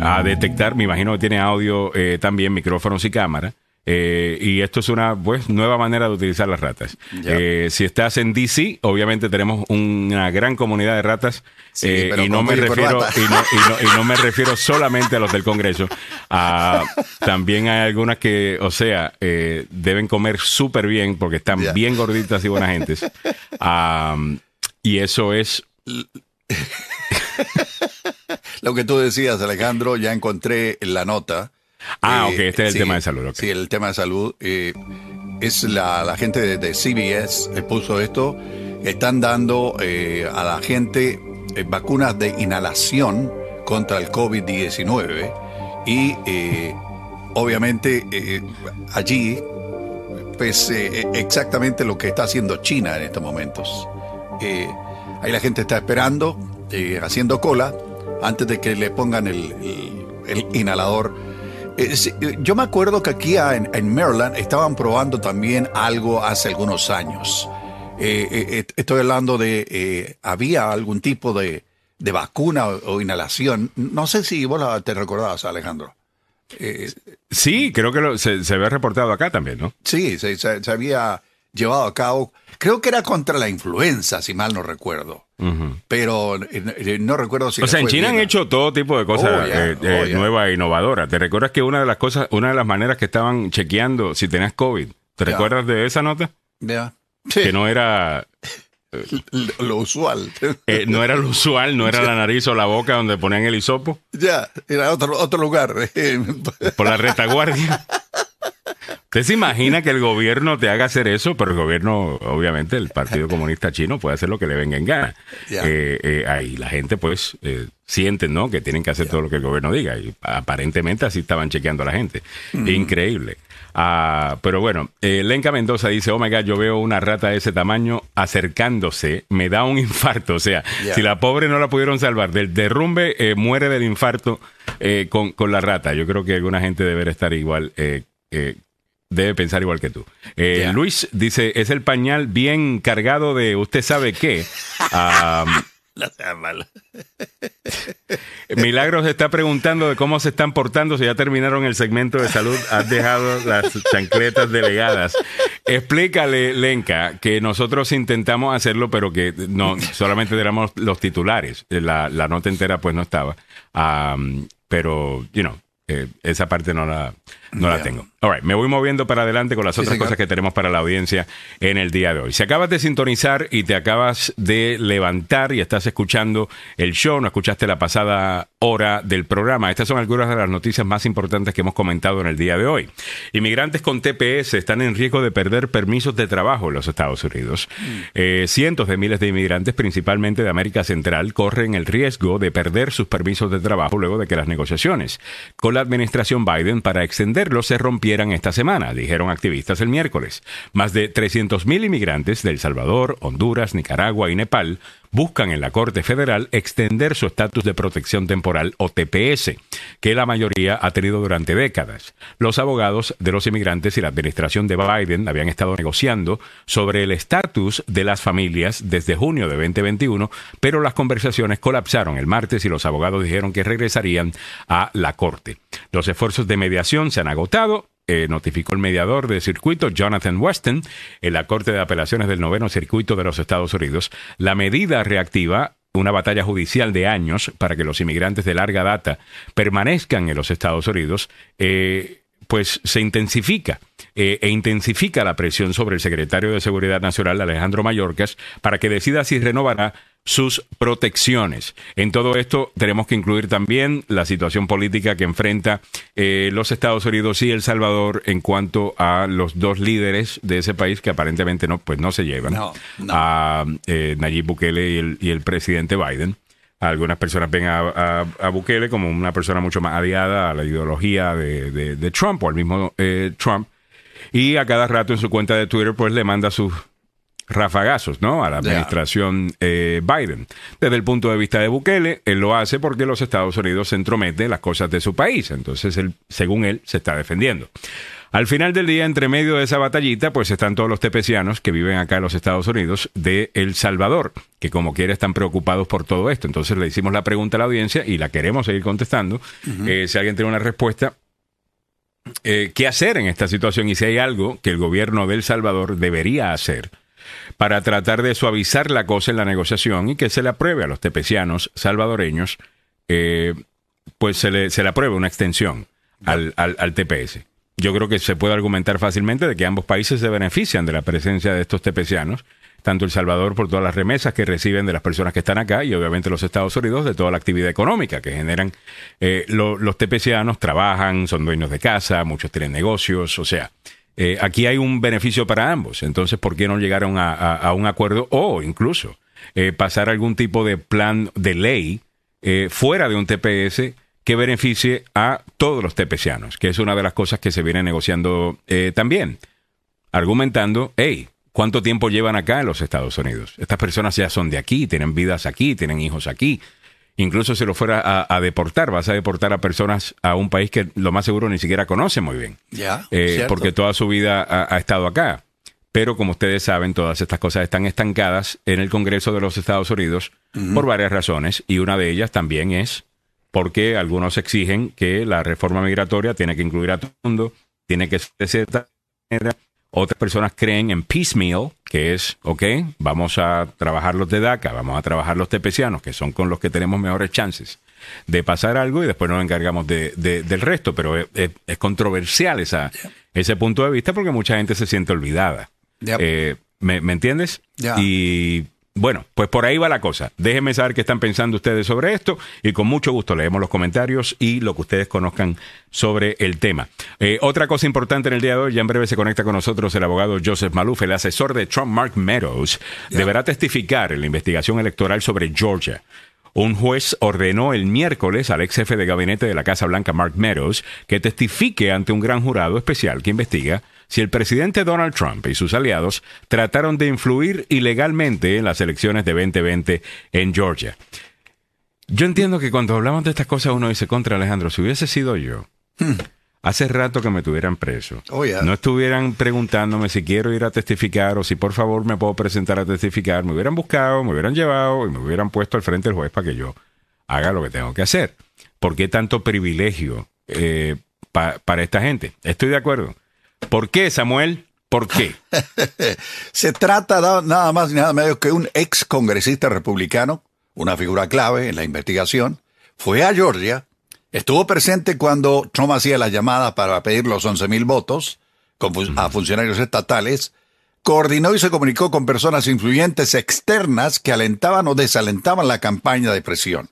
a detectar, me imagino que tiene audio eh, también, micrófonos y cámara. Eh, y esto es una pues, nueva manera de utilizar las ratas. Eh, si estás en DC, obviamente tenemos una gran comunidad de ratas eh, y, no me refiero, y, no, me refiero solamente a los del Congreso. también hay algunas que, o sea, deben comer súper bien porque están bien gorditas y buenas gentes. y eso es... Lo que tú decías, Alejandro, ya encontré la nota. Ah, ok, este es el tema de salud. Sí, el tema de salud. Eh, es la, gente de, CBS eh, puso esto. Están dando eh, a la gente vacunas de inhalación contra el COVID-19 y obviamente allí pues exactamente lo que está haciendo China en estos momentos. ahí la gente está esperando, haciendo cola, antes de que le pongan el, el inhalador eh, eh, yo me acuerdo que aquí en, Maryland estaban probando también algo hace algunos años. Eh, estoy hablando de, había algún tipo de, de vacuna o, inhalación. No sé si vos te recordabas, Alejandro. Eh, sí, creo que se, se, había reportado acá también, ¿no? Sí, se, se, había llevado a cabo. Creo que era contra la influenza, si mal no recuerdo. Pero eh, eh, no recuerdo si. O sea, en China han hecho todo tipo de cosas oh, oh, nuevas e innovadoras. ¿Te recuerdas que una de las cosas, una de las maneras que estaban chequeando si tenías COVID, ¿te recuerdas de esa nota? Ya. Que no era lo, usual. Eh, no era lo usual, no era la nariz o la boca donde ponían el hisopo. Ya, era otro, otro lugar. Por la retaguardia. ¿Usted se imagina que el gobierno te haga hacer eso? Pero el gobierno, obviamente, el Partido Comunista Chino puede hacer lo que le venga en gana. Eh, eh, ahí la gente, pues, eh, sienten, ¿no? Que tienen que hacer todo lo que el gobierno diga. Y aparentemente así estaban chequeando a la gente. Mm. Increíble. Ah, pero bueno, Lenca Mendoza dice, oh my God, yo veo una rata de ese tamaño acercándose, me da un infarto. O sea, si la pobre no la pudieron salvar del derrumbe, muere del infarto con, con, la rata. Yo creo que alguna gente debería estar igual debe pensar igual que tú. Eh, Luis dice, es el pañal bien cargado de usted sabe qué. no sea malo. Milagros está preguntando de cómo se están portando, si ya terminaron el segmento de salud, has dejado las chancletas delegadas. Explícale, Lenka, que nosotros intentamos hacerlo, pero que no, solamente éramos los titulares. La, la nota entera pues no estaba. pero, you know, eh, esa parte no la, no la tengo. All me voy moviendo para adelante con las otras cosas que tenemos para la audiencia en el día de hoy. Si acabas de sintonizar y te acabas de levantar y estás escuchando el show, no escuchaste la pasada hora del programa, estas son algunas de las noticias más importantes que hemos comentado en el día de hoy. Inmigrantes con TPS están en riesgo de perder permisos de trabajo en los Estados Unidos. Mm. Eh, cientos de miles de inmigrantes, principalmente de América Central, corren el riesgo de perder sus permisos de trabajo luego de que las negociaciones con la administración Biden para se rompieran esta semana, dijeron activistas el miércoles. Más de 300.000 inmigrantes de El Salvador, Honduras, Nicaragua y Nepal buscan en la Corte Federal extender su estatus de protección temporal o TPS, que la mayoría ha tenido durante décadas. Los abogados de los inmigrantes y la administración de Biden habían estado negociando sobre el estatus de las familias desde junio de 2021, pero las conversaciones colapsaron el martes y los abogados dijeron que regresarían a la Corte. Los esfuerzos de mediación se han agotado eh, notificó el mediador de circuito Jonathan Weston en la Corte de Apelaciones del Noveno Circuito de los Estados Unidos. La medida reactiva una batalla judicial de años para que los inmigrantes de larga data permanezcan en los Estados Unidos, eh, pues se intensifica eh, e intensifica la presión sobre el secretario de Seguridad Nacional, Alejandro Mayorkas, para que decida si renovará sus protecciones. En todo esto tenemos que incluir también la situación política que enfrenta eh, los Estados Unidos y El Salvador en cuanto a los dos líderes de ese país que aparentemente no, pues no se llevan, a eh, Nayib Bukele y el, y el, presidente Biden. Algunas personas ven a, Bukele como una persona mucho más aliada a la ideología de, Trump o al mismo eh, Trump. Y a cada rato en su cuenta de Twitter pues le manda sus rafagazos, ¿no? A la administración eh, Biden. Desde el punto de vista de Bukele, él lo hace porque los Estados Unidos se entromete en las cosas de su país. Entonces, él, según él, se está defendiendo. Al final del día, entre medio de esa batallita, pues están todos los tepecianos que viven acá en los Estados Unidos de El Salvador, que como quiera están preocupados por todo esto. Entonces le hicimos la pregunta a la audiencia y la queremos seguir contestando. Eh, si alguien tiene una respuesta, eh, ¿qué hacer en esta situación? Y si hay algo que el gobierno de El Salvador debería hacer para tratar de suavizar la cosa en la negociación y que se le apruebe a los tepecianos salvadoreños, eh, pues se le, se apruebe una extensión al, al, TPS. Yo creo que se puede argumentar fácilmente de que ambos países se benefician de la presencia de estos tepecianos, tanto El Salvador por todas las remesas que reciben de las personas que están acá y obviamente los Estados Unidos de toda la actividad económica que generan. Eh, los tepecianos trabajan, son dueños de casa, muchos tienen negocios, o sea, eh, aquí hay un beneficio para ambos. Entonces, ¿por qué no llegar a, un acuerdo o incluso eh, pasar algún tipo de plan de ley eh, fuera de un TPS que beneficie a todos los tepecianos? Que es una de las cosas que se viene negociando también. Argumentando, hey, ¿cuánto tiempo llevan acá en los Estados Unidos? Estas personas ya son de aquí, tienen vidas aquí, tienen hijos aquí incluso si lo fuera a, deportar, vas a deportar a personas a un país que lo más seguro ni siquiera conoce muy bien. Ya. Eh, porque toda su vida ha, estado acá. pero como ustedes saben, todas estas cosas están estancadas en el Congreso de los Estados Unidos por varias razones y una de ellas también es porque algunos exigen que la reforma migratoria tiene que incluir a todo el mundo, tiene que ser de cierta manera. Otras personas creen en piecemeal, que es, ok, vamos a trabajar los de DACA, vamos a trabajar los tepecianos, que son con los que tenemos mejores chances de pasar algo y después nos encargamos de, del resto, pero es, controversial esa, ese punto de vista porque mucha gente se siente olvidada. Eh, ¿me, entiendes? Y bueno, pues por ahí va la cosa. Déjenme saber qué están pensando ustedes sobre esto y con mucho gusto leemos los comentarios y lo que ustedes conozcan sobre el tema. Eh, otra cosa importante en el día de hoy, ya en breve se conecta con nosotros el abogado Joseph Maluf, el asesor de Trump, Mark Meadows, deberá testificar en la investigación electoral sobre Georgia. Un juez ordenó el miércoles al ex jefe de gabinete de la Casa Blanca, Mark Meadows, que testifique ante un gran jurado especial que investiga si el presidente Donald Trump y sus aliados trataron de influir ilegalmente en las elecciones de 2020 en Georgia. Yo entiendo que cuando hablamos de estas cosas uno dice contra Alejandro, si hubiese sido yo, hmm. hace rato que me tuvieran preso. Oh, no estuvieran preguntándome si quiero ir a testificar o si por favor me puedo presentar a testificar. Me hubieran buscado, me hubieran llevado y me hubieran puesto al frente del juez para que yo haga lo que tengo que hacer. ¿Por qué tanto privilegio eh, para esta gente? Estoy de acuerdo. ¿Por qué, Samuel? ¿Por qué? Se trata nada más ni nada menos que un ex congresista republicano, una figura clave en la investigación, fue a Georgia, estuvo presente cuando Trump hacía las llamadas para pedir los 11 mil votos a funcionarios estatales, coordinó y se comunicó con personas influyentes externas que alentaban o desalentaban la campaña de presión.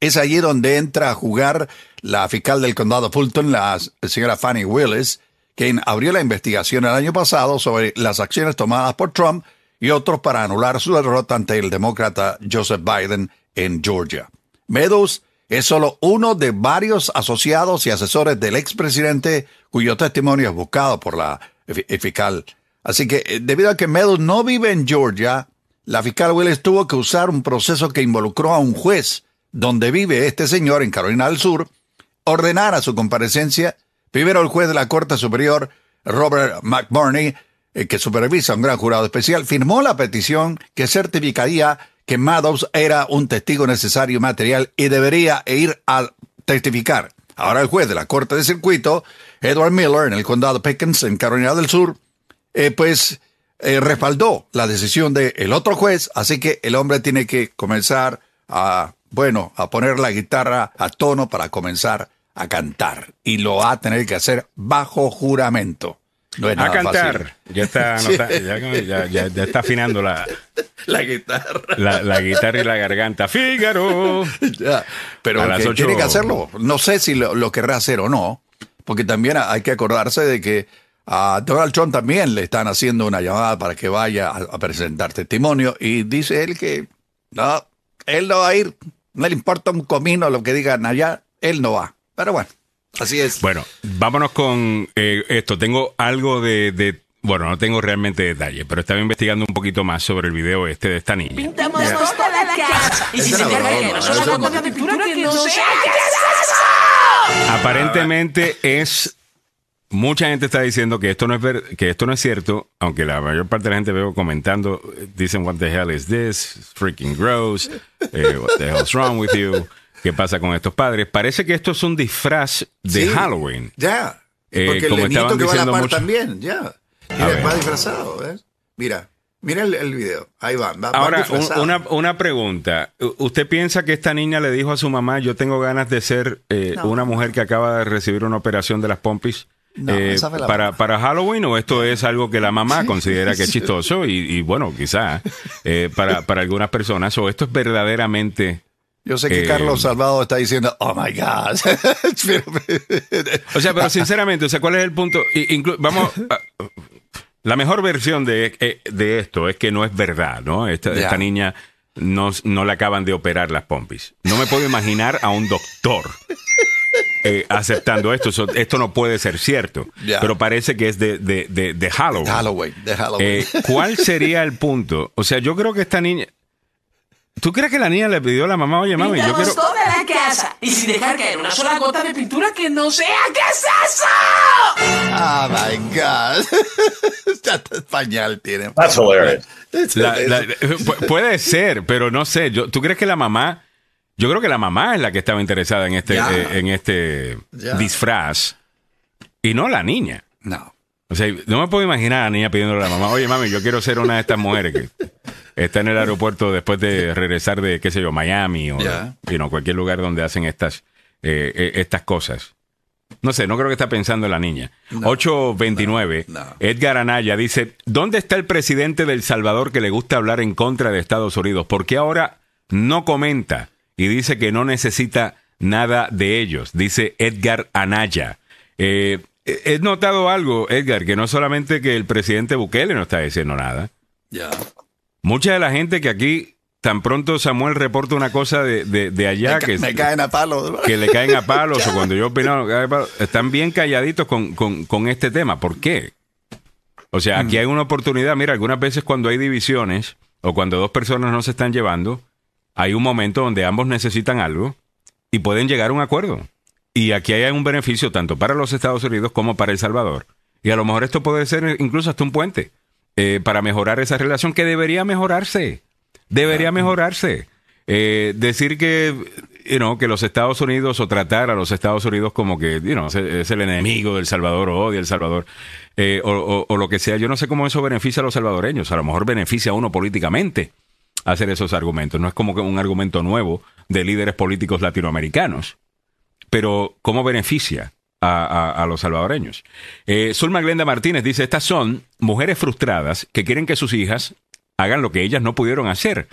Es allí donde entra a jugar la fiscal del condado Fulton, la señora Fanny Willis, quien abrió la investigación el año pasado sobre las acciones tomadas por Trump y otros para anular su derrota ante el demócrata Joseph Biden en Georgia. Meadows es solo uno de varios asociados y asesores del expresidente cuyo testimonio es buscado por la fiscal. Así que, eh, debido a que Meadows no vive en Georgia, la fiscal Willis tuvo que usar un proceso que involucró a un juez donde vive este señor en Carolina del Sur, ordenar a su comparecencia Primero, el juez de la Corte Superior, Robert McBurney, eh, que supervisa un gran jurado especial, firmó la petición que certificaría que Maddox era un testigo necesario y material y debería ir a testificar. Ahora el juez de la Corte de Circuito, Edward Miller, en el condado Pickens, en Carolina del Sur, eh, pues eh, respaldó la decisión del otro juez, así que el hombre tiene que comenzar a, bueno, a poner la guitarra a tono para comenzar a cantar y lo va a tener que hacer bajo juramento. a cantar. Ya está, ya, está afinando la, la guitarra. La, guitarra y la garganta. Fígaro. pero tiene que hacerlo. No sé si lo, querrá hacer o no, porque también hay que acordarse de que a Donald Trump también le están haciendo una llamada para que vaya a, presentar testimonio y dice él que no, él no va a ir. No le importa un comino lo que digan allá, él no va. Pero bueno, así es. Bueno, vámonos con eh, esto. Tengo algo de, Bueno, no tengo realmente detalles, pero estaba investigando un poquito más sobre el video este de esta niña. Pintamos toda la casa. Y si se de pintura que no sea Aparentemente es mucha gente está diciendo que esto no es ver, que esto no es cierto, aunque la mayor parte de la gente veo comentando dicen what the hell is this, freaking gross, eh, what the hell's wrong with you qué pasa con estos padres. Parece que esto es un disfraz de Halloween. Ya. Eh, porque como el estaban que va a la par también, ya. va disfrazado, ¿ves? Mira. Mira el, video, ahí va. Ahora, una, una, pregunta. ¿Usted piensa que esta niña le dijo a su mamá, yo tengo ganas de ser eh, una mujer que acaba de recibir una operación de las pompis eh, para, para Halloween o esto es algo que la mamá considera que es chistoso y, y bueno, quizá para, para algunas personas o esto es verdaderamente yo sé que Carlos eh, Salvado está diciendo, oh my God. o sea, pero sinceramente, o sea, ¿cuál es el punto? vamos, la mejor versión de, eh, de, esto es que no es verdad, ¿no? Esta, esta niña no, no le acaban de operar las pompis. No me puedo imaginar a un doctor eh, aceptando esto. esto no puede ser cierto. Pero parece que es de, de, de, Halloween. Halloween, de Halloween. ¿Cuál sería el punto? O sea, yo creo que esta niña... ¿Tú crees que la niña le pidió a la mamá, oye, mami, yo quiero... toda la casa y sin dejar caer una sola gota de pintura que no sea... ¿Qué es eso? Oh, my God. Pañal tiene. That's hilarious. puede ser, pero no sé. Yo, ¿Tú crees que la mamá... Yo creo que la mamá es la que estaba interesada en este, eh, en este disfraz y no la niña. No. O sea, no me puedo imaginar a la niña pidiéndole a la mamá, oye mami, yo quiero ser una de estas mujeres que está en el aeropuerto después de regresar de, qué sé yo, Miami o cualquier lugar donde hacen estas, eh, eh, estas cosas. No sé, no creo que está pensando en la niña. 829. Edgar Anaya dice, ¿dónde está el presidente del Salvador que le gusta hablar en contra de Estados Unidos? ¿Por qué ahora no comenta y dice que no necesita nada de ellos? Dice Edgar Anaya. Eh, he notado algo, Edgar, que no solamente que el presidente Bukele no está diciendo nada. Ya. Mucha de la gente que aquí tan pronto Samuel reporta una cosa de, de, allá me que me caen a palos que le caen a palos o cuando yo opino están bien calladitos con, con, con, este tema ¿por qué? o sea aquí mm. hay una oportunidad mira algunas veces cuando hay divisiones o cuando dos personas no se están llevando hay un momento donde ambos necesitan algo y pueden llegar a un acuerdo y aquí hay un beneficio tanto para los Estados Unidos como para El Salvador y a lo mejor esto puede ser incluso hasta un puente eh, para mejorar esa relación que debería mejorarse debería mejorarse. Eh, decir que, you que los Estados Unidos o tratar a los Estados Unidos como que you es el enemigo del Salvador o odia El Salvador eh, o, lo que sea, yo no sé cómo eso beneficia a los salvadoreños. A lo mejor beneficia a uno políticamente hacer esos argumentos. No es como que un argumento nuevo de líderes políticos latinoamericanos. Pero, ¿cómo beneficia a, los salvadoreños? Eh, Zulma Glenda Martínez dice, estas son mujeres frustradas que quieren que sus hijas hagan lo que ellas no pudieron hacer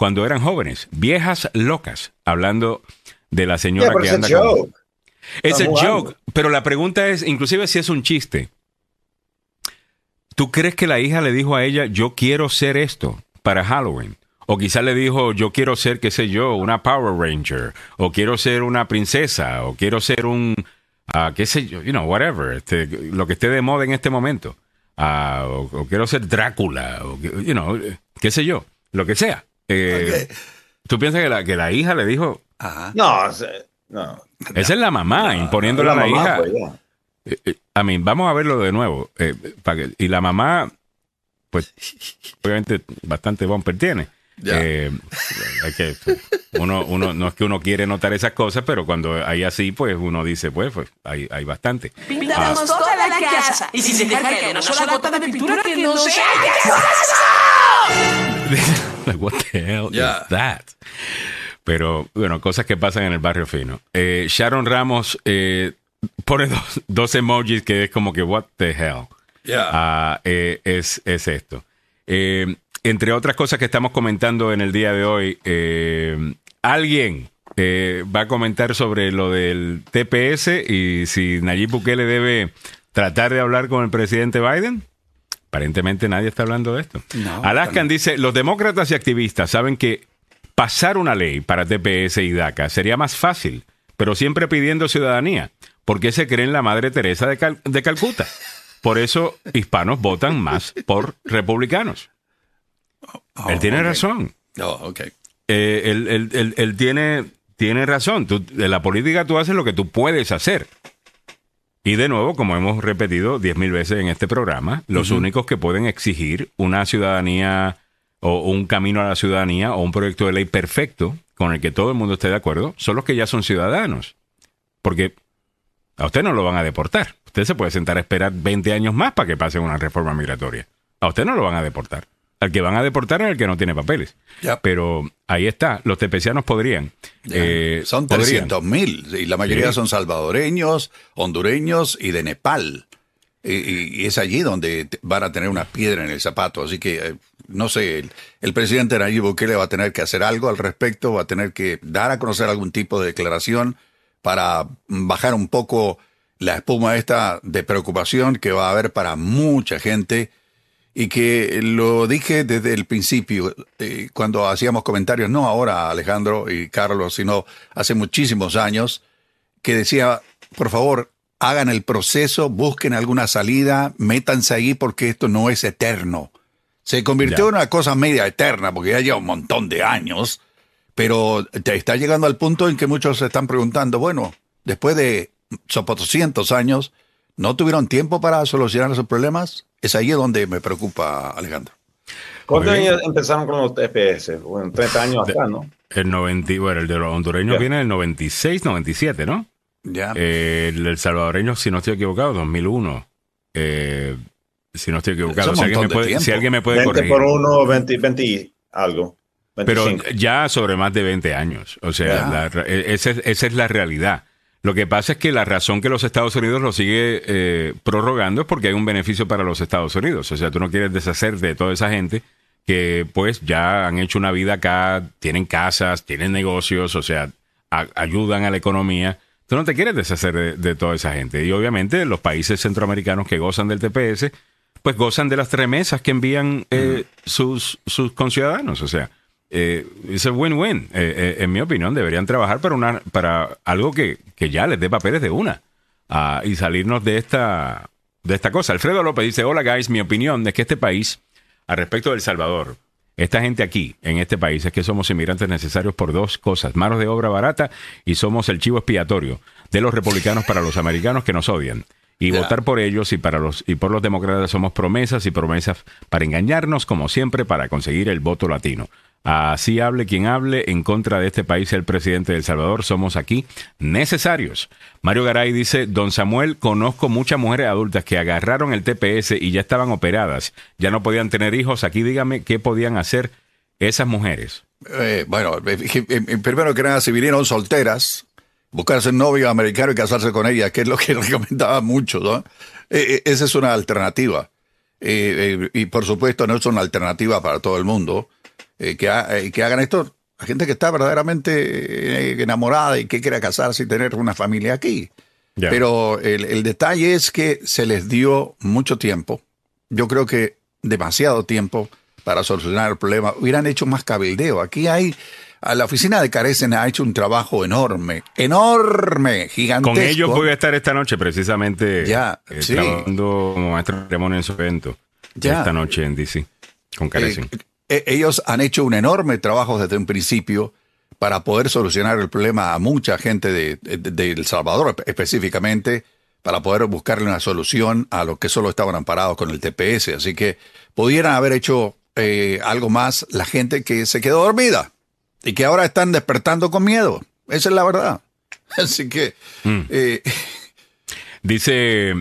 cuando eran jóvenes, viejas locas, hablando de la señora que anda con... Es el joke, pero la pregunta es, inclusive si es un chiste, ¿tú crees que la hija le dijo a ella, yo quiero ser esto para Halloween? O quizás le dijo, yo quiero ser, qué sé yo, una Power Ranger, o quiero ser una princesa, o quiero ser un, uh, qué sé yo, you know, whatever, este, lo que esté de moda en este momento o, quiero ser Drácula, o you know, qué sé yo, lo que sea. Eh, ¿Tú piensas que la, que la hija le dijo? No, no. Esa es la mamá imponiéndole a la, hija. Pues, eh, eh, a mí, vamos a verlo de nuevo. y la mamá, pues, obviamente, bastante bumper tiene. Eh, que uno, uno, no es que uno quiere notar esas cosas, pero cuando hay así, pues uno dice, pues, pues hay, hay bastante. Pintamos toda la casa. Y si se deja caer una sola gota de pintura que no sea What the hell is that? Pero, bueno, cosas que pasan en el barrio fino. Eh, Sharon Ramos eh, pone dos, dos, emojis que es como que, what the hell. Yeah. eh, es, es esto. Entre otras cosas que estamos comentando en el día de hoy, eh, alguien eh, va a comentar sobre lo del TPS y si Nayib Bukele debe tratar de hablar con el presidente Biden. Aparentemente nadie está hablando de esto. Alaskan dice, los demócratas y activistas saben que pasar una ley para TPS y DACA sería más fácil, pero siempre pidiendo ciudadanía, porque se creen la Madre Teresa de, de Calcuta. Por eso hispanos votan más por republicanos él tiene razón. Oh, eh, él, tiene, tiene razón. en la política tú haces lo que tú puedes hacer. Y de nuevo, como hemos repetido diez mil veces en este programa, los únicos que pueden exigir una ciudadanía o un camino a la ciudadanía o un proyecto de ley perfecto con el que todo el mundo esté de acuerdo son los que ya son ciudadanos. Porque a usted no lo van a deportar. Usted se puede sentar a esperar 20 años más para que pase una reforma migratoria. A usted no lo van a deportar. Al que van a deportar es el que no tiene papeles. Pero ahí está, los tepecianos podrían. Eh, son 300 mil y la mayoría son salvadoreños, hondureños y de Nepal. Y, es allí donde van a tener una piedra en el zapato. Así que, eh, no sé, el, presidente Nayib Bukele va a tener que hacer algo al respecto, va a tener que dar a conocer algún tipo de declaración para bajar un poco la espuma esta de preocupación que va a haber para mucha gente y que lo dije desde el principio, eh, cuando hacíamos comentarios, no ahora Alejandro y Carlos, sino hace muchísimos años, que decía, por favor, hagan el proceso, busquen alguna salida, métanse ahí porque esto no es eterno. Se convirtió en una cosa media eterna porque ya lleva un montón de años, pero te está llegando al punto en que muchos se están preguntando, bueno, después de 200 años, ¿No tuvieron tiempo para solucionar esos problemas? Es ahí donde me preocupa, Alejandro. ¿Cuántos años empezaron con los TPS? Bueno, 30 años acá, ¿no? El 90, bueno, el de los hondureños viene del 96, 97, ¿no? Ya. Eh, el, salvadoreño, si no estoy equivocado, 2001. Eh, si no estoy equivocado. Si alguien, me puede, si alguien, me puede, 20 por uno, 20, 20 algo. 25. Pero ya sobre más de 20 años. O sea, la, e, esa, esa, es la realidad. Lo que pasa es que la razón que los Estados Unidos lo sigue eh, prorrogando es porque hay un beneficio para los Estados Unidos. O sea, tú no quieres deshacer de toda esa gente que pues ya han hecho una vida acá, tienen casas, tienen negocios, o sea, ayudan a la economía. Tú no te quieres deshacer de, toda esa gente. Y obviamente los países centroamericanos que gozan del TPS, pues gozan de las remesas que envían eh, sus, sus conciudadanos. O sea, eh, es un win-win. Eh, en mi opinión, deberían trabajar para, una, para algo que, que ya les dé papeles de una ah, y salirnos de esta, de esta cosa. Alfredo López dice, hola guys, mi opinión es que este país al respecto del Salvador, esta gente aquí, en este país, es que somos inmigrantes necesarios por dos cosas, manos de obra barata y somos el chivo expiatorio de los republicanos para los americanos que nos odian. Y votar por ellos y, para los, y por los demócratas somos promesas y promesas para engañarnos, como siempre, para conseguir el voto latino. Así hable quien hable en contra de este país, el presidente de El Salvador, somos aquí necesarios. Mario Garay dice, don Samuel, conozco muchas mujeres adultas que agarraron el TPS y ya estaban operadas, ya no podían tener hijos. Aquí dígame qué podían hacer esas mujeres. Eh, bueno, primero que nada, si vinieron solteras, buscarse un novio americano y casarse con ella, que es lo que recomendaba mucho, ¿no? Eh, eh, esa es una alternativa. y por supuesto no es una alternativa para todo el mundo. Eh, que, eh, que, hagan esto a gente que está verdaderamente eh, enamorada y que quiere casarse y tener una familia aquí. Pero el, el, detalle es que se les dio mucho tiempo, yo creo que demasiado tiempo para solucionar el problema. Hubieran hecho más cabildeo. Aquí hay, a la oficina de Carecen ha hecho un trabajo enorme, enorme, gigantesco. Con ellos voy a estar esta noche precisamente ya, trabajando como maestro de en su evento. Ya. Esta noche en DC, con Carecen. E, ellos han hecho un enorme trabajo desde un principio para poder solucionar el problema a mucha gente de, El Salvador específicamente, para poder buscarle una solución a los que solo estaban amparados con el TPS. Así que pudieran haber hecho eh, algo más la gente que se quedó dormida y que ahora están despertando con miedo. Esa es la verdad. Así que... Mm. Eh, Dice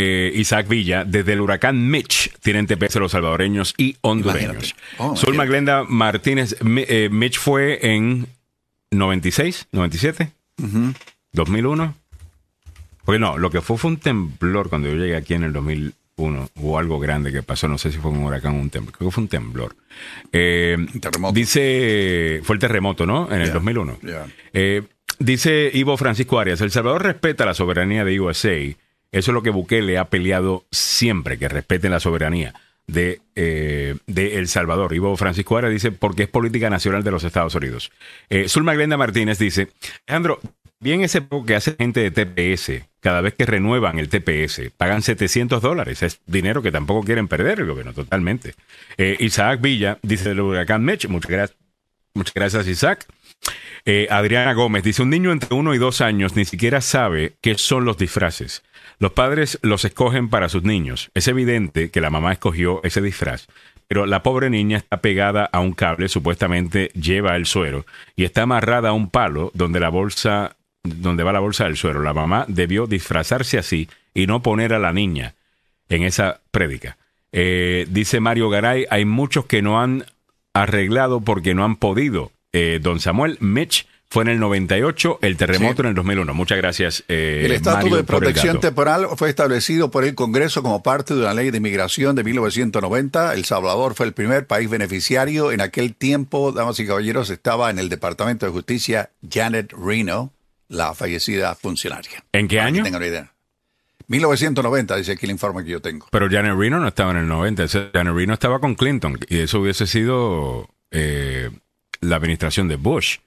eh, Isaac Villa, desde el huracán Mitch tienen TPS los salvadoreños y hondureños. Oh, Sol Maglenda Martínez, eh, Mitch fue en 96, 97, 2001. Porque no, lo que fue fue un temblor cuando yo llegué aquí en el 2001. Hubo algo grande que pasó, no sé si fue un huracán o un temblor. Creo que fue un temblor. Eh, dice, fue el terremoto, ¿no? En el 2001. dice Ivo Francisco Arias, El Salvador respeta la soberanía de USA eso es lo que Bukele ha peleado siempre, que respeten la soberanía de, eh, de, El Salvador. Ivo Francisco Ara dice, porque es política nacional de los Estados Unidos. Eh, Zulma Glenda Martínez dice, Alejandro, bien ese poco que hace gente de TPS, cada vez que renuevan el TPS, pagan 700 dólares. Es dinero que tampoco quieren perder el gobierno, totalmente. Eh, Isaac Villa dice del huracán Mech, muchas gracias, muchas gracias Isaac. Eh, Adriana Gómez dice, un niño entre uno y dos años ni siquiera sabe qué son los disfraces. Los padres los escogen para sus niños. Es evidente que la mamá escogió ese disfraz, pero la pobre niña está pegada a un cable, supuestamente lleva el suero, y está amarrada a un palo donde la bolsa, donde va la bolsa del suero. La mamá debió disfrazarse así y no poner a la niña en esa prédica. Eh, dice Mario Garay, hay muchos que no han arreglado porque no han podido. Eh, don Samuel Mitch fue en el 98, el terremoto en el 2001. Muchas gracias. Eh, el estatus de protección temporal fue establecido por el Congreso como parte de una ley de inmigración de 1990. El Salvador fue el primer país beneficiario. En aquel tiempo, damas y caballeros, estaba en el Departamento de Justicia Janet Reno, la fallecida funcionaria. ¿En qué año? Tengo idea. 1990, dice aquí el informe que yo tengo. Pero Janet Reno no estaba en el 90. Janet Reno estaba con Clinton y eso hubiese sido eh, la administración de Bush.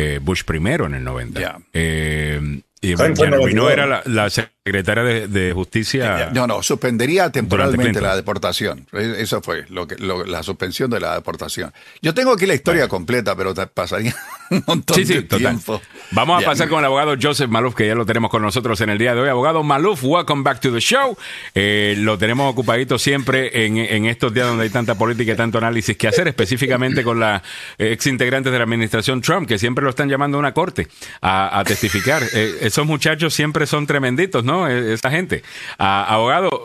Eh, Bush primero en el 90. Eh, y no era la, secretaria de, Justicia. No, no, suspendería temporalmente la deportación. E, eso fue lo que, la suspensión de la deportación. Yo tengo aquí la historia completa, pero pasaría un montón Sí, sí, de total. tiempo. Vamos a pasar con el abogado Joseph Maluf, que ya lo tenemos con nosotros en el día de hoy. Abogado Maluf, welcome back to the show. Eh, lo tenemos ocupadito siempre en, en estos días donde hay tanta política y tanto análisis que hacer, específicamente con las ex integrantes de la administración Trump, que siempre lo están llamando a una corte a, a testificar. Eh, esos muchachos siempre son tremenditos, ¿no? Eh, Esa gente. Ah, abogado,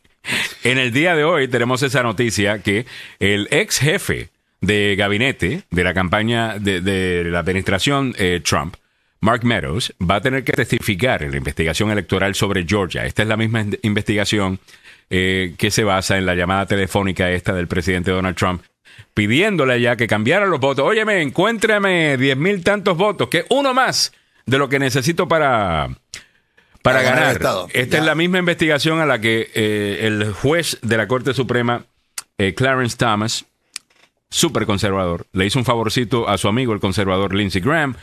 en el día de hoy tenemos esa noticia que el ex jefe de gabinete de la campaña de, de la administración eh, Trump, Mark Meadows, va a tener que testificar en la investigación electoral sobre Georgia. Esta es la misma in- investigación eh, que se basa en la llamada telefónica esta del presidente Donald Trump, pidiéndole ya que cambiara los votos. Óyeme, encuéntrame diez mil tantos votos, que uno más de lo que necesito para, para, Para ganar. Esta Ya. es la misma investigación a la que eh, el juez de la Corte Suprema, eh, Clarence Thomas, súper conservador, le hizo un favorcito a su amigo, el conservador Lindsey Graham,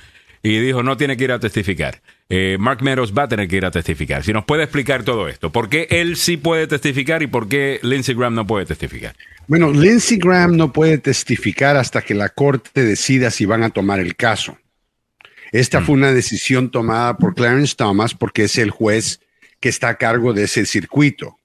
y dijo, no tiene que ir a testificar. Eh, Mark Meadows va a tener que ir a testificar. Si nos puede explicar todo esto, ¿por qué él sí puede testificar y por qué Lindsey Graham no puede testificar? Bueno, Lindsey Graham no puede testificar hasta que la corte decida si van a tomar el caso. Esta fue una decisión tomada por Clarence Thomas porque es el juez que está a cargo de ese circuito.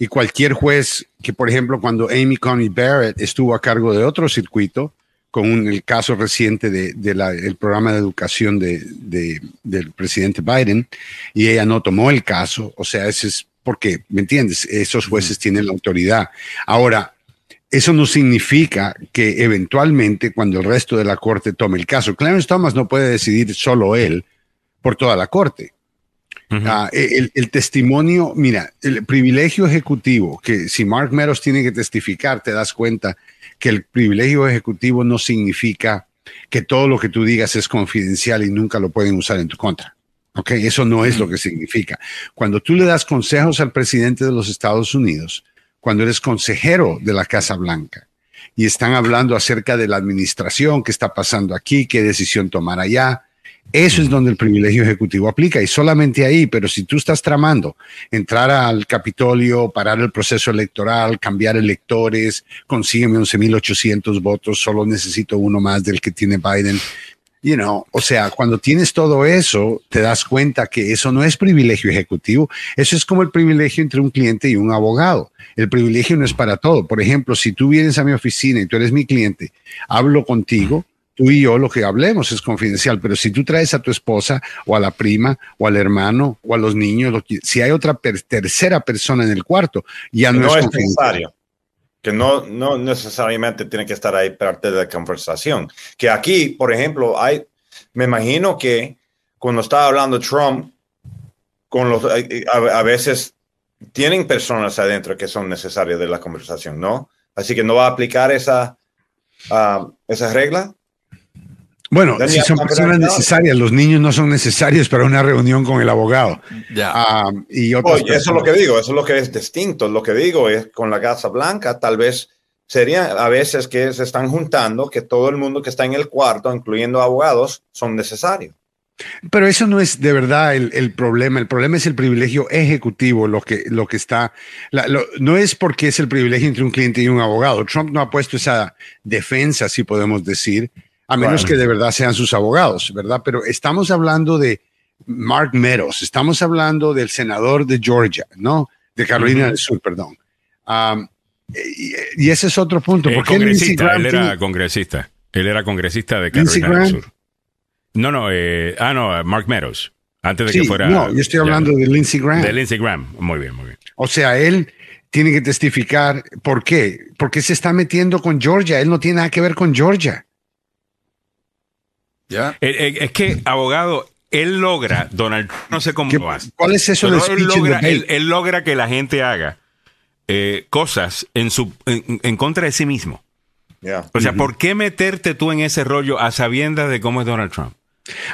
Y cualquier juez que, por ejemplo, cuando Amy Coney Barrett estuvo a cargo de otro circuito, con un- el caso reciente del de, programa de educación de- de- del presidente Biden, y ella no tomó el caso, o sea, ese es porque, ¿me entiendes? Esos jueces tienen la autoridad. Ahora, eso no significa que eventualmente cuando el resto de la corte tome el caso, Clarence Thomas no puede decidir solo él por toda la corte. Ah, el, el testimonio, mira, el privilegio ejecutivo, que si Mark Meadows tiene que testificar, te das cuenta que el privilegio ejecutivo no significa que todo lo que tú digas es confidencial y nunca lo pueden usar en tu contra. Ok, eso no es lo que significa. Cuando tú le das consejos al presidente de los Estados Unidos, cuando eres consejero de la Casa Blanca y están hablando acerca de la administración, qué está pasando aquí, qué decisión tomar allá, eso es donde el privilegio ejecutivo aplica y solamente ahí, pero si tú estás tramando entrar al Capitolio, parar el proceso electoral, cambiar electores, consígueme 11.800 votos, solo necesito uno más del que tiene Biden. You know, o sea, cuando tienes todo eso, te das cuenta que eso no es privilegio ejecutivo, eso es como el privilegio entre un cliente y un abogado. El privilegio no es para todo. Por ejemplo, si tú vienes a mi oficina y tú eres mi cliente, hablo contigo, tú y yo lo que hablemos es confidencial, pero si tú traes a tu esposa o a la prima o al hermano o a los niños, lo que- si hay otra per- tercera persona en el cuarto, ya no, no es confidencial. necesario. Que no, no necesariamente tiene que estar ahí parte de la conversación. Que aquí, por ejemplo, hay, me imagino que cuando está hablando Trump, con los, eh, a, a veces tienen personas adentro que son necesarias de la conversación, ¿no? Así que no va a aplicar esa, ah, esa regla. Bueno, si son personas necesarias, los niños no son necesarios para una reunión con el abogado. Ya. Ah, y otras Oye, eso es lo que digo, eso es lo que es distinto. Lo que digo es con la Casa Blanca, tal vez sería a veces que se están juntando que todo el mundo que está en el cuarto, incluyendo abogados, son necesarios. Pero eso no es de verdad el, el problema. El problema es el privilegio ejecutivo, lo que, lo que está. la- lo- no es porque es el privilegio entre un cliente y un abogado. Trump no ha puesto esa defensa, si podemos decir, a menos que de verdad sean sus abogados, ¿verdad? Pero estamos hablando de Mark Meadows, estamos hablando del senador de Georgia, ¿no? De Carolina del Sur, perdón. Um, y, y ese es otro punto. Eh, ¿Por qué Lindsey congresista, Graham él era congresista. Él era congresista de Carolina del. Sur. No, no, eh, ah, no, Mark Meadows. Antes de Sí, que fuera. no, yo estoy ya, hablando de Lindsey Graham. De Lindsey Graham. Muy bien, muy bien. O sea, él tiene que testificar. ¿Por qué? Porque se está metiendo con Georgia. Él no tiene nada que ver con Georgia. ¿Ya? Eh, eh, es que, abogado, él logra, Donald Trump, no sé cómo ¿Qué- lo hace. ¿Cuál es eso de él logra, él, él logra que la gente haga eh, cosas en, su, en, en contra de sí mismo. O sea, ¿por qué meterte tú en ese rollo a sabiendas de cómo es Donald Trump?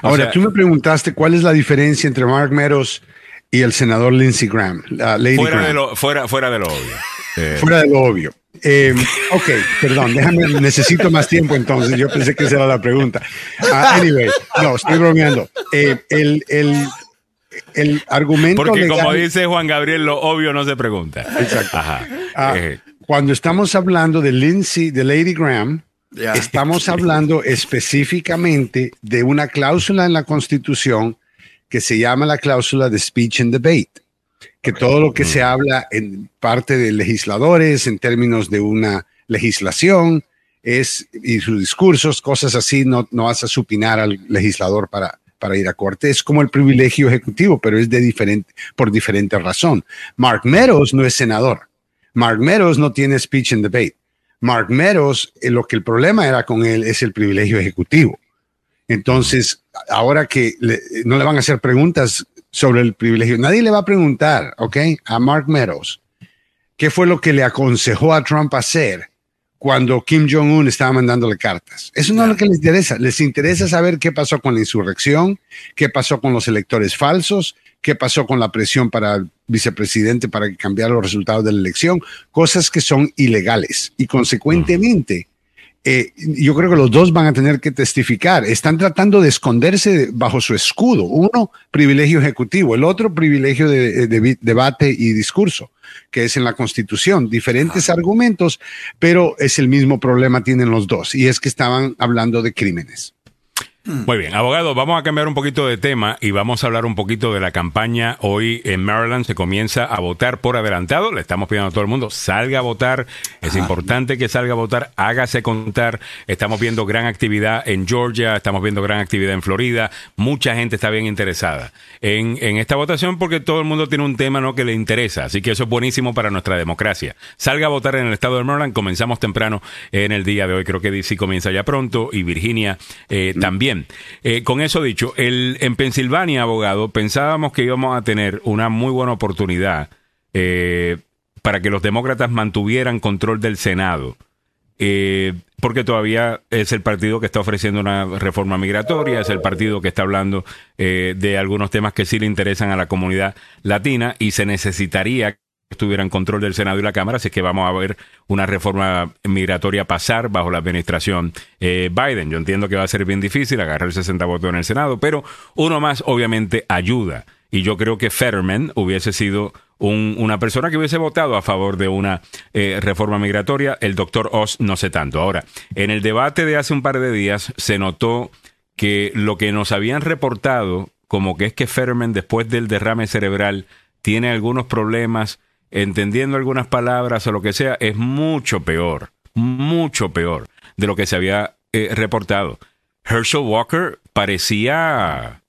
O Ahora, sea, tú me preguntaste cuál es la diferencia entre Mark Meadows y el senador Lindsey Graham, Lady fuera, Graham. de lo, fuera, fuera de lo obvio. Eh, Fuera de lo obvio. Eh, ok, perdón, déjame, necesito más tiempo entonces. Yo pensé que esa era la pregunta. Ah, anyway, no, estoy bromeando. Eh, el, el, el argumento porque como dice Juan Gabriel, lo obvio no se pregunta. Exacto. Ajá. Ah, Eh, cuando estamos hablando de Lindsay, de Lady Graham, Estamos hablando específicamente de una cláusula en la Constitución que se llama la cláusula de speech and debate, que todo lo que se habla en parte de legisladores en términos de una legislación es y sus discursos, cosas así, no, no hace supinar al legislador para, para ir a corte. Es como el privilegio ejecutivo, pero es de diferente, por diferente razón. Mark Meadows no es senador. Mark Meadows no tiene speech and debate. Mark Meadows, eh, lo que el problema era con él es el privilegio ejecutivo. Entonces, ahora que no le van a hacer preguntas sobre el privilegio, nadie le va a preguntar, ¿ok? A Mark Meadows, ¿qué fue lo que le aconsejó a Trump hacer cuando Kim Jong-un estaba mandándole cartas? Eso no es lo que les interesa. Les interesa saber qué pasó con la insurrección, qué pasó con los electores falsos, qué pasó con la presión para el vicepresidente para cambiar los resultados de la elección, cosas que son ilegales y consecuentemente. Eh, yo creo que los dos van a tener que testificar. Están tratando de esconderse bajo su escudo. Uno, privilegio ejecutivo, el otro, privilegio de, debate y discurso, que es en la Constitución. Diferentes argumentos, pero es el mismo problema tienen los dos, y es que estaban hablando de crímenes. Muy bien, abogado, vamos a cambiar un poquito de tema y vamos a hablar un poquito de la campaña. Hoy en Maryland se comienza a votar por adelantado. Le estamos pidiendo a todo el mundo, salga a votar. Es importante que salga a votar, hágase contar. Estamos viendo gran actividad en Georgia, estamos viendo gran actividad en Florida. Mucha gente está bien interesada en, en esta votación porque todo el mundo tiene un tema ¿no? que le interesa. Así que eso es buenísimo para nuestra democracia. Salga a votar en el estado de Maryland. Comenzamos temprano en el día de hoy. Creo que DC comienza ya pronto y Virginia eh, también. Eh, con eso dicho, el, en Pensilvania, abogado, pensábamos que íbamos a tener una muy buena oportunidad eh, para que los demócratas mantuvieran control del Senado. Eh, porque todavía es el partido que está ofreciendo una reforma migratoria, es el partido que está hablando de algunos temas que sí le interesan a la comunidad latina y se necesitaría estuvieran control del Senado y la Cámara, así que vamos a ver una reforma migratoria pasar bajo la administración eh, Biden. Yo entiendo que va a ser bien difícil agarrar 60 votos en el Senado, pero uno más obviamente ayuda. Y yo creo que Fetterman hubiese sido una persona que hubiese votado a favor de una eh, reforma migratoria. El doctor Oz no sé tanto. Ahora, en el debate de hace un par de días se notó que lo que nos habían reportado, como que es que Fetterman después del derrame cerebral tiene algunos problemas entendiendo algunas palabras o lo que sea, es mucho peor, mucho peor de lo que se había eh, reportado. Herschel Walker parecía,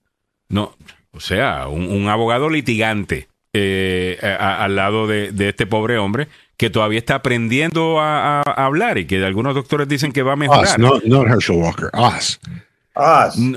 no, o sea, un, abogado litigante eh, al lado de, este pobre hombre que todavía está aprendiendo a, hablar y que algunos doctores dicen que va a mejorar. no, no Herschel Walker,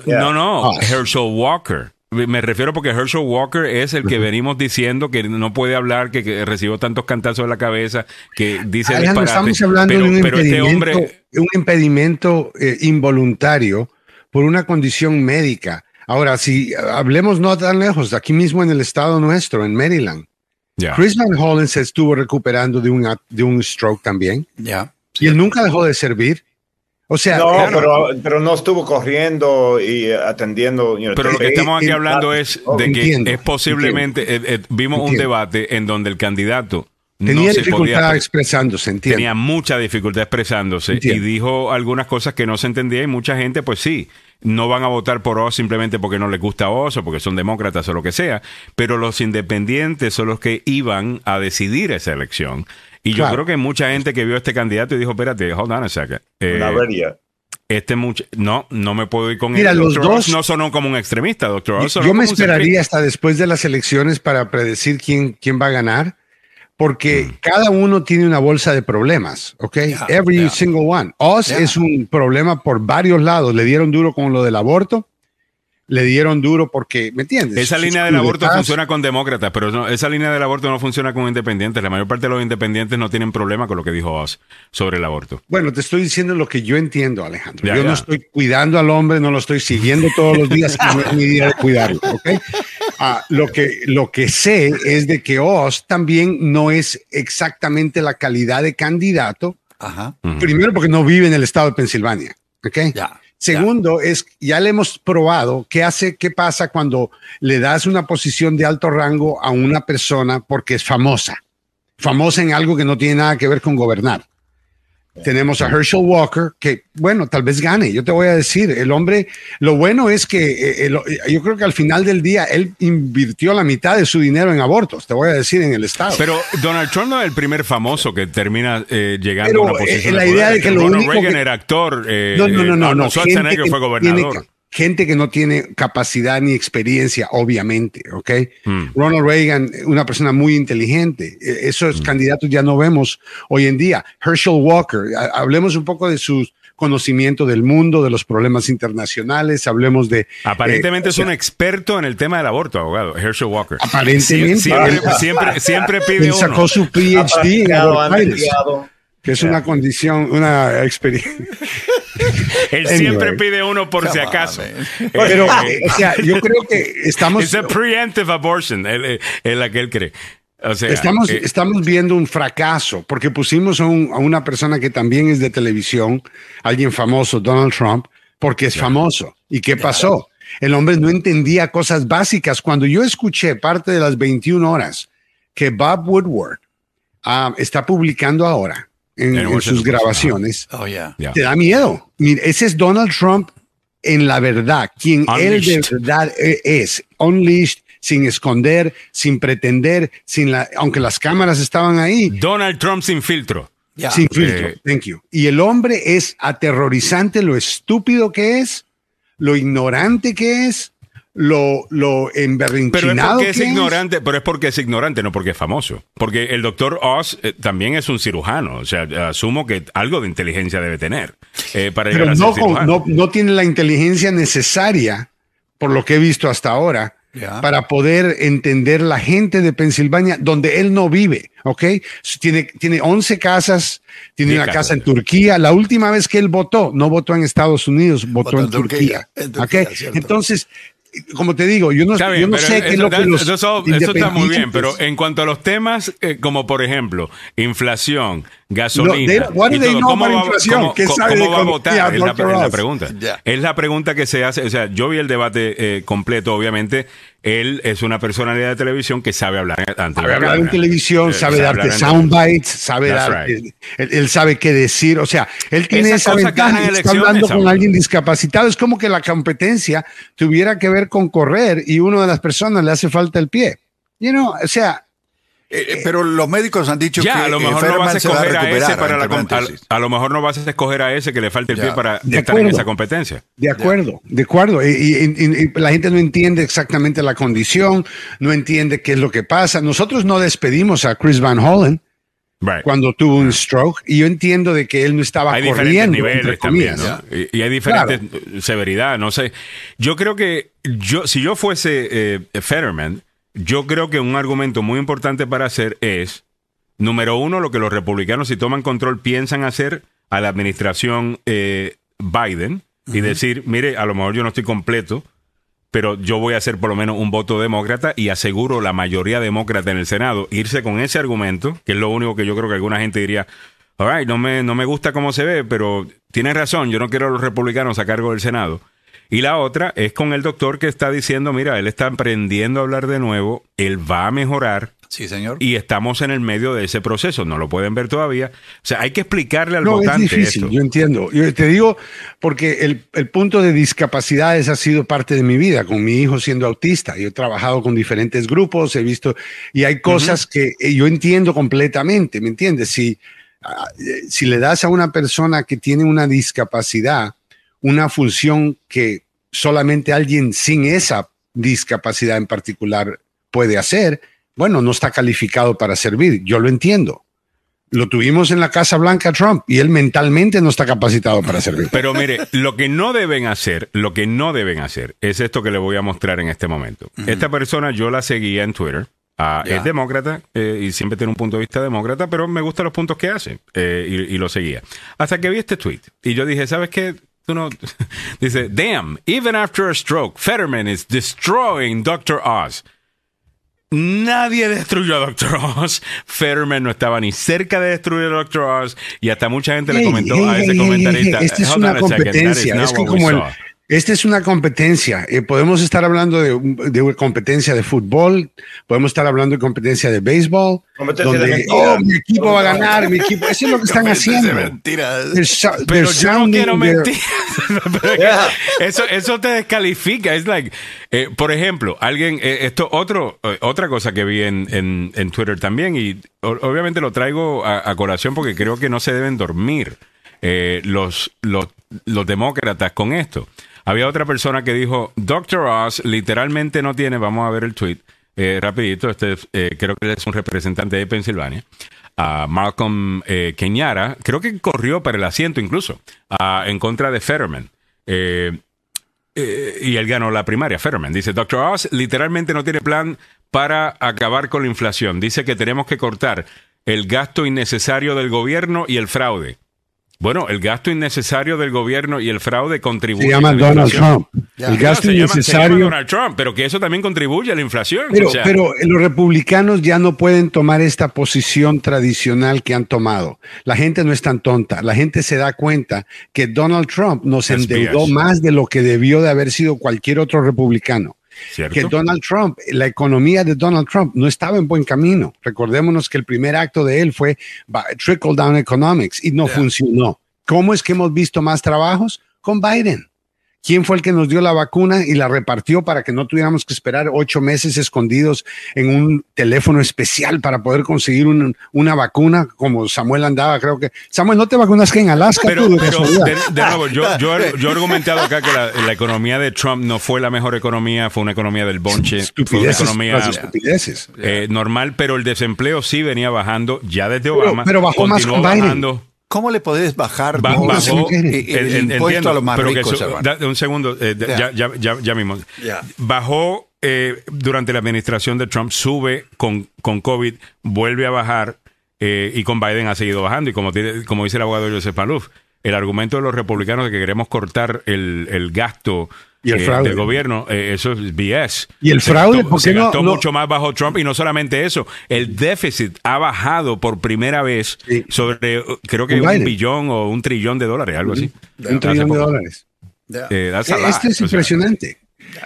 No, no, Herschel Walker. Me refiero porque Herschel Walker es el que venimos diciendo que no puede hablar, que, recibió tantos cantazos en la cabeza, que dice Estamos hablando de un este impedimento, un impedimento eh, involuntario por una condición médica. Ahora, si hablemos no tan lejos, aquí mismo en el estado nuestro, en Maryland, Chris Van Hollen se estuvo recuperando de un, de un stroke también. Ya. Y él nunca dejó de servir. O sea, no, pero, no estuvo corriendo y atendiendo. pero lo que estamos aquí hablando es de que es posiblemente, eh, eh, vimos un debate en donde el candidato tenía dificultad expresándose, entiendo. Tenía mucha dificultad expresándose y dijo algunas cosas que no se entendía y mucha gente, pues sí, no van a votar por Oz simplemente porque no les gusta Oz o porque son demócratas o lo que sea, pero los independientes son los que iban a decidir esa elección. Y yo creo que mucha gente que vio a este candidato y dijo, espérate, hold on a second. Eh, este mucho, no, no me puedo ir con Mira, Los dos, no sonó como un extremista, doctor. Yo, me esperaría hasta después de las elecciones para predecir quién, quién va a ganar, porque mm. cada uno tiene una bolsa de problemas, ¿ok? Every single one. Oz es un problema por varios lados. Le dieron duro con lo del aborto le dieron duro porque, ¿me entiendes? Esa línea del aborto funciona con demócratas, pero no, esa línea del aborto no funciona con independientes. La mayor parte de los independientes no tienen problema con lo que dijo Oz sobre el aborto. Bueno, te estoy diciendo lo que yo entiendo, Alejandro. yo no estoy cuidando al hombre, no lo estoy siguiendo todos los días, no es mi día de cuidarlo, ¿ok? Ah, lo, que, lo que sé es de que Oz también no es exactamente la calidad de candidato. Ajá. Primero porque no vive en el estado de Pensilvania, ¿ok? Ya. Segundo es, ya le hemos probado qué hace, qué pasa cuando le das una posición de alto rango a una persona porque es famosa, famosa en algo que no tiene nada que ver con gobernar. Tenemos a Herschel Walker, que bueno, tal vez gane. Yo te voy a decir, el hombre, lo bueno es que eh, eh, yo creo que al final del día él invirtió la mitad de su dinero en abortos, te voy a decir, en el Estado. Pero Donald Trump no es el primer famoso que termina eh, llegando a una posición. la idea de que lo Ronald Reagan era actor. no, no, no, no. no. Schwarzenegger fue gobernador gente que no tiene capacidad ni experiencia, obviamente, ¿ok? Hmm. Ronald Reagan, una persona muy inteligente. E, esos Hmm. candidatos ya no vemos hoy en día. Herschel Walker, hablemos un poco de su conocimiento del mundo, de los problemas internacionales, hablemos de... Aparentemente eh, es un experto en el tema del aborto, abogado, Herschel Walker. Aparentemente. siempre, siempre, siempre, pide Él sacó uno. su PhD en que es una condición, una experiencia. Él anyway. siempre pide uno por Come si acaso. On, Pero, eh, o sea, yo creo que estamos. Es a preemptive abortion, es la que él cree. O sea, estamos, eh, estamos viendo un fracaso porque pusimos a, un, a, una persona que también es de televisión, alguien famoso, Donald Trump, porque es yeah. famoso. ¿Y qué yeah. pasó? El hombre no entendía cosas básicas. Cuando yo escuché parte de las 21 horas que Bob Woodward uh, está publicando ahora, en, en sus grabaciones, oh, yeah. te da miedo. Mira, ese es Donald Trump en la verdad, quien Unleashed. él de verdad es, unleashed, sin esconder, sin pretender, sin la, aunque las cámaras estaban ahí. Donald Trump sin filtro. Yeah. Sin filtro, eh, thank you. Y el hombre es aterrorizante lo estúpido que es, lo ignorante que es, lo, lo emberrinchinado Pero es porque es ignorante, pero es porque es ignorante, no porque es famoso. Porque el doctor Oz eh, también es un cirujano. O sea, asumo que algo de inteligencia debe tener. Eh, para Pero llegar no, a ser cirujano. no, no tiene la inteligencia necesaria, por lo que he visto hasta ahora, Yeah. para poder entender la gente de Pensilvania donde él no vive, ¿ok? Tiene, tiene 11 casas, tiene una casa en Turquía. La última vez que él votó, no votó en Estados Unidos, votó, en, Turquía. en Turquía, ¿ok? cierto. Entonces, como te digo, yo no, Está bien, yo no pero sé qué es eso, lo que los eso- eso está muy bien, pero en cuanto a los temas, eh, como por ejemplo, inflación, No, gasolina, they- y todo, ¿cómo va, inflación? cómo- ¿Qué cómo- sabe cómo de va a votar? Es la, es pregunta. Es la pregunta que se hace, o sea, yo vi el debate eh, completo, obviamente, él es una personalidad de televisión que sabe hablar ante Sabe hablar en televisión, Eh, sabe sabe darte soundbites, sabe That's dar, right. él, él sabe qué decir, o sea, él tiene esa cosas ventaja, está hablando con alguien discapacitado, es como que la competencia tuviera que ver con correr y una de las personas le hace falta el pie. You know, o sea, Eh, eh, pero los médicos han dicho Ya, que a lo eh, mejor no vas a escoger a ese para la a, a lo mejor no vas a escoger a ese que le falte el Ya. pie para De estar en esa competencia. De acuerdo, de acuerdo. Y, y- y- y la gente no entiende exactamente la condición, no entiende qué es lo que pasa. Nosotros no despedimos a Chris Van Hollen Right. cuando tuvo un stroke y yo entiendo de que él no estaba hay diferentes corriendo. niveles también. Y, hay diferentes eh, severidad, no sé. Yo creo que yo, si yo fuese eh, Fetterman, yo creo que un argumento muy importante para hacer es, número uno, lo que los republicanos, si toman control, piensan hacer a la administración eh, Biden y decir, mire, a lo mejor yo no estoy completo, pero yo voy a hacer por lo menos un voto demócrata y aseguro la mayoría demócrata en el Senado. Irse con ese argumento, que es lo único que yo creo que alguna gente diría, all right, no me, no me gusta cómo se ve, pero tienes razón, yo no quiero a los republicanos a cargo del Senado. Y la otra es con el doctor que está diciendo, mira, él está aprendiendo a hablar de nuevo, él va a mejorar Sí, señor. y estamos en el medio de ese proceso, no lo pueden ver todavía. O sea, hay que explicarle al No, es votante difícil, esto. yo entiendo. Yo te digo porque el, el punto de discapacidades ha sido parte de mi vida, con mi hijo siendo autista. Yo he trabajado con diferentes grupos, he visto, y hay cosas que eh, yo entiendo completamente, ¿me entiendes? Si, ah, eh, si le das a una persona que tiene una discapacidad una función que solamente alguien sin esa discapacidad en particular puede hacer, bueno, no está calificado para servir. Yo lo entiendo. Lo tuvimos en la Casa Blanca Trump y él mentalmente no está capacitado para servir. Pero mire, lo que no deben hacer, lo que no deben hacer es esto que le voy a mostrar en este momento. Esta persona yo la seguía en Twitter. ah. Es demócrata eh, y siempre tiene un punto de vista demócrata, pero me gustan los puntos que hace eh, y, y lo seguía. Hasta que vi este tweet y yo dije, ¿sabes qué? Tú no... Dice, damn, even after a stroke, Fetterman is destroying Dr. Oz. Nadie destruyó a Dr. Oz. Fetterman no estaba ni cerca de destruir a Dr. Oz. Y hasta mucha gente le comentó hey, a ese hey, comentarista. Esta es "Hold una competencia. Es que como el, saw." Esta es una competencia. Eh, podemos estar hablando de, de, competencia de fútbol, podemos estar hablando de competencia de béisbol, donde oh, mi equipo va a ganar, mi equipo. Eso es lo que están haciendo. Mentiras. Pero yo no quiero mentir. eso, eso te descalifica. Es like, eh, por ejemplo, alguien, eh, esto otro, otra cosa que vi en, en, en Twitter también, y obviamente lo traigo a, a, colación porque creo que no se deben dormir los, los, los demócratas con esto. Había otra persona que dijo, Dr. Oz literalmente no tiene, vamos a ver el tweet, eh, rapidito, este eh, creo que es un representante de Pensilvania, a Malcolm eh, creo que corrió para el asiento incluso, en contra de Fetterman. y él ganó la primaria, Fetterman. Dice, Dr. Oz literalmente no tiene plan para acabar con la inflación. Dice que tenemos que cortar el gasto innecesario del gobierno y el fraude. Bueno, el gasto innecesario del gobierno y el fraude contribuye. Se llama Donald Trump. El gasto innecesario. Donald Trump, pero que eso también contribuye a la inflación. Pero, pero, los republicanos ya no pueden tomar esta posición tradicional que han tomado. La gente no es tan tonta. La gente se da cuenta que Donald Trump nos endeudó más de lo que debió de haber sido cualquier otro republicano. Que Donald Trump, la economía de Donald Trump no estaba en buen camino. Recordémonos que el primer acto de él fue Trickle Down Economics y no funcionó. ¿Cómo es que hemos visto más trabajos? Con Biden. ¿Quién fue el que nos dio la vacuna y la repartió para que no tuviéramos que esperar ocho meses escondidos en un teléfono especial para poder conseguir una vacuna como Samuel andaba? Creo que. Samuel, ¿no te vacunas que en Alaska? Pero, de, nuevo, yo, yo, he argumentado acá que la, economía de Trump no fue la mejor economía, fue una economía del bonche, fue una economía eh, normal, pero el desempleo sí venía bajando ya desde Obama. Pero, bajó más con Biden. ¿Cómo le podés bajar ba bajó, el, impuesto a los más ricos? un segundo, eh, ya, ya, ya, ya, mismo. Bajó eh, durante la administración de Trump, sube con, con COVID, vuelve a bajar eh, y con Biden ha seguido bajando. Y como, como dice el abogado Joseph Malouf, el argumento de los republicanos de que queremos cortar el, el gasto y el eh, fraude. del gobierno, eh, eso es BS. Y el fraude, porque se gastó mucho más bajo Trump y no solamente eso, el déficit ha bajado por primera vez sobre, creo que un billón o un trillón de dólares, algo así. Un trillón de dólares. Eh, este es impresionante.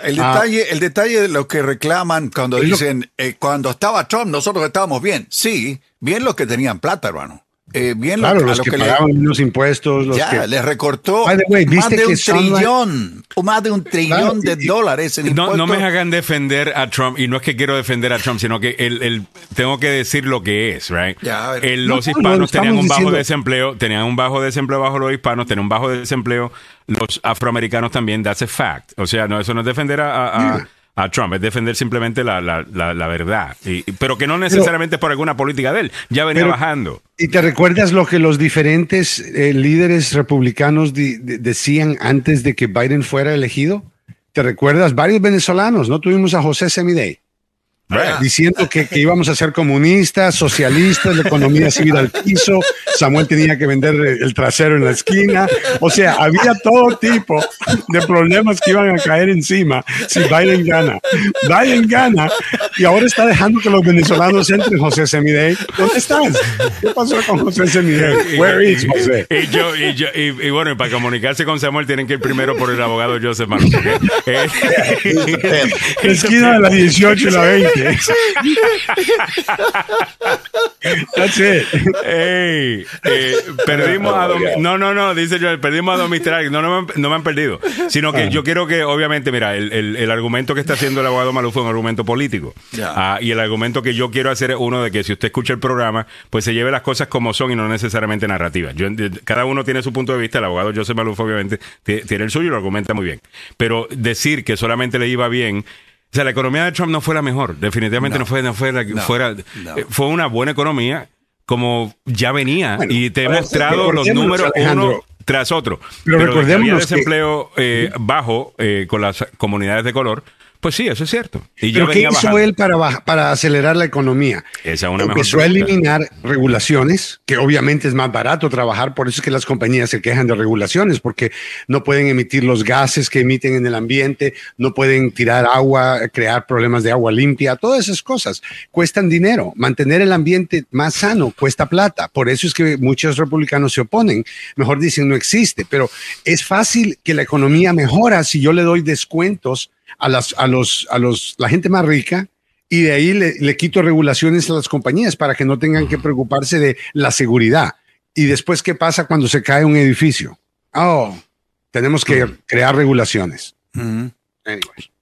El ah. detalle, el detalle de lo que reclaman cuando dicen, cuando estaba Trump nosotros estábamos bien. Sí, bien los que tenían plata, hermano. Eh, bien claro, los que, pagaban los impuestos, los ya, que les recortó más de un trillón, o más de un trillón de dólares en no, no me hagan defender a Trump, y no es que quiero defender a Trump, sino que el, el tengo que decir lo que es, right? los hispanos tenían un bajo desempleo, tenían un bajo desempleo bajo los hispanos, tenían un bajo desempleo los afroamericanos también, that's a fact. O sea, no, eso no es defender a a Trump, es defender simplemente la, la, la, verdad, y, pero que no necesariamente por alguna política de él, ya venía bajando. ¿Y te recuerdas lo que los diferentes eh, líderes republicanos decían antes de que Biden fuera elegido? ¿Te recuerdas? Varios venezolanos, ¿no? Tuvimos a José Semidey diciendo que, íbamos a ser comunistas, socialistas, la economía civil al piso, Samuel tenía que vender el trasero en la esquina, o sea, había todo tipo de problemas que iban a caer encima si Biden gana. Biden gana y ahora está dejando que los venezolanos entren, José Semidey. ¿Dónde estás? ¿Qué pasó con José Semidey? Where is José? Y, yo, y, yo, y, bueno, para comunicarse con Samuel tienen que ir primero por el abogado Joseph Manuel. Eh, esquina de la 18 y la 20. That's it. Hey, eh, perdimos a No, no, no, dice yo, perdimos a Don No, no, no, me han perdido. Sino que ah. yo quiero que, obviamente, mira, el, el, el, argumento que está haciendo el abogado Maluf fue un argumento político. Ah, y el argumento que yo quiero hacer es uno de que si usted escucha el programa, pues se lleve las cosas como son y no necesariamente narrativas. Yo, cada uno tiene su punto de vista. El abogado Joseph Maluf, obviamente, tiene el suyo y lo argumenta muy bien. Pero decir que solamente le iba bien sea, la economía de Trump no fue la mejor. Definitivamente no, fue, no fue la, fuera, eh, fue una buena economía como ya venía y te he mostrado los números uno tras otro. Pero, recordemos había desempleo eh, bajo eh, con las comunidades de color Pues sí, eso es cierto. Y ¿Pero qué hizo él para, para acelerar la economía? Esa una Empezó a eliminar regulaciones, que obviamente es más barato trabajar, por eso es que las compañías se quejan de regulaciones, porque no pueden emitir los gases que emiten en el ambiente, no pueden tirar agua, crear problemas de agua limpia, todas esas cosas cuestan dinero. Mantener el ambiente más sano cuesta plata. Por eso es que muchos republicanos se oponen. Mejor dicen no existe, pero es fácil que la economía mejora si yo le doy descuentos a, las, a, los, a los, la gente más rica y de ahí le, quito regulaciones a las compañías para que no tengan que preocuparse de la seguridad. Y después, ¿qué pasa cuando se cae un edificio? Oh, tenemos que crear regulaciones.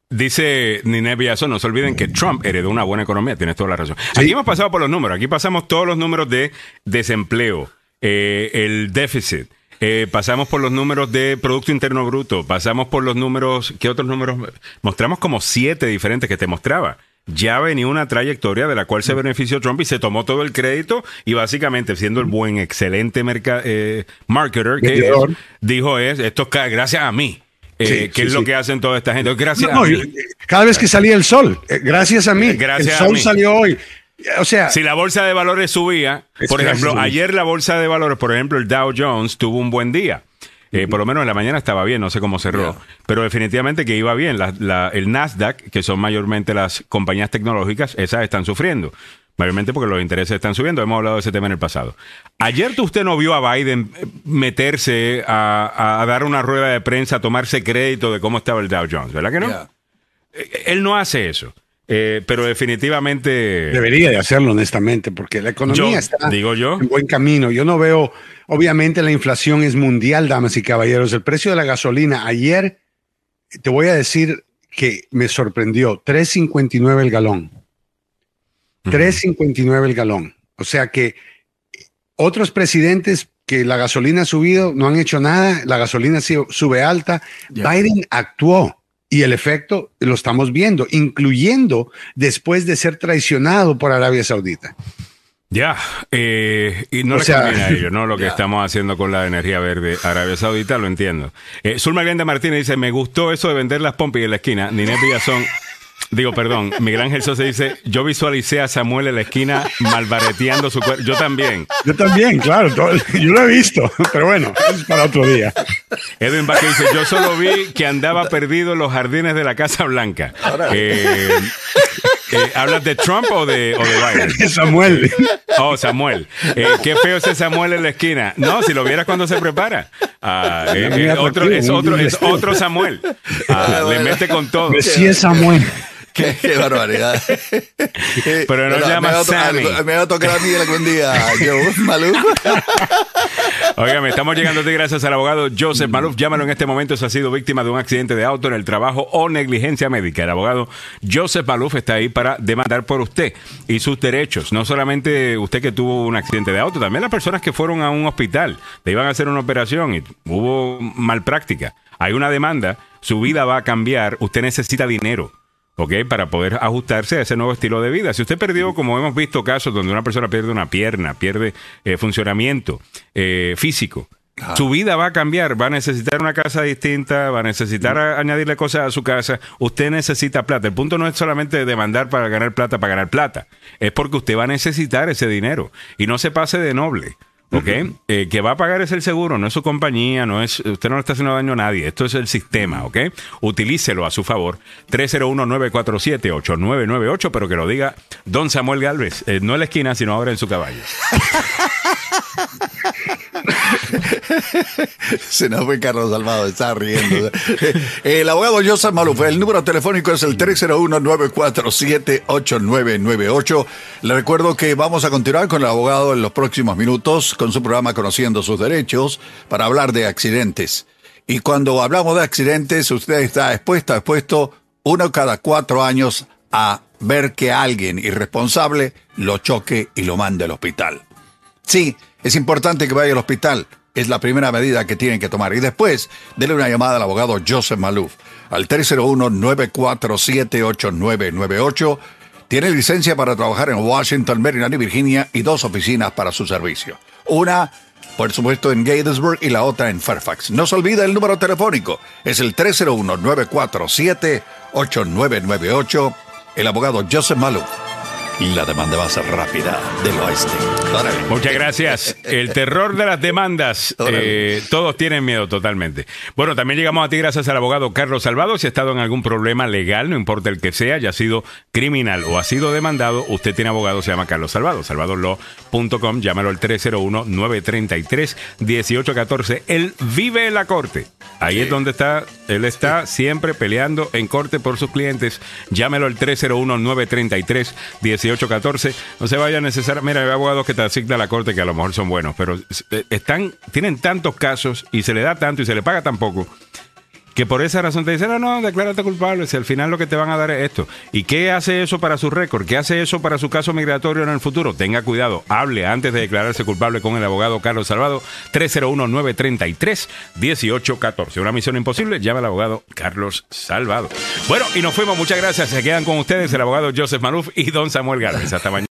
Dice Nine Villazo, no se olviden que Trump heredó una buena economía, tienes toda la razón. Aquí hemos pasado por los números, aquí pasamos todos los números de desempleo, eh, el déficit, eh, pasamos por los números de Producto Interno Bruto, pasamos por los números, ¿qué otros números? Mostramos como siete diferentes que te mostraba. Ya venía una trayectoria de la cual se benefició Trump y se tomó todo el crédito y básicamente siendo el buen, excelente eh, marketer que dijo es, esto es gracias a mí. Eh, ¿Qué es lo que hacen toda esta gente? Gracias a mí. Cada vez que salía el sol, gracias a mí. Gracias el sol salió hoy. O sea, si la bolsa de valores subía, por ejemplo, ayer la bolsa de valores, por ejemplo, el Dow Jones tuvo un buen día. Eh, por lo menos en la mañana estaba bien, no sé cómo cerró, pero definitivamente que iba bien. el Nasdaq, que son mayormente las compañías tecnológicas, esas están sufriendo. Mayormente porque los intereses están subiendo. Hemos hablado de ese tema en el pasado. Ayer usted no vio a Biden eh, meterse a, dar una rueda de prensa, a tomarse crédito de cómo estaba el Dow Jones, ¿verdad que no? Eh, él no hace eso. Eh, pero definitivamente... Debería de hacerlo honestamente, porque la economía está digo yo. en buen camino. Yo no veo, obviamente la inflación es mundial, damas y caballeros. El precio de la gasolina ayer, te voy a decir que me sorprendió, 3.59 el galón. 3.59 el galón. O sea que otros presidentes que la gasolina ha subido no han hecho nada, la gasolina sube alta. Biden actuó y el efecto lo estamos viendo, incluyendo después de ser traicionado por Arabia Saudita. Ya, eh, y no le conviene a ellos, ¿no? Lo que estamos haciendo con la energía verde Arabia Saudita, lo entiendo. Eh, Zulma Martínez dice, me gustó eso de vender las pompis en la esquina. Ninés Villazón Digo, perdón, Miguel Ángel Sosa dice, yo visualicé a Samuel en la esquina malbareteando su cuerpo. Yo también. Yo también, claro. yo lo he visto, pero bueno, es para otro día. Edwin Vázquez dice, yo solo vi que andaba perdido en los jardines de la Casa Blanca. Eh, eh, ¿Hablas de Trump o de, o de Biden? Samuel. Oh, Samuel. Eh, qué feo ese Samuel en la esquina. No, si lo vieras cuando se prepara. Ah, otro, es, otro, es otro Samuel. Ah, le mete con todo. Sí es Samuel. Qué, barbaridad. Pero no llama Sammy. Me va a tocar a mí algún día, yo, Maluf. Óigame, estamos llegando a ti gracias al abogado Joseph Maluf. Llámalo en este momento si ha sido víctima de un accidente de auto en el trabajo o negligencia médica. El abogado Joseph Maluf está ahí para demandar por usted y sus derechos. No solamente usted que tuvo un accidente de auto, también las personas que fueron a un hospital, le iban a hacer una operación y hubo mal práctica. Hay una demanda, su vida va a cambiar, usted necesita dinero. ¿Ok? Para poder ajustarse a ese nuevo estilo de vida. Si usted perdió, como hemos visto casos donde una persona pierde una pierna, pierde eh, funcionamiento eh, físico, su vida va a cambiar, va a necesitar una casa distinta, va a necesitar añadirle cosas a su casa. Usted necesita plata. El punto no es solamente demandar para ganar plata, para ganar plata. Es porque usted va a necesitar ese dinero. Y no se pase de noble. ¿Ok? Eh, que va a pagar es el seguro, no es su compañía, no es, usted no le está haciendo daño a nadie, esto es el sistema, ¿ok? Utilícelo a su favor. 301-947-8998, pero que lo diga Don Samuel Galvez, eh, no en la esquina, sino ahora en su caballo. Se nos fue Carlos Salvado, está riendo. El abogado Joseph Maluf, el número telefónico es el 301-947-8998. Le recuerdo que vamos a continuar con el abogado en los próximos minutos con su programa Conociendo sus Derechos para hablar de accidentes. Y cuando hablamos de accidentes, usted está expuesto, expuesto uno cada cuatro años a ver que alguien irresponsable lo choque y lo mande al hospital. Sí, es importante que vaya al hospital. Es la primera medida que tienen que tomar. Y después, denle una llamada al abogado Joseph Maluf al 301-947-8998. Tiene licencia para trabajar en Washington, Maryland y Virginia y dos oficinas para su servicio. Una por supuesto en Gatesburg y la otra en Fairfax. No se olvide el número telefónico, es el 301-947-8998, el abogado Joseph Malou la demanda va a ser rápida del oeste. Muchas gracias. El terror de las demandas. Eh, todos tienen miedo totalmente. Bueno, también llegamos a ti gracias al abogado Carlos Salvado. Si ha estado en algún problema legal, no importa el que sea, ya ha sido criminal o ha sido demandado, usted tiene abogado, se llama Carlos Salvado. Salvadorlaw.com, llámalo al 301-933-1814. Él vive en la corte. Ahí es donde está, él está siempre peleando en corte por sus clientes. Llámelo al 301-933-1814. No se vaya a necesitar. Mira, hay abogados que te asignan a la corte que a lo mejor son buenos, pero eh, están, tienen tantos casos y se le da tanto y se le paga tan poco que por esa razón te dicen, no, no, declárate culpable, si al final lo que te van a dar es esto. ¿Y qué hace eso para su récord? ¿Qué hace eso para su caso migratorio en el futuro? Tenga cuidado, hable antes de declararse culpable con el abogado Carlos Salvado, 301-933-1814. Una misión imposible, llama al abogado Carlos Salvado. Bueno, y nos fuimos, muchas gracias, se quedan con ustedes el abogado Joseph Manuf y don Samuel Gálvez. Hasta mañana.